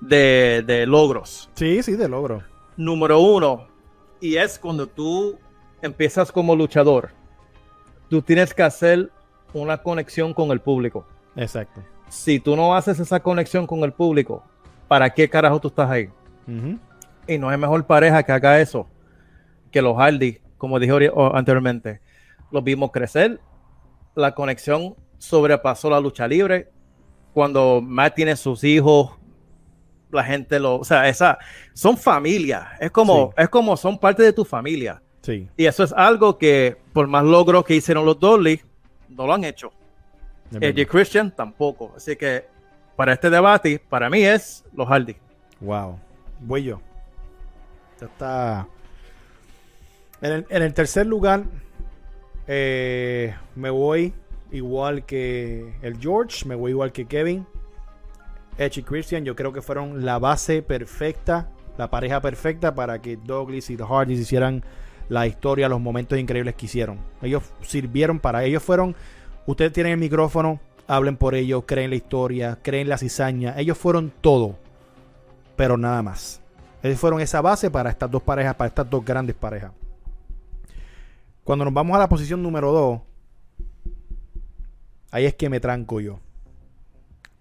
D: de, de logros.
A: Sí, sí, de logro.
D: Número uno, y es cuando tú empiezas como luchador, tú tienes que hacer una conexión con el público.
A: Exacto.
D: Si tú no haces esa conexión con el público, ¿para qué carajo tú estás ahí? Y no hay mejor pareja que haga eso que los Hardy, como dije anteriormente. Los vimos crecer, la conexión sobrepasó la lucha libre. Cuando Matt tiene sus hijos, la gente lo, o sea, esa son familia, es como,
A: Sí.
D: es como son parte de tu familia.
A: Sí.
D: Y eso es algo que, por más logros que hicieron los Dolly, no lo han hecho. Edge
A: verdad.
D: Christian tampoco. Así que para este debate, para mí es los Hardy.
A: Wow. Voy yo. Ya está. En el, en el tercer lugar, eh, me voy igual que el George, me voy igual que Kevin. Edge y Christian, yo creo que fueron la base perfecta, la pareja perfecta para que Douglas y The Hardys hicieran la historia, los momentos increíbles que hicieron. Ellos sirvieron para ellos fueron, ustedes tienen el micrófono, hablen por ellos, creen la historia, creen la cizaña, ellos fueron todo pero nada más. Ellos fueron esa base para estas dos parejas, para estas dos grandes parejas. Cuando nos vamos a la posición número 2, ahí es que me tranco yo.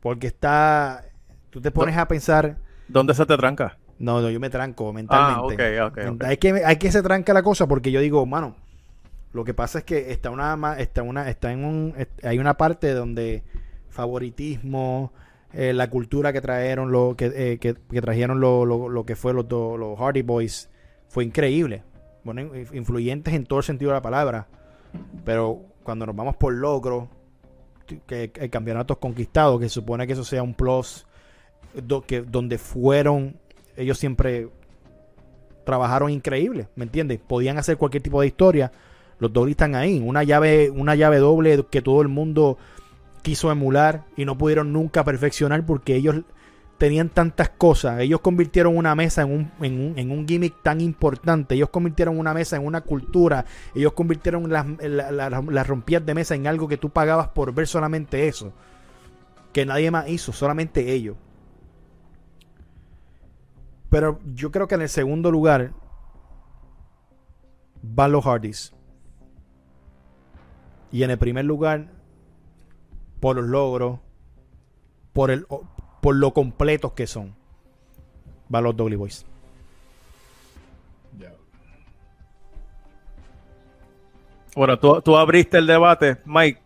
A: Porque está. Tú te pones a pensar.
D: ¿Dónde se te tranca?
A: No, no, yo me tranco mentalmente.
D: Ah, ok, ok, ok.
A: Hay que, hay que se tranca la cosa porque yo digo, mano, lo que pasa es que está una, está una, está en un, hay una parte donde favoritismo, eh, la cultura que trajeron, lo que, eh, que, que trajeron lo, lo- lo que fue los, do- los Hardy Boys, fue increíble. Bueno, in- influyentes en todo el sentido de la palabra. Pero cuando nos vamos por logro, que el campeonato conquistado, que se supone que eso sea un plus, do- que, donde fueron, ellos siempre trabajaron increíble, ¿me entiendes? Podían hacer cualquier tipo de historia. Los dobles están ahí, una llave, una llave doble que todo el mundo quiso emular y no pudieron nunca perfeccionar porque ellos tenían tantas cosas. Ellos convirtieron una mesa en un, en un, en un gimmick tan importante. Ellos convirtieron una mesa en una cultura. Ellos convirtieron las, la- la- las de mesa en algo que tú pagabas por ver solamente eso. Que nadie más hizo, solamente ellos. Pero yo creo que en el segundo lugar van los Hardys. Y en el primer lugar, por los logros, por, el, por lo completos que son, van los Dudley Boys.
B: Ya.
D: Bueno, tú, tú abriste el debate, Mike.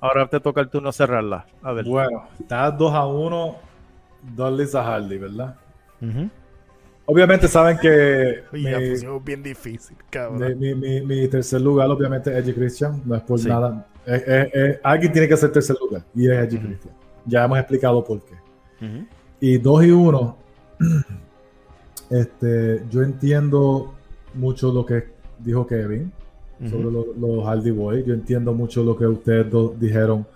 D: Ahora te toca el turno cerrarla. A ver.
B: Bueno, está 2 a 1 Dudley a Hardy, ¿verdad?
A: Ujú.
B: Obviamente saben que
A: la
B: mi,
A: pusimos bien difícil, cabrón.
B: mi- mi- mi tercer lugar, obviamente, es Edge Christian. No es por
A: Sí.
B: nada. Es- es- es- alguien tiene que ser tercer lugar y es
A: Ujú.
B: Christian. Ya hemos explicado por qué. Y 2 y 1, este, yo entiendo mucho lo que dijo Kevin sobre los Hardy Boys. Yo entiendo mucho lo que ustedes dos dijeron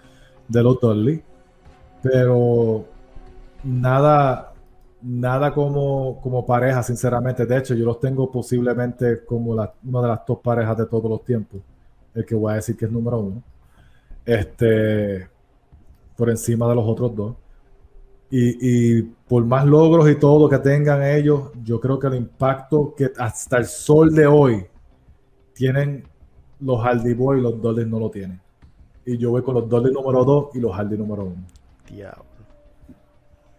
B: de los Dudley, pero nada, nada como, como pareja, sinceramente. De hecho, yo los tengo posiblemente como una de las top parejas de todos los tiempos. El que voy a decir que es número uno. Este, por encima de los otros dos. Y, y por más logros y todo lo que tengan ellos, yo creo que el impacto que hasta el sol de hoy tienen los Hardy Boys los Dudley no lo tienen. Y yo voy con los Dudley número 2 y los Hardy número 1.
A: Diablo.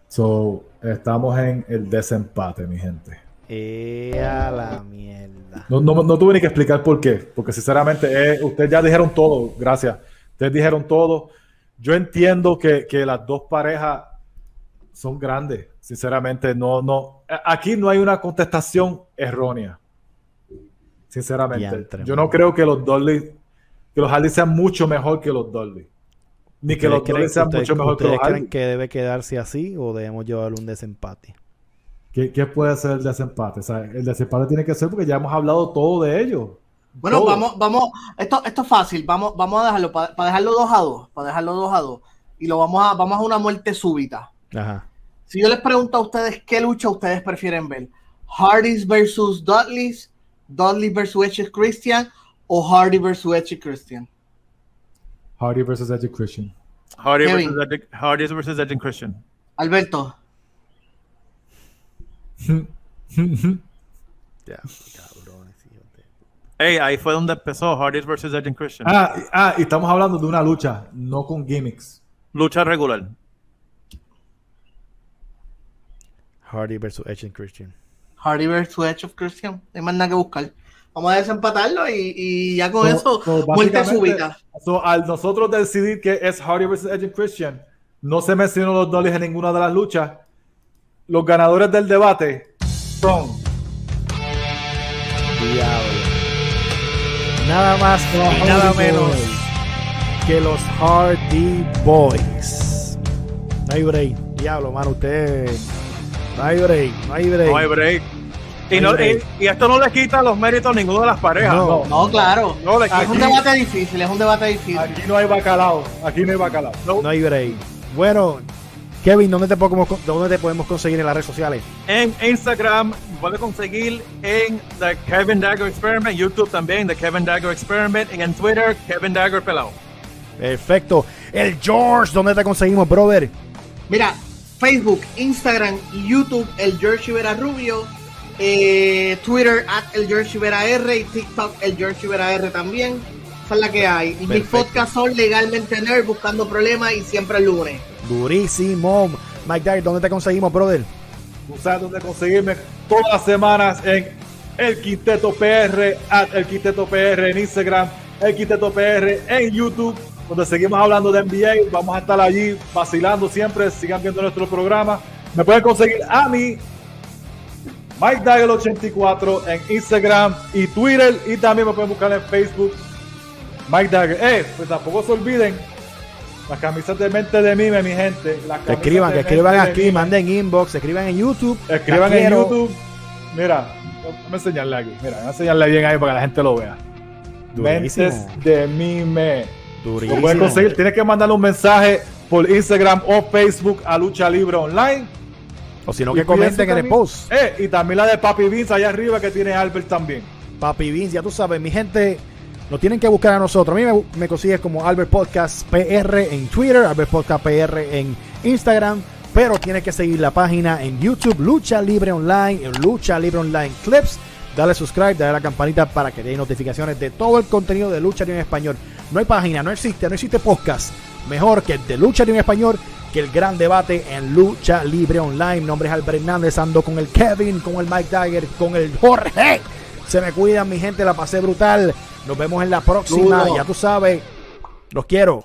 B: So, estamos en el desempate, mi gente.
A: Eh, a la mierda.
B: No, no, no tuve ni que explicar por qué, porque sinceramente eh, ustedes ya dijeron todo, gracias. Ustedes dijeron todo. Yo entiendo que, que las dos parejas son grandes, sinceramente. No, no, aquí no hay una contestación errónea. Sinceramente.
A: Diantre,
B: Yo no creo que los Dolly, que los Hardy sean mucho mejor que los Dolly. Ni que los
A: ¿Ustedes creen,
B: sean
A: ustedes-
B: mucho mejor que los
A: ustedes creen que debe quedarse así o debemos llevarle un desempate?
B: ¿Qué, qué puede ser el desempate? O sea, el desempate tiene que ser porque ya hemos hablado todo de ello.
C: Bueno,
B: Todo.
C: vamos, vamos, esto, esto es fácil, vamos, vamos a dejarlo, para, dejarlo 2 a 2, para dejarlo 2 a 2. Y lo vamos a, vamos a una muerte súbita.
A: Ajá.
C: Si yo les pregunto a ustedes qué lucha ustedes prefieren ver, Hardys versus Dudleys, Dudley versus Edge Christian o Hardy versus Edge Christian.
B: Hardy versus Edge Christian.
D: Hardy
C: Kevin.
D: versus, Edge, Hardy versus Edge Christian.
C: Alberto.
A: Ya, de-
D: Hey, ahí fue donde empezó Hardy versus Edge Christian.
B: Ah, y- ah, y estamos hablando de una lucha, no con gimmicks.
D: Lucha regular.
A: Hardy versus Edge Christian.
C: Hardy versus Edge of Christian. No hay más nada que buscar. Vamos a desempatarlo y, y ya con
B: So-
C: eso,
B: so,
C: muerte súbita.
B: so, al nosotros decidir que es Hardy vs. Edge Christian, no se mencionó los Dollies en ninguna de las luchas. Los ganadores del debate son
A: Diablo. Nada más y nada menos que los Hardy Boys. No hay break. Diablo, mano, usted. No hay break. No hay break.
D: No hay break. Y,
A: No
D: esto no le quita los méritos a ninguna de las parejas.
A: No.
C: No, claro.
D: No le
C: Es un debate difícil, es un debate difícil.
B: aquí no hay bacalao, aquí no hay bacalao.
A: No hay break. Bueno, Kevin, ¿dónde te, podemos, ¿dónde te podemos conseguir en las redes sociales?
D: En Instagram puede conseguir en The Kevin Dagger Experiment, YouTube también, The Kevin Dagger Experiment, y en Twitter, Kevin Dagger Pelado.
A: Perfecto. El George, ¿dónde te conseguimos, brother?
C: Mira, Facebook, Instagram y YouTube, el George Rivera Rubio. Eh, Twitter, at el George Rivera R. Y TikTok, el George Rivera R también. Esa es la que hay. Y mis podcasts son legalmente nerd, buscando problemas y siempre el lunes.
A: Durísimo. Mike Dyer, ¿dónde te conseguimos, brother?
B: Tú sabes dónde conseguirme todas las semanas en El Quinteto PR, at El Quinteto PR en Instagram, El Quinteto PR en YouTube, donde seguimos hablando de NBA. Vamos a estar allí vacilando siempre. Sigan viendo nuestro programa. Me pueden conseguir a mí, Mike Dagger 84 en Instagram y Twitter. Y también me pueden buscar en Facebook, Mike Dagger. Eh, pues tampoco se olviden. Las camisas de mente de mime, mi gente. Las
A: escriban, que escriban aquí,
B: mime.
A: manden inbox, escriban en YouTube.
B: Escriban en
A: quiero.
B: YouTube. Mira, vamos a enseñarle aquí. Mira, a enseñarle bien ahí para que la gente lo vea.
A: Durísimo.
B: Mentes de mime. Lo
A: Durísimo.
B: pueden conseguir. Tienes que mandarle un mensaje por Instagram o Facebook a Lucha Libre Online.
A: O si no, que comenten en el post.
B: Eh, y también la de Papi Vince allá arriba que tiene Albert también.
A: Papi Vince, ya tú sabes, mi gente, nos tienen que buscar a nosotros. A mí me, me consigues como Albert Podcast PR en Twitter, Albert Podcast PR en Instagram, pero tienes que seguir la página en YouTube, Lucha Libre Online, en Lucha Libre Online Clips. Dale subscribe, dale a la campanita para que te den notificaciones de todo el contenido de Lucha Libre en Español. No hay página, no existe, no existe podcast mejor que el de Lucha Libre en Español, que el gran debate en Lucha Libre Online. Mi nombre es Albert Hernández, ando con el Kevin, con el Mike Dagger, con el Jorge. Se me cuidan, mi gente, la pasé brutal. Nos vemos en la próxima. Ya tú sabes, los quiero.